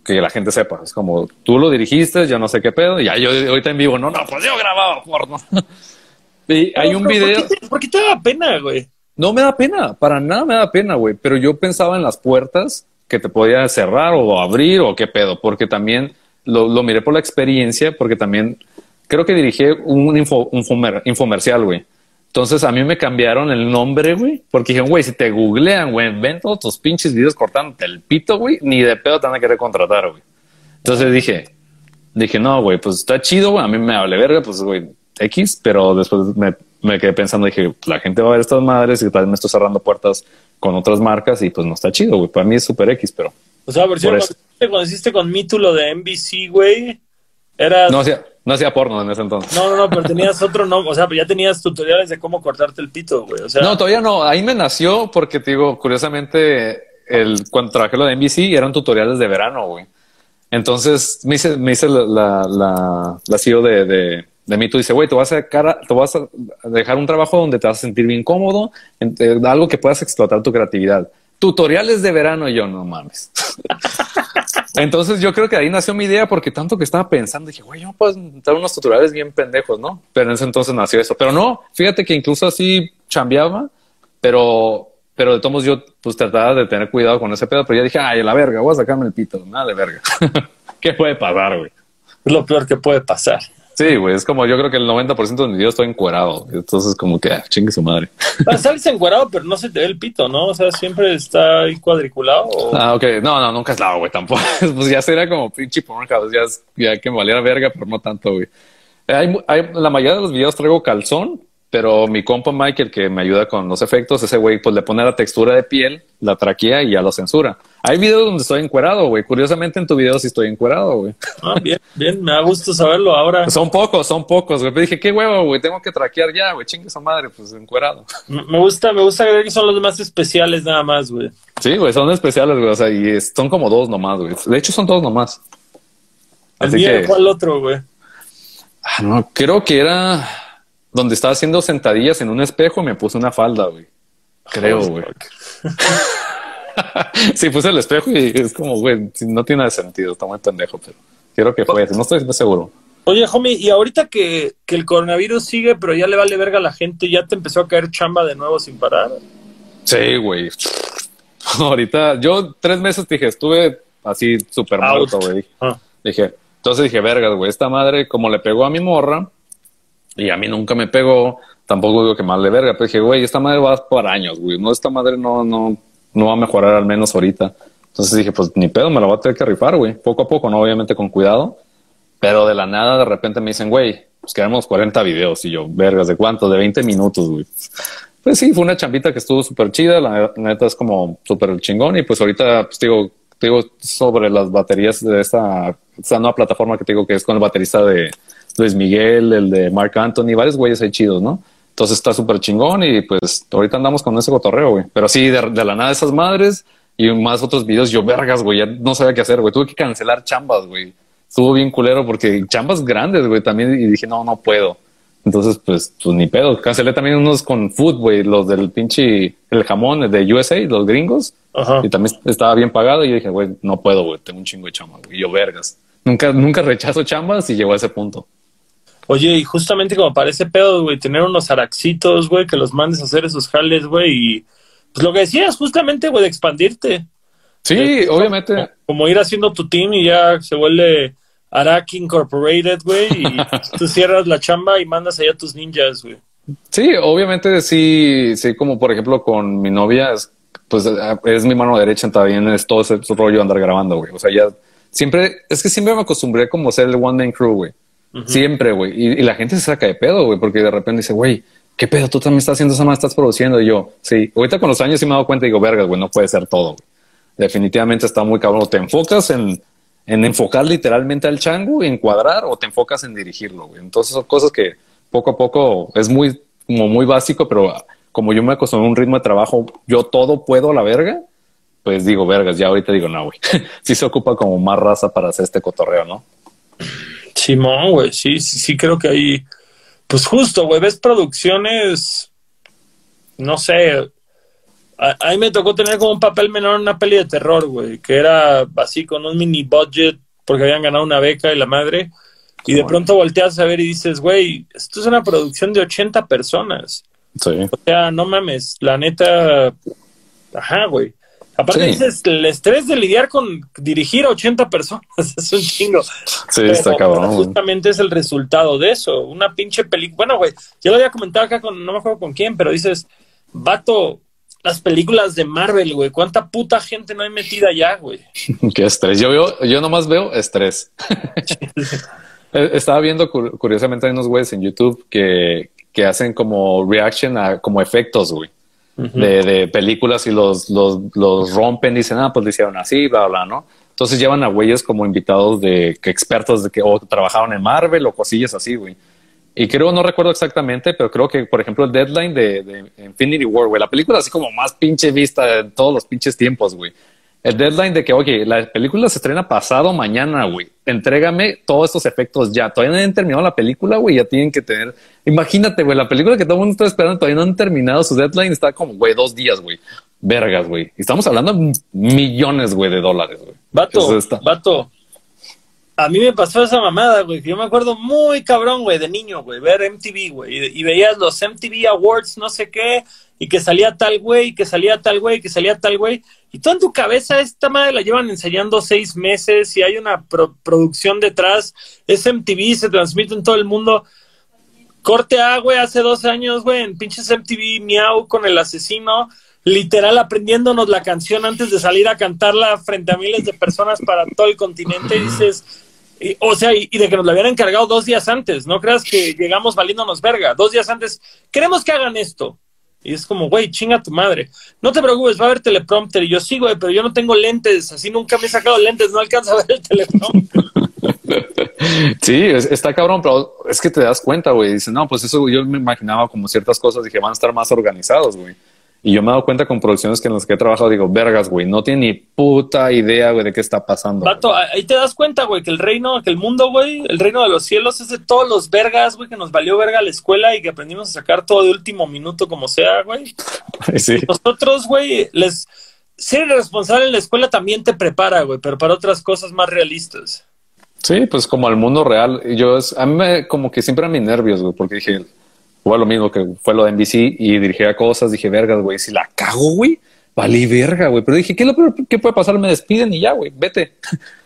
que la gente sepa. Es como, tú lo dirigiste, yo no sé qué pedo. Y ya yo ahorita en vivo, no, no, pues yo grababa porno. y hay un video. ¿por qué, te, da pena, güey? No me da pena, para nada me da pena, güey. Pero yo pensaba en las puertas que te podía cerrar o abrir o qué pedo, porque también lo, lo miré por la experiencia, porque también creo que dirigí un, info, un infomercial, güey. Entonces a mí me cambiaron el nombre, güey, porque dijeron, güey, si te googlean, güey, ven todos tus pinches videos cortándote el pito, güey, ni de pedo te van a querer contratar, güey. Entonces dije, dije, no, güey, pues está chido, güey, a mí me hable verga, pues, güey, X, pero después me, me quedé pensando, dije, la gente va a ver estas madres y tal vez me estoy cerrando puertas con otras marcas y pues no está chido, güey. Para mí es súper X, pero. O sea, por, por cuando, hiciste con Mítulo de NBC, güey, era. No, o sea, no hacía porno en ese entonces. No, no, no, pero tenías otro no, o sea, ya tenías tutoriales de cómo cortarte el pito, güey. O sea, no, todavía no. Ahí me nació porque te digo, curiosamente, el cuando trabajé lo de NBC eran tutoriales de verano, güey. Entonces me hice, me hice la, la, la, la CEO de, de, de mí. Tú dices, güey, te vas a sacar, te vas a dejar un trabajo donde te vas a sentir bien cómodo, algo que puedas explotar tu creatividad tutoriales de verano y yo no mames. Entonces yo creo que ahí nació mi idea porque tanto que estaba pensando, dije, güey, yo puedo dar unos tutoriales bien pendejos, ¿no? Pero en ese entonces nació eso. Pero no, fíjate que incluso así chambeaba, pero, pero de todos yo pues trataba de tener cuidado con ese pedo, pero ya dije, ay, la verga, voy a sacarme el pito, nada de verga. ¿Qué puede pasar, güey? Es lo peor que puede pasar. Sí, güey, es como yo creo que el 90% de mis videos estoy encuerado. Entonces, como que ah, chingue su madre. Ah, sales encuerado, pero no se te ve el pito, ¿no? O sea, siempre está ahí cuadriculado. Ah, ok. No, no, nunca es lado, güey, tampoco. pues ya sería como pinche porno, ya, ya que me valiera verga, pero no tanto, güey. Hay, hay, la mayoría de los videos traigo calzón, pero mi compa Michael, que me ayuda con los efectos, ese güey, pues le pone la textura de piel, la traquea y ya lo censura. Hay videos donde estoy encuerado, güey. Curiosamente en tu video sí estoy encuerado, güey. Ah, bien, bien. Me da gusto saberlo ahora. Son pocos, son pocos, güey. dije, qué huevo, güey. Tengo que traquear ya, güey. Chingue esa madre, pues encuerado. Me gusta, me gusta creer que son los más especiales nada más, güey. Sí, güey, son especiales, güey. O sea, y son como dos nomás, güey. De hecho, son dos nomás. Así que... ¿Cuál otro, güey? Ah, no, creo que era donde estaba haciendo sentadillas en un espejo, me puse una falda, güey. Creo, güey. sí, puse el espejo y es como, güey, no tiene sentido, está muy pendejo, pero quiero que fue, no estoy seguro. Oye, homie, y ahorita que, que, el coronavirus sigue, pero ya le vale verga a la gente, ¿ya te empezó a caer chamba de nuevo sin parar? Sí, güey. ahorita, yo tres meses dije, estuve así súper muerto, güey. Ah. Dije, entonces dije, vergas, güey, esta madre, como le pegó a mi morra, y a mí nunca me pegó, tampoco digo que mal de verga, pero dije, güey, esta madre va por años, güey, no, esta madre no, no, no va a mejorar al menos ahorita. Entonces dije, pues ni pedo, me la voy a tener que rifar, güey, poco a poco, no, obviamente con cuidado, pero de la nada de repente me dicen, güey, pues queremos 40 videos y yo, vergas, ¿de cuánto? De 20 minutos, güey. Pues sí, fue una chambita que estuvo súper chida, la neta es como súper chingón y pues ahorita, pues digo, digo sobre las baterías de esta, esta nueva plataforma que digo que es con el baterista de, Luis Miguel, el de Mark Anthony, varios güeyes ahí chidos, ¿no? Entonces está súper chingón y pues ahorita andamos con ese cotorreo, güey. Pero sí, de, la nada esas madres y más otros videos, yo vergas, güey, ya no sabía qué hacer, güey. Tuve que cancelar chambas, güey. Estuvo bien culero porque chambas grandes, güey, también. Y dije, no, no puedo. Entonces, pues, pues ni pedo. Cancelé también unos con food, güey, los del pinche, el jamón de USA, los gringos. Y también estaba bien pagado. Y dije, güey, no puedo, güey, tengo un chingo de chambas, güey. yo, vergas. Nunca, nunca rechazo chambas y llegó a ese punto. Oye, y justamente como parece pedo, güey, tener unos araxitos, güey, que los mandes a hacer esos jales, güey, y pues lo que decías, justamente, güey, de expandirte. Sí, Eh, obviamente. Como, como ir haciendo tu team y ya se vuelve Araki Incorporated, güey, y tú cierras la chamba y mandas allá a tus ninjas, güey. Sí, obviamente sí, sí, como por ejemplo con mi novia, es, pues es mi mano derecha también es todo ese rollo andar grabando, güey. O sea, ya siempre, es que siempre me acostumbré como a ser el one man crew, güey. Siempre, güey. Y, la gente se saca de pedo, güey, porque de repente dice, güey, ¿qué pedo? Tú también estás haciendo esa más, estás produciendo. Y yo, sí, ahorita con los años sí me he dado cuenta y digo, vergas, güey, no puede ser todo. Definitivamente está muy cabrón. Te enfocas en, en enfocar literalmente al chango, encuadrar, o te enfocas en dirigirlo. Entonces son cosas que poco a poco es muy, como muy básico, pero como yo me acostumbré a un ritmo de trabajo, yo todo puedo a la verga, pues digo, vergas, ya ahorita digo, no, güey. sí se ocupa como más raza para hacer este cotorreo, ¿no? Simón, güey, sí, sí, sí creo que ahí, pues justo, güey, ves producciones, no sé, a, a mí me tocó tener como un papel menor en una peli de terror, güey, que era así con un mini budget porque habían ganado una beca y la madre, y de pronto volteas a ver y dices, güey, esto es una producción de 80 personas. Sí. O sea, no mames, la neta, ajá, güey. Aparte Sí. dices, el estrés de lidiar con dirigir a 80 personas es un chingo. Sí, está cabrón. Justamente es el resultado de eso. Una pinche película. Bueno, güey, yo lo había comentado acá con, no me acuerdo con quién, pero dices, vato, las películas de Marvel, güey, ¿cuánta puta gente no hay metida allá, güey? Qué estrés. Yo veo, yo nomás veo estrés. Eh, Estaba viendo cu- curiosamente hay unos güeyes en YouTube que, que hacen como reaction a como efectos, güey. De, de películas y los, los, rompen, dicen, ah, pues lo hicieron así, bla, bla, ¿no? Entonces llevan a güeyes como invitados de que expertos de que o trabajaron en Marvel o cosillas así, güey. Y creo, no recuerdo exactamente, pero creo que, por ejemplo, el deadline de, de Infinity War, güey, la película así como más pinche vista en todos los pinches tiempos, güey. El deadline de que, oye, la película se estrena pasado mañana, güey. Entrégame todos estos efectos ya. Todavía no han terminado la película, güey. Ya tienen que tener. Imagínate, güey, la película que todo el mundo está esperando todavía no han terminado su deadline. Está como, güey, dos días, güey. Vergas, güey. Y estamos hablando de millones, güey, de dólares, güey. Vato, vato. A mí me pasó esa mamada, güey, yo me acuerdo muy cabrón, güey, de niño, güey, ver MTV, güey, y, veías los MTV Awards, no sé qué, y que salía tal güey, que salía tal güey, que salía tal güey, y tú en tu cabeza esta madre la llevan enseñando seis meses, y hay una pro- producción detrás, es MTV, se transmite en todo el mundo. Corte A, güey, hace dos años, güey, en pinches MTV Miau con el asesino, literal aprendiéndonos la canción antes de salir a cantarla frente a miles de personas para todo el continente. Dices, y- o sea, y, de que nos la habían encargado dos días antes. No creas que llegamos valiéndonos verga. Dos días antes, queremos que hagan esto. Y es como, güey, chinga tu madre. No te preocupes, va a haber teleprompter. Y yo sí, güey, pero yo no tengo lentes. Así nunca me he sacado lentes. No alcanzo a ver el teleprompter. Sí, es- está cabrón, pero es que te das cuenta, güey. Dice, no, pues eso yo me imaginaba como ciertas cosas, dije, van a estar más organizados, güey. Y yo me he dado cuenta con producciones que en las que he trabajado, digo, vergas, güey, no tiene ni puta idea, güey, de qué está pasando. Vato, ahí te das cuenta, güey, que el reino, que el mundo, güey, el reino de los cielos es de todos los vergas, güey, que nos valió verga la escuela y que aprendimos a sacar todo de último minuto como sea, güey. Sí, Nosotros, güey, les ser responsable en la escuela también te prepara, güey, pero para otras cosas más realistas. sí, pues como al mundo real. Yo, a mí me, como que siempre eran mis nervios, güey, porque dije, fue lo mismo que fue lo de NBC y dirigía cosas, dije, vergas, güey, si la cago, güey, valí verga, güey. Pero dije, ¿qué, lo que puede pasar? Me despiden y ya, güey, vete.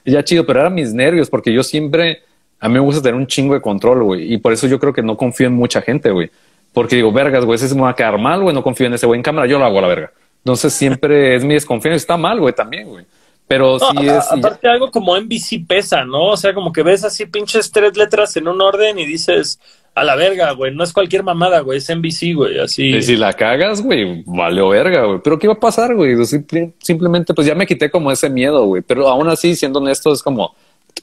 Y ya chido, pero eran mis nervios porque yo siempre, a mí me gusta tener un chingo de control, güey. Y por eso yo creo que no confío en mucha gente, güey. Porque digo, vergas, güey, ese se me va a quedar mal, güey, no confío en ese güey en cámara, yo lo hago a la verga. Entonces siempre es mi desconfianza, está mal, güey, también, güey. Pero No, sí es... ya- aparte algo como NBC pesa, ¿no? O sea, como que ves así pinches tres letras en un orden y dices, a la verga, güey, no es cualquier mamada, güey, es NBC, güey, así. Y si la cagas, güey, valió verga, güey. Pero ¿qué va a pasar, güey? Simple- simplemente, pues ya me quité como ese miedo, güey. Pero aún así, siendo honesto, es como,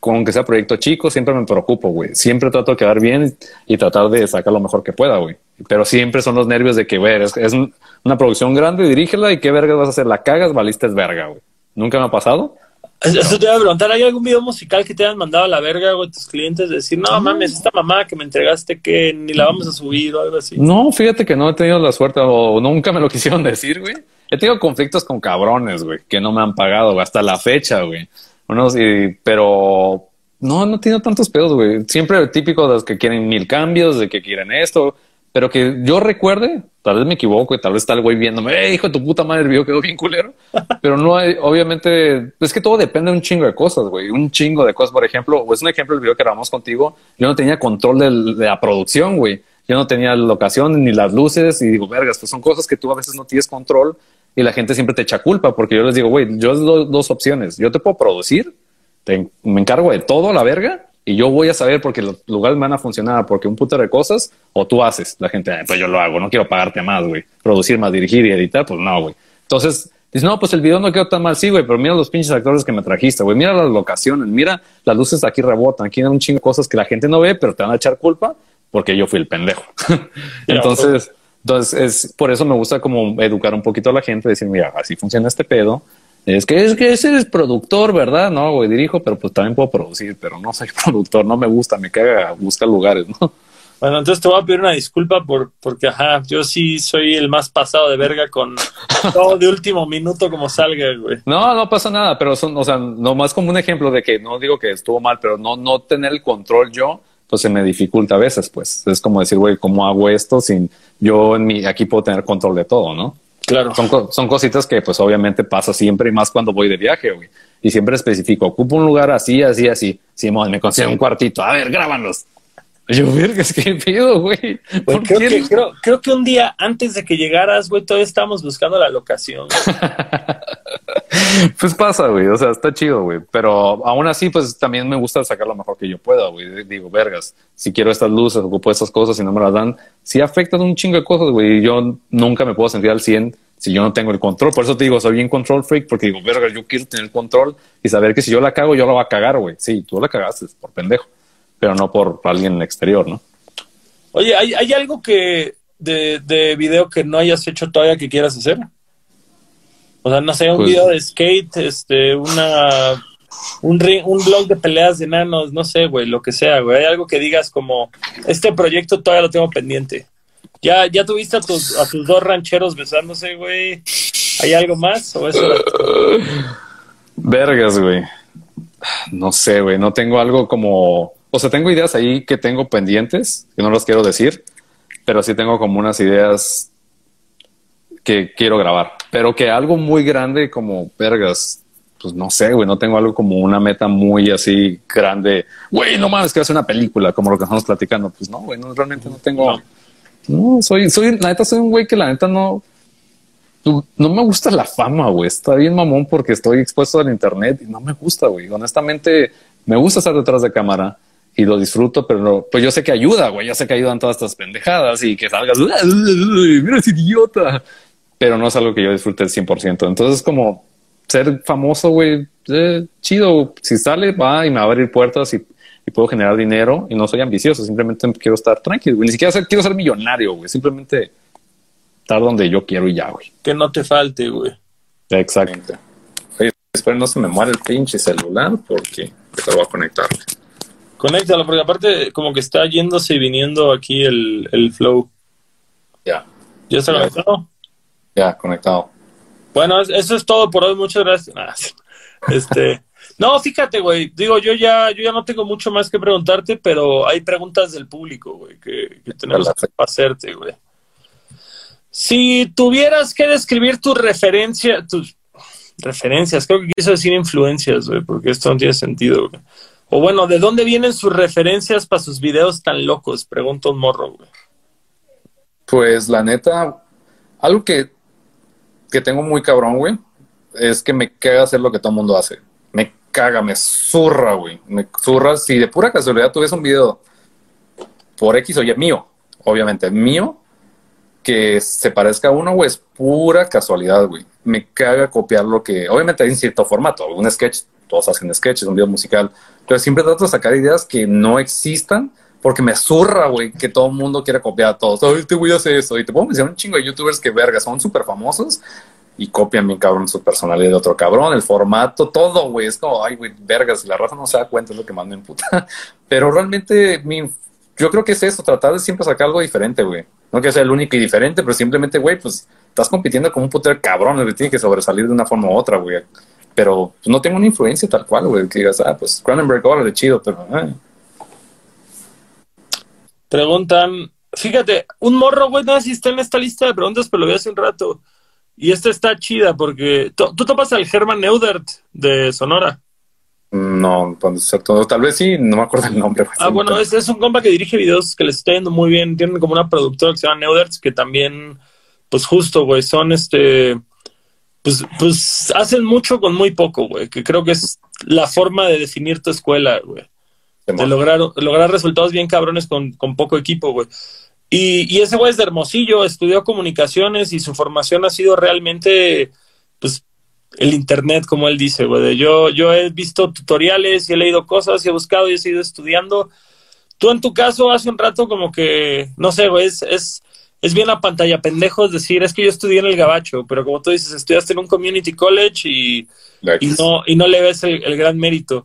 con que sea proyecto chico, siempre me preocupo, güey. Siempre trato de quedar bien y tratar de sacar lo mejor que pueda, güey. Pero siempre son los nervios de que, güey, es, es un- una producción grande, dirígela y qué verga vas a hacer. La cagas, valiste es verga, güey. Nunca me ha pasado. Eso te iba a preguntar, ¿hay algún video musical que te hayan mandado a la verga, güey, tus clientes? De decir, no mames, esta mamá que me entregaste que ni la vamos a subir o algo así. No, fíjate que no he tenido la suerte o nunca me lo quisieron decir, güey. He tenido conflictos con cabrones, güey, que no me han pagado güey, hasta la fecha, güey. Unos, y- pero no, no tiene tantos pedos, güey. Siempre típico de los que quieren mil cambios, de que quieren esto, pero que yo recuerde, tal vez me equivoco y tal vez está el güey viéndome, eh, hijo de tu puta madre, el video quedó bien culero. pero no hay, obviamente, es que todo depende de un chingo de cosas, güey. Un chingo de cosas, por ejemplo, es un ejemplo del video que grabamos contigo. Yo no tenía control de la producción, güey. Yo no tenía la locación ni las luces y digo, vergas, pues son cosas que tú a veces no tienes control y la gente siempre te echa culpa porque yo les digo, güey, yo doy dos opciones. Yo te puedo producir me encargo de todo, la verga, y yo voy a saber porque los lugares van a funcionar, porque un puto de cosas, o tú haces. La gente, pues yo lo hago, no quiero pagarte más, güey. Producir más, dirigir y editar, pues no, güey. Entonces, dices, no, pues el video no quedó tan mal, sí, güey, pero mira los pinches actores que me trajiste, güey. Mira las locaciones, mira las luces aquí rebotan, aquí hay un chingo de cosas que la gente no ve, pero te van a echar culpa porque yo fui el pendejo. entonces, entonces es por eso me gusta como educar un poquito a la gente, decir, mira, así funciona este pedo es que es que ese es productor, ¿verdad? No, güey, dirijo, pero pues también puedo producir, pero no soy productor, no me gusta, me caga buscar lugares, ¿no? Bueno, entonces te voy a pedir una disculpa por, porque, ajá, yo sí soy el más pasado de verga con todo de último minuto como salga, güey. No, no pasa nada, pero son, o sea, nomás como un ejemplo de que no digo que estuvo mal, pero no, no tener el control yo, pues se me dificulta a veces, pues. Es como decir, güey, ¿cómo hago esto sin yo en mi, aquí puedo tener control de todo, ¿no? Claro. Son, son cositas que pues obviamente pasa siempre y más cuando voy de viaje, güey. Y siempre especifico, ocupo un lugar así, así, así. Simón, me consigo un cuartito. A ver, grábanos. Yo, es que pido, güey. creo, que, creo, que un día antes de que llegaras, güey, todavía estábamos buscando la locación. pues pasa, güey. O sea, está chido, güey. Pero aún así, pues también me gusta sacar lo mejor que yo pueda, güey. Digo, vergas, si quiero estas luces, ocupo estas cosas y no me las dan, sí afectan un chingo de cosas, güey. Yo nunca me puedo sentir al 100 si yo no tengo el control. Por eso te digo, soy bien control freak, porque digo, vergas, yo quiero tener el control y saber que si yo la cago, yo la voy a cagar, güey. Sí, tú la cagaste por pendejo, pero no por alguien exterior, ¿no? Oye, ¿hay, hay algo que de, de video que no hayas hecho todavía que quieras hacer? O sea, no sé, un pues, video de skate, este, una, un, un blog de peleas de enanos, no sé, güey, lo que sea, güey. Hay algo que digas como, este proyecto todavía lo tengo pendiente. Ya, ya tuviste a tus, a tus dos rancheros besándose, güey. ¿Hay algo más? ¿O eso Vergas, güey. No sé, güey. No tengo algo como. O sea, tengo ideas ahí que tengo pendientes, que no las quiero decir, pero sí tengo como unas ideas que quiero grabar, pero que algo muy grande como vergas, pues no sé, güey, no tengo algo como una meta muy así grande, güey, no mames, que hacer una película como lo que estamos platicando, pues no, güey, no, realmente no tengo, no, soy, soy, la neta soy un güey que la neta no, no me gusta la fama, güey, está bien mamón porque estoy expuesto al internet y no me gusta, güey, honestamente me gusta estar detrás de cámara y lo disfruto, pero pues yo sé que ayuda, güey, yo sé que ayudan todas estas pendejadas y que salgas, mira ese idiota, pero no es algo que yo disfrute al 100%. Entonces, como ser famoso, güey, eh, chido. Si sale, va y me va a abrir puertas y, puedo generar dinero y no soy ambicioso. Simplemente quiero estar tranquilo, Ni siquiera quiero ser millonario, güey. Simplemente estar donde yo quiero y ya, güey. Que no te falte, güey. Exactamente. Oye, espero no se me muera el pinche celular porque te voy a conectar. Conéctalo, porque aparte como que está yéndose y viniendo aquí el, el flow. Ya. ¿Ya está conectado? Ya, conectado. Bueno, eso es todo por hoy. Muchas gracias. Este, no, fíjate, güey. Digo, yo ya, yo ya no tengo mucho más que preguntarte, pero hay preguntas del público, güey, que, tenemos que hacerte, güey. Si tuvieras que describir tus referencias, tus referencias, creo que quiso decir influencias, güey, porque esto no tiene sentido, güey. O bueno, ¿de dónde vienen sus referencias para sus videos tan locos? Pregunta un morro, güey. Pues la neta, algo que que tengo muy cabrón, güey, es que me caga hacer lo que todo el mundo hace. Me caga, me zurra, güey. Me zurra. Si de pura casualidad tú ves un video por X o Y mío, obviamente mío, que se parezca a uno, güey, es pura casualidad, güey. Me caga copiar lo que, obviamente hay en cierto formato, un sketch, todos hacen sketches, un video musical, pero siempre trato de sacar ideas que no existan porque me zurra, güey, que todo el mundo quiere copiar a todos. Ay, te voy a hacer eso. Y te puedo mencionar un chingo de youtubers que, verga, son súper famosos y copian bien cabrón su personalidad de otro cabrón, el formato, todo, güey. Es como, ay, güey, vergas, la raza no se da cuenta, es lo que mando en puta. Pero realmente, mi, yo creo que es eso, tratar de siempre sacar algo diferente, güey. No que sea el único y diferente, pero simplemente, güey, pues estás compitiendo con un puter cabrón, que tiene que sobresalir de una forma u otra, güey. pero no tengo una influencia tal cual, güey, que digas, ah, pues Cronenberg, órale, chido, pero... Eh. Preguntan, fíjate, un morro, güey, no sé si está en esta lista de preguntas, pero lo vi hace un rato. Y esta está chida porque tú topas al Herman Neudert de Sonora. No, pues, tal vez sí, no me acuerdo el nombre. Ah, bueno, es, es, un compa que dirige videos que les está yendo muy bien. Tienen como una productora que se llama Neuderts que también, pues justo, güey, son este, pues, pues hacen mucho con muy poco, güey, que creo que es la forma de definir tu escuela, güey. De lograr, lograr resultados bien cabrones con, con poco equipo, güey. Y, y ese güey es de Hermosillo, estudió comunicaciones y su formación ha sido realmente, pues, el internet, como él dice, güey. Yo, yo he visto tutoriales y he leído cosas y he buscado y he seguido estudiando. Tú en tu caso hace un rato como que, no sé, güey, es, es, es bien la pantalla pendejos decir, es que yo estudié en el Gabacho, pero como tú dices, estudiaste en un community college y, y no, y no le ves el, gran mérito.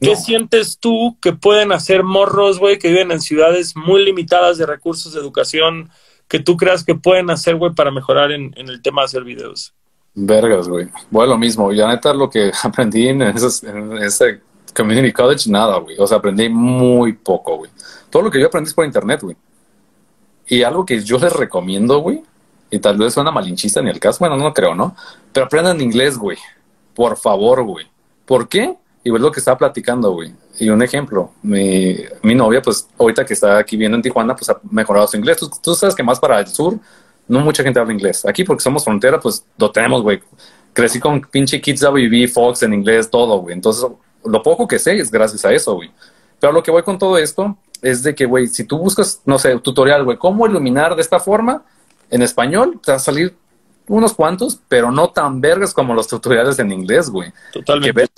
¿Qué sientes tú que pueden hacer morros, güey, que viven en ciudades muy limitadas de recursos de educación, que tú creas que pueden hacer, güey, para mejorar en, en el tema de hacer videos? Vergas, güey. Bueno, lo mismo. Ya neta lo que aprendí en, en ese community college, nada, güey. O sea, aprendí muy poco, güey. Todo lo que yo aprendí es por internet, güey. Y algo que yo les recomiendo, güey, y tal vez suena malinchista ni el caso, bueno, no creo, ¿no? Pero aprendan inglés, güey. Por favor, güey. ¿Por qué? Y ves lo que estaba platicando, güey. Y un ejemplo, mi, mi novia, pues, ahorita que está aquí viendo en Tijuana, pues ha mejorado su inglés. Tú, tú sabes que más para el sur no mucha gente habla inglés. Aquí porque somos frontera, pues lo tenemos, güey. Crecí con pinche Kids WB, Fox en inglés, todo, güey. Entonces, lo poco que sé es gracias a eso, güey. Pero lo que voy con todo esto es de que, güey, si tú buscas, no sé, tutorial, güey, cómo iluminar de esta forma en español, te va a salir unos cuantos, pero no tan vergas como los tutoriales en inglés, güey. Totalmente.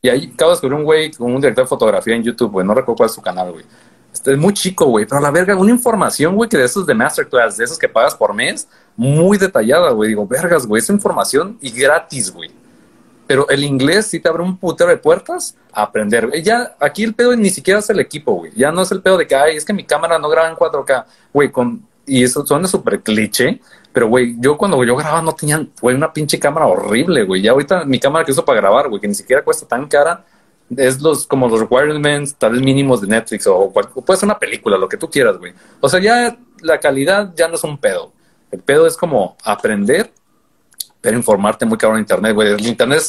Y ahí acabo de descubrir un güey un director de fotografía en YouTube, güey. No recuerdo cuál es su canal, güey este, es muy chico, güey, pero la verga, una información, güey, que de esos de Masterclass, de esos que pagas por mes, muy detallada, güey. Digo, vergas, güey, esa información y gratis, güey. Pero el inglés sí te abre un putero de puertas a aprender. Ya, aquí el pedo ni siquiera es el equipo, güey. Ya no es el pedo de que, ay, es que mi cámara no graba en 4K, güey, con, y eso suena súper cliché, pero, güey, yo cuando yo grababa no tenía, güey, una pinche cámara horrible, güey. Ya ahorita mi cámara que uso para grabar, güey, que ni siquiera cuesta tan cara, es los como los requirements tal vez mínimos de Netflix o, puede ser una película, lo que tú quieras, güey. O sea, ya la calidad ya no es un pedo. El pedo es como aprender, pero informarte muy cabrón en internet, güey. El internet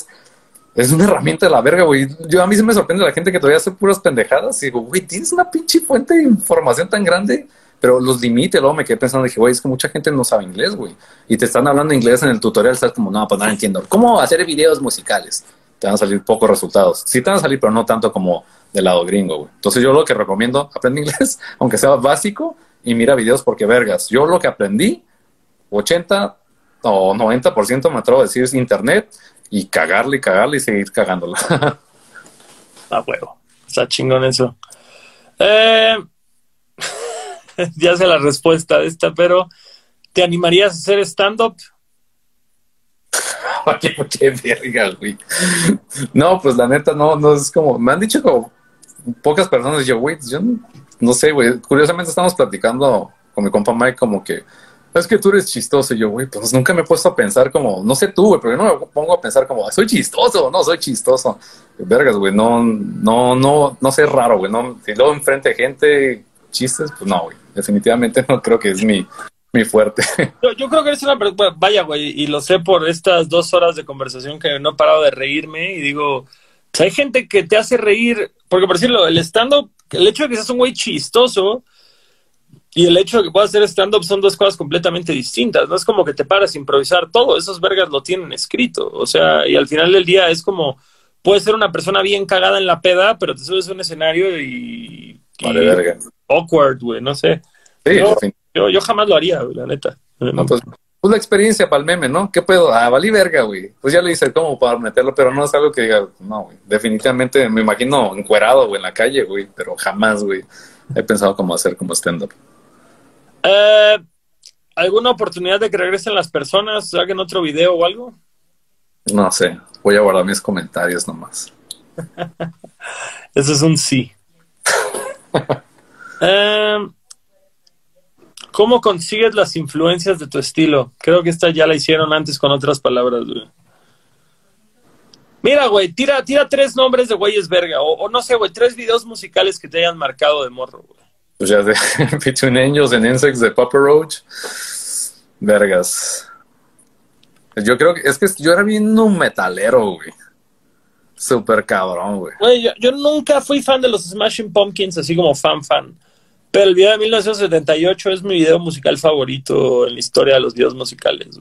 es, una herramienta de la verga, güey. Yo a mí se me sorprende la gente que todavía hace puras pendejadas y digo, güey, tienes una pinche fuente de información tan grande, pero los limite, luego me quedé pensando, dije, güey, es que mucha gente no sabe inglés, güey. Y te están hablando inglés en el tutorial, estás como, no, pues no entiendo. ¿Cómo hacer videos musicales? te van a salir pocos resultados. Sí te van a salir, pero no tanto como del lado gringo, güey. Entonces yo lo que recomiendo, aprende inglés, aunque sea básico, y mira videos porque vergas. Yo lo que aprendí, 80 o 90% me atrevo a decir es internet y cagarle y cagarle y seguir cagándola. ah, huevo. Está chingón eso. Eh, ya sé la respuesta de esta, pero ¿te animarías a hacer stand-up? No, pues la neta, no, no es como, me han dicho como pocas personas, yo, güey, yo no, sé, güey, curiosamente estamos platicando con mi compa Mike como que, es que tú eres chistoso, y yo, güey, pues nunca me he puesto a pensar como, no sé tú, güey, pero yo no me pongo a pensar como, soy chistoso, no, soy chistoso. Vergas, güey, no, no, no, no sé raro, güey, no, si luego enfrente gente, chistes, pues no, güey, definitivamente no creo que es mi, mi fuerte. Yo, creo que eres una vaya, güey, y lo sé por estas dos horas de conversación que no he parado de reírme y digo, pues, hay gente que te hace reír, porque por decirlo, el stand-up, el hecho de que seas un güey chistoso y el hecho de que puedas hacer stand-up son dos cosas completamente distintas, no es como que te paras a improvisar todo, esos vergas lo tienen escrito, o sea, y al final del día es como, puedes ser una persona bien cagada en la peda, pero te subes a un escenario y... awkward, güey, no sé. Sí, yo, yo jamás lo haría, la neta. No, pues, pues, la experiencia para el meme, ¿no? ¿Qué puedo? Ah, valí verga, güey. Pues ya le hice como para meterlo, pero no es algo que diga, no, güey. Definitivamente me imagino encuerado, güey, en la calle, güey, pero jamás, güey, he pensado cómo hacer como stand-up. Eh, ¿Alguna oportunidad de que regresen las personas, hagan otro video o algo? No sé, voy a guardar mis comentarios nomás. Eso es un sí. eh, ¿Cómo consigues las influencias de tu estilo? Creo que esta ya la hicieron antes con otras palabras, güey. Mira, güey, tira, tira tres nombres de güeyes verga. O, o no sé, güey, tres videos musicales que te hayan marcado de morro, güey. Pues ya de Between Angels and Insects de Papa Roach. Vergas. Yo creo que es que yo era bien un metalero, güey. Súper cabrón, güey. Güey, yo, yo nunca fui fan de los Smashing Pumpkins, así como fan, fan. Pero el video de 1978 es mi video musical favorito en la historia de los videos musicales.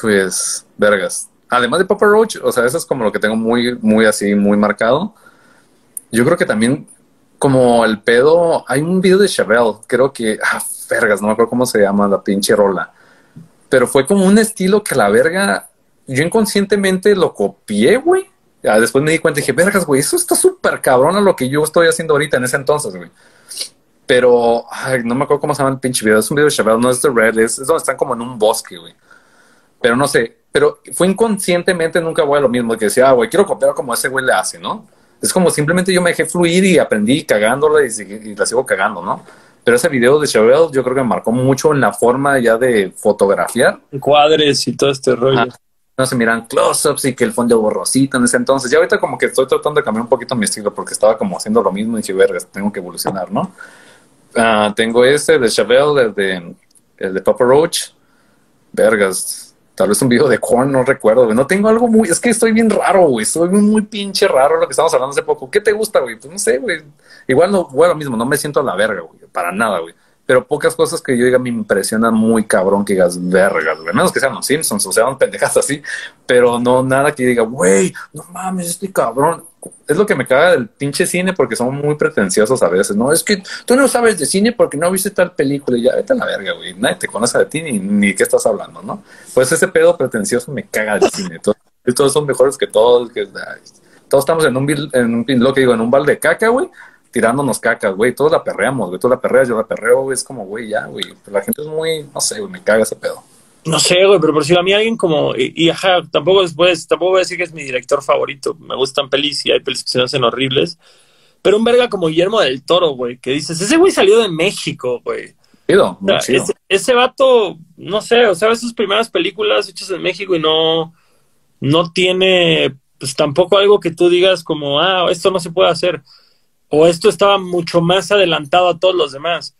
Pues, vergas. Además de Papa Roach, o sea, eso es como lo que tengo muy, muy así, muy marcado. Yo creo que también, como el pedo, hay un video de Chevelle, creo que, ah, vergas, no me acuerdo cómo se llama la pinche rola. Pero fue como un estilo que la verga, yo inconscientemente lo copié, güey. Ya después me di cuenta y dije, vergas, güey, eso está súper cabrón a lo que yo estoy haciendo ahorita en ese entonces, güey. Pero, ay, no me acuerdo cómo se llama el pinche video. Es un video de Chevelle, no es de Red, es, es donde están como en un bosque, güey. Pero no sé, pero fue inconscientemente, nunca voy a lo mismo, que decía, ah, güey, quiero copiar como ese güey le hace, ¿no? Es como simplemente yo me dejé fluir y aprendí cagándola y, y la sigo cagando, ¿no? Pero ese video de Chevelle yo creo que me marcó mucho en la forma ya de fotografiar. Cuadres y todo este rollo. Ajá. No se miran close-ups y que el fondo borrosito en ese entonces. Ya ahorita como que estoy tratando de cambiar un poquito mi estilo porque estaba como haciendo lo mismo y dije, vergas, tengo que evolucionar, ¿no? Ah, tengo ese de Chevelle, el de, el de Papa Roach. Vergas, tal vez un video de Korn, no recuerdo. No tengo algo muy, es que estoy bien raro, güey. Soy muy, pinche raro lo que estamos hablando hace poco. ¿Qué te gusta, güey? Pues no sé, güey. Igual no, güey, lo mismo, no me siento a la verga, güey. Para nada, güey. Pero pocas cosas que yo diga me impresionan muy cabrón que digas vergas, güey. Menos que sean los Simpsons o sean pendejas así. Pero no nada que diga, güey, no mames, estoy cabrón. Es lo que me caga del pinche cine porque son muy pretenciosos a veces, ¿no? Es que tú no sabes de cine porque no viste tal película y ya, vete a la verga, güey. Nadie te conoce de ti ni, qué estás hablando, ¿no? Pues ese pedo pretencioso me caga del cine. Todos, todos son mejores que todos. Que, todos estamos en un, en un, lo que digo, en un balde de caca, güey tirándonos cacas, güey, todos la perreamos, güey, tú la perreas, yo la perreo, güey, es como, güey, ya, güey, la gente es muy, no sé, güey, me caga ese pedo. No sé, güey, pero por si a mí alguien como. Y, y, ajá, tampoco después, tampoco voy a decir que es mi director favorito. Me gustan pelis y hay pelis que se hacen horribles. Pero un verga como Guillermo del Toro, güey, que dices, ese güey salió de México, güey. Chido, O muy sea, chido. ese, ese vato, no sé, o sea, sus primeras películas hechas en México y no, no tiene, pues tampoco algo que tú digas como, ah, esto no se puede hacer. O esto estaba mucho más adelantado a todos los demás.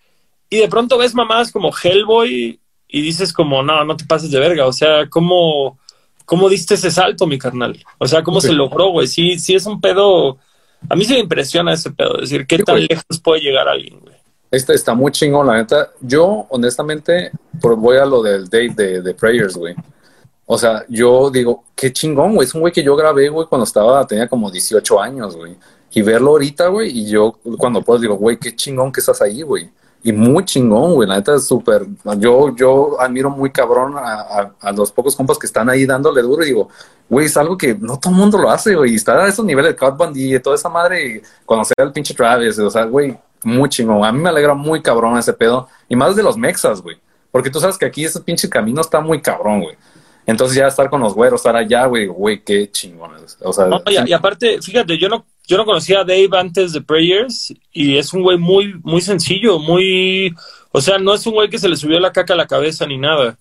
Y de pronto ves mamadas como Hellboy y dices como, no, no te pases de verga. O sea, ¿cómo, cómo diste ese salto, mi carnal? O sea, ¿cómo se logró, güey? Sí, sí es un pedo. A mí sí me impresiona ese pedo. Es decir, ¿qué Sí, tan lejos puede llegar alguien, güey? Este está muy chingón, la neta. Yo, honestamente, voy a lo del date de, de Prayers, güey. O sea, yo digo, qué chingón, güey. Es un güey que yo grabé, güey, cuando estaba, tenía como 18 años, güey. Y verlo ahorita, güey, y yo cuando puedo digo, güey, qué chingón que estás ahí, güey. Y muy chingón, güey. La neta es súper. Yo, yo admiro muy cabrón a, a- a los pocos compas que están ahí dándole duro y digo, güey, es algo que no todo el mundo lo hace, güey. Y estar a esos niveles de Cut y toda esa madre, conocer al pinche Travis, o sea, güey, muy chingón. A mí me alegra muy cabrón ese pedo. Y más de los mexas, güey. Porque tú sabes que aquí ese pinche camino está muy cabrón, güey. Entonces ya estar con los güeros, estar allá, güey, güey, qué chingón. O sea, No, y, y aparte, fíjate, yo no, yo no conocía a Dave antes de Prayers y es un güey muy, muy sencillo, muy, o sea, no es un güey que se le subió la caca a la cabeza ni nada.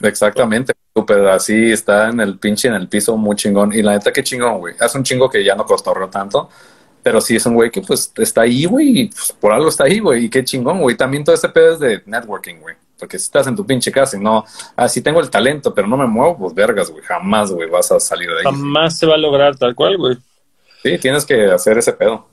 Exactamente, súper así está en el pinche en el piso muy chingón. Y la neta, qué chingón, güey. Es un chingo que ya no costorreó tanto, pero sí es un güey que pues está ahí, güey, y pues, por algo está ahí, güey. Y qué chingón, güey. También todo ese pedo es de networking, güey. Porque si estás en tu pinche casa y no, ah, sí tengo el talento, pero no me muevo, pues vergas, güey. Jamás, güey, vas a salir de ahí. Jamás se va a lograr tal cual, güey. Sí, tienes que hacer ese pedo.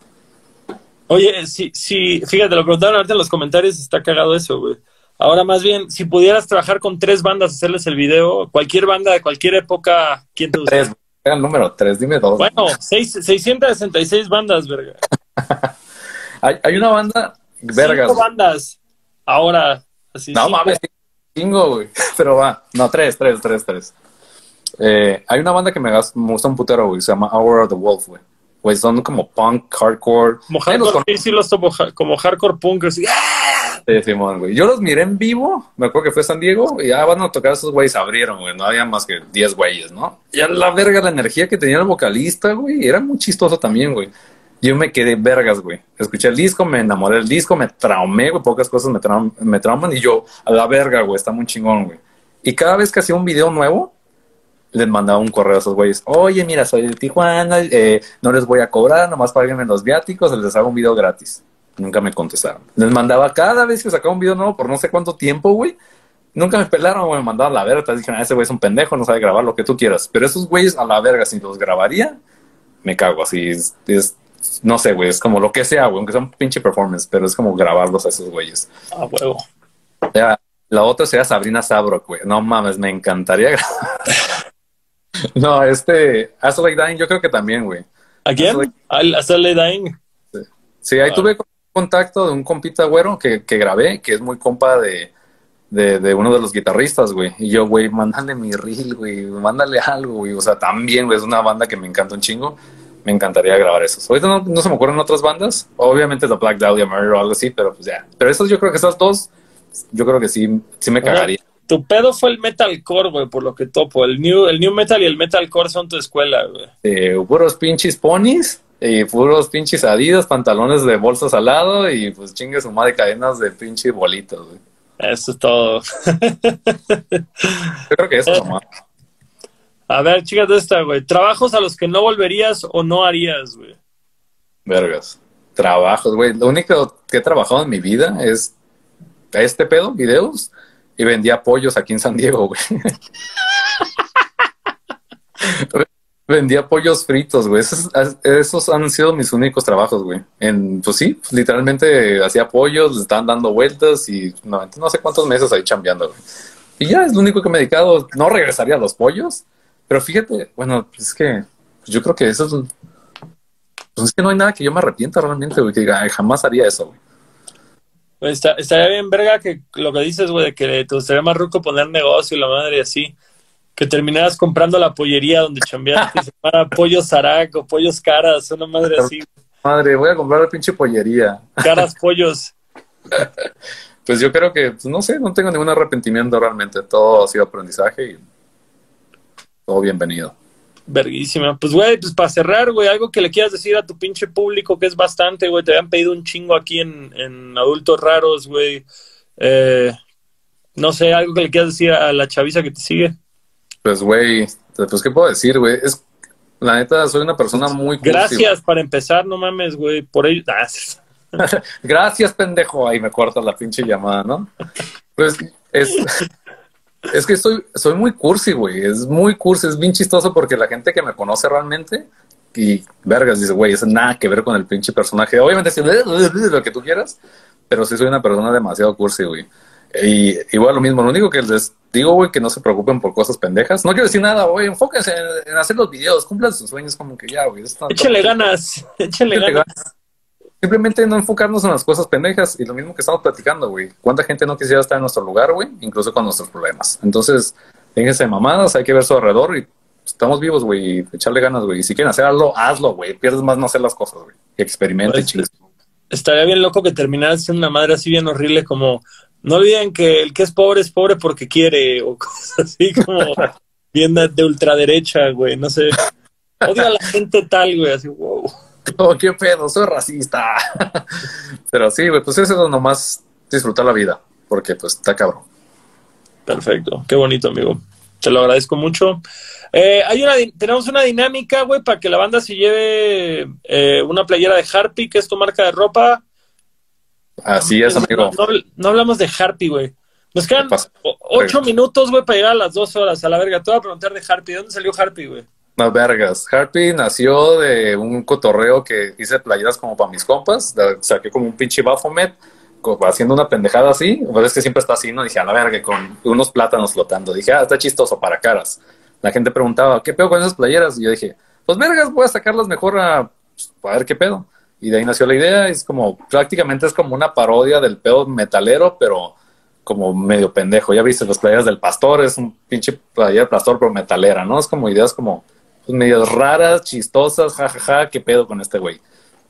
Oye, sí, sí, fíjate, lo preguntaron ahorita en los comentarios, está cagado eso, güey. Ahora más bien, si pudieras trabajar con tres bandas, hacerles el video, cualquier banda de cualquier época, ¿quién te gustaría? Tres, era el número tres, dime dos. Bueno, seis, 666 bandas, verga. Hay, hay una banda, vergas. Cinco bandas. Ahora, así. No cinco. mames, chingo, güey. Pero va. No, tres, tres, tres, tres. Eh, hay una banda que me, me gusta un putero, güey. Se llama Hour of the Wolf, güey. Güey, son como punk, hardcore. Como hardcore, sí, sí los tomo como hardcore punk, así, ¡ah! conoce, Simón, güey. Yo los miré en vivo. Me acuerdo que fue San Diego. Y ya van a tocar esos güeyes. Abrieron, güey. No había más que 10 güeyes, ¿no? Y a la verga la energía que tenía el vocalista, güey. Era muy chistoso también, güey. Yo me quedé vergas, güey. Escuché el disco, me enamoré del disco, me traumé, güey. Pocas cosas me, traum- me trauman. Y yo, a la verga, güey. Está muy chingón, güey. Y cada vez que hacía un video nuevo, les mandaba un correo a esos güeyes. Oye, mira, soy de Tijuana, eh, no les voy a cobrar, nomás páguenme los viáticos, les hago un video gratis. Nunca me contestaron. Les mandaba cada vez que sacaba un video nuevo por no sé cuánto tiempo, güey. Nunca me pelaron, güey, me mandaban a la verga. Te dijeron, ese güey es un pendejo, no sabe grabar lo que tú quieras. Pero esos güeyes a la verga, si los grabaría, me cago. Así es, es no sé, güey, es como lo que sea, güey, aunque sea un pinche performance, pero es como grabarlos a esos güeyes. Ah, huevo. La otra sería Sabrina Sabrok, güey. No mames, me encantaría grabar. no, este, Hasta Like Dying, yo creo que también, güey. ¿A quién? ¿Al Hasta Like Dying? Sí, sí ahí tuve contacto de un compita güero que, que grabé, que es muy compa de, de, de, uno de los guitarristas, güey. Y yo, güey, mándale mi reel, güey, mándale algo, güey. O sea, también, güey, es una banda que me encanta un chingo. Me encantaría grabar esos. Ahorita no, no se me ocurren otras bandas. Obviamente The Black Dahlia Murder o algo así, pero pues ya. Pero esos yo creo que esas dos, yo creo que sí, sí me cagaría. Tu pedo fue el metalcore, güey, por lo que topo. El new, el new metal y el metalcore son tu escuela, güey. Eh, puros pinches ponis y puros pinches adidas, pantalones de bolsa salado y pues chingue su madre cadenas de pinche bolitos, güey. Eso es todo. Yo creo que eso nomás. A ver, chicas de esta, güey. Trabajos a los que no volverías o no harías, güey. Vergas. Trabajos, güey. Lo único que he trabajado en mi vida es este pedo, videos, y vendía pollos aquí en San Diego, güey. vendía pollos fritos, güey. Esos, esos, han sido mis únicos trabajos, güey. En, pues sí, literalmente hacía pollos, les estaban dando vueltas y no, no sé cuántos meses ahí chambeando, güey. Y ya es lo único que me he dedicado. No regresaría a los pollos, pero fíjate, bueno, pues es que yo creo que eso es. Pues es que no hay nada que yo me arrepienta realmente, güey, que jamás haría eso, güey. Pues está, estaría bien, verga, que lo que dices, güey, de que te gustaría más ruco poner negocio y la madre y así que terminaras comprando la pollería donde chambeaste y se llama Pollos Zarac o Pollos Caras, una madre así. Madre, voy a comprar la pinche pollería. Caras Pollos. pues yo creo que, pues no sé, no tengo ningún arrepentimiento realmente. Todo ha sido aprendizaje y todo bienvenido. Verguísima. Pues, güey, pues para cerrar, güey, algo que le quieras decir a tu pinche público, que es bastante, güey. Te habían pedido un chingo aquí en, en Adultos Raros, güey. Eh, no sé, algo que le quieras decir a la chaviza que te sigue. Pues, güey, pues, ¿qué puedo decir, güey? Es, la neta, soy una persona muy... Gracias para empezar, no mames, güey, por ello... Ah, Gracias, pendejo. Ahí me cortas la pinche llamada, ¿no? Pues, es... Es que soy, soy muy cursi, güey. Es muy cursi, es bien chistoso porque la gente que me conoce realmente y vergas dice, güey, eso nada que ver con el pinche personaje. Obviamente, sí, lo que tú quieras, pero sí soy una persona demasiado cursi, güey. Y igual lo mismo, lo único que les digo, güey, que no se preocupen por cosas pendejas. No quiero decir nada, güey, enfóquense en, en, hacer los videos, cumplan sus sueños como que ya, güey. Échale ganas, échale ganas. ganas. Simplemente no enfocarnos en las cosas pendejas y lo mismo que estamos platicando, güey. ¿Cuánta gente no quisiera estar en nuestro lugar, güey? Incluso con nuestros problemas. Entonces, déjense mamadas, hay que ver su alrededor y estamos vivos, güey, y echarle ganas, güey. Y si quieren hacer algo, hazlo, güey. Pierdes más no hacer las cosas, güey. Y experimente, pues. Estaría bien loco que terminaras siendo una madre así bien horrible como no olviden que el que es pobre es pobre porque quiere, o cosas así como bien de ultraderecha, güey, no sé. Odio a la gente tal, güey, así, wow. Oh, qué pedo, soy racista. Pero sí, güey, pues eso es nomás disfrutar la vida, porque pues está cabrón. Perfecto, qué bonito, amigo. Te lo agradezco mucho. Eh, hay una, tenemos una dinámica, güey, para que la banda se lleve eh, una playera de Harpy, que es tu marca de ropa Así es, amigo. No, no, hablamos de Harpy, güey. Nos quedan ocho minutos, güey, para llegar a las dos horas. A la verga, te voy a preguntar de Harpy. ¿De dónde salió Harpy, güey? No, vergas. Harpy nació de un cotorreo que hice playeras como para mis compas. Saqué como un pinche Bafomet haciendo una pendejada así. Pero es que siempre está así, ¿no? Dije, a la verga, con unos plátanos flotando. Dije, ah, está chistoso para caras. La gente preguntaba, ¿qué pedo con esas playeras? Y yo dije, pues vergas, voy a sacarlas mejor a, pues, a ver qué pedo. Y de ahí nació la idea. Es como, prácticamente es como una parodia del pedo metalero, pero como medio pendejo. Ya viste las playeras del pastor, es un pinche playera del pastor, pero metalera, ¿no? Es como ideas como pues, raras, chistosas, jajaja, ja, ja, qué pedo con este güey.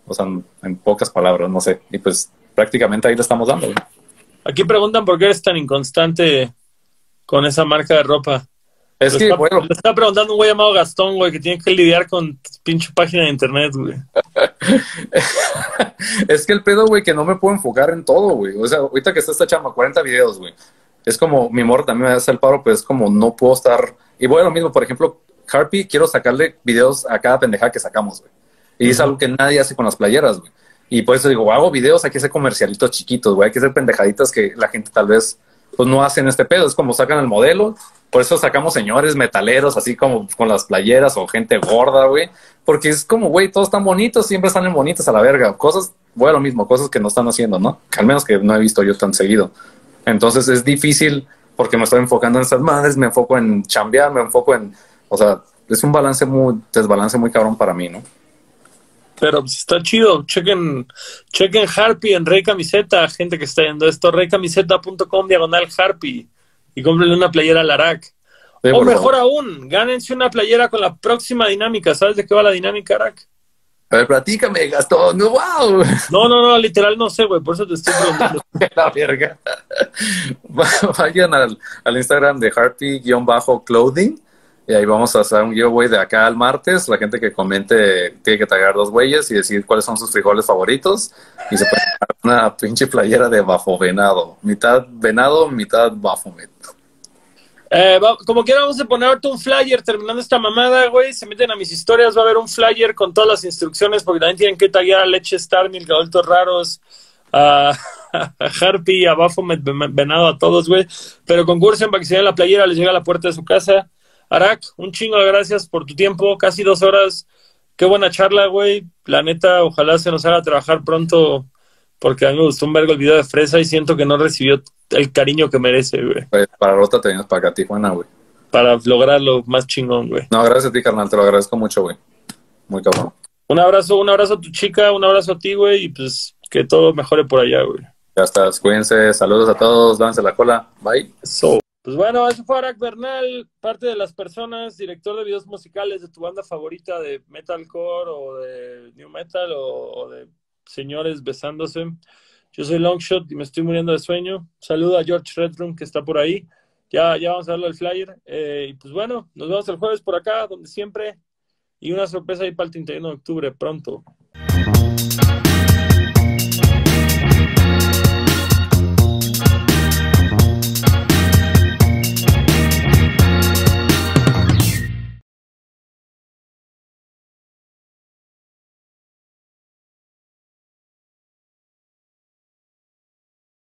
O sea, en pocas palabras, no sé. Y pues prácticamente ahí le estamos dando. Güey. Aquí preguntan por qué eres tan inconstante con esa marca de ropa. Es que, está, bueno. Le está preguntando un güey llamado Gastón, güey, que tiene que lidiar con pinche página de internet, güey. es que el pedo, güey, que no me puedo enfocar en todo, güey. O sea, ahorita que está esta chamba, 40 videos, güey. es como, mi morro también me hace el paro, pues es como no puedo estar. Y bueno, lo mismo, por ejemplo, Harpy, quiero sacarle videos a cada pendejada que sacamos, güey. Y es algo que nadie hace con las playeras, güey. Y por eso digo, hago videos, hay que hacer comercialitos chiquitos, güey. Hay que hacer pendejaditas que la gente tal vez pues no hacen este pedo. Es como sacan el modelo. Por eso sacamos señores metaleros, así como con las playeras o gente gorda, güey. Porque es como, güey, todos están bonitos, siempre están en bonitos a la verga. Cosas, bueno, lo mismo, cosas que no están haciendo, ¿no? Que al menos que no he visto yo tan seguido. Entonces es difícil porque me estoy enfocando en estas madres, me enfoco en chambear, me enfoco en, o sea, es un balance muy, desbalance muy cabrón para mí, ¿no? Pero pues, está chido. Chequen, chequen Harpy en Rey Camiseta, gente que está viendo esto, reycamiseta.com diagonal Harpy y cómprenle una playera al Arac. o mejor aún, gánense una playera con la próxima dinámica. ¿Sabes de qué va la dinámica, Arac? A ver, platícame, Gastón. No, wow. No, no, no, literal no sé, güey. Por eso te estoy preguntando. la verga. Vayan al, al Instagram de Harpy-clothing y ahí vamos a hacer un giveaway de acá al martes. La gente que comente tiene que tragar dos güeyes y decir cuáles son sus frijoles favoritos. Y se puede una pinche playera de bajo venado. Mitad venado, mitad bafomet. Eh, como quiera, vamos a ponerte un flyer terminando esta mamada, güey. Se meten a mis historias, va a haber un flyer con todas las instrucciones, porque también tienen que tallar a Leche Star, Mil Raros, a, Harpy, a Bafomet, Venado, a todos, güey. Pero concursen para que se den la playera, les llega a la puerta de su casa. Arak, un chingo de gracias por tu tiempo, casi dos horas. Qué buena charla, güey. La neta, ojalá se nos haga trabajar pronto, porque a mí me gustó un vergo el video de Fresa y siento que no recibió el cariño que merece, güey. Pues, para Rota te para acá, Tijuana, güey. Para lograrlo más chingón, güey. No, gracias a ti, carnal, te lo agradezco mucho, güey. Muy cabrón. Un abrazo, un abrazo a tu chica, un abrazo a ti, güey, y pues que todo mejore por allá, güey. Ya estás, cuídense, saludos a todos, dándose la cola, bye. So. Pues bueno, eso fue Arak Bernal, parte de las personas, director de videos musicales de tu banda favorita de metalcore o de new metal o, de señores besándose. Yo soy Longshot y me estoy muriendo de sueño. Saludo a George Redroom que está por ahí. Ya, ya vamos a darle al flyer. Eh, y pues bueno, nos vemos el jueves por acá, donde siempre. Y una sorpresa ahí para el 31 de octubre, pronto.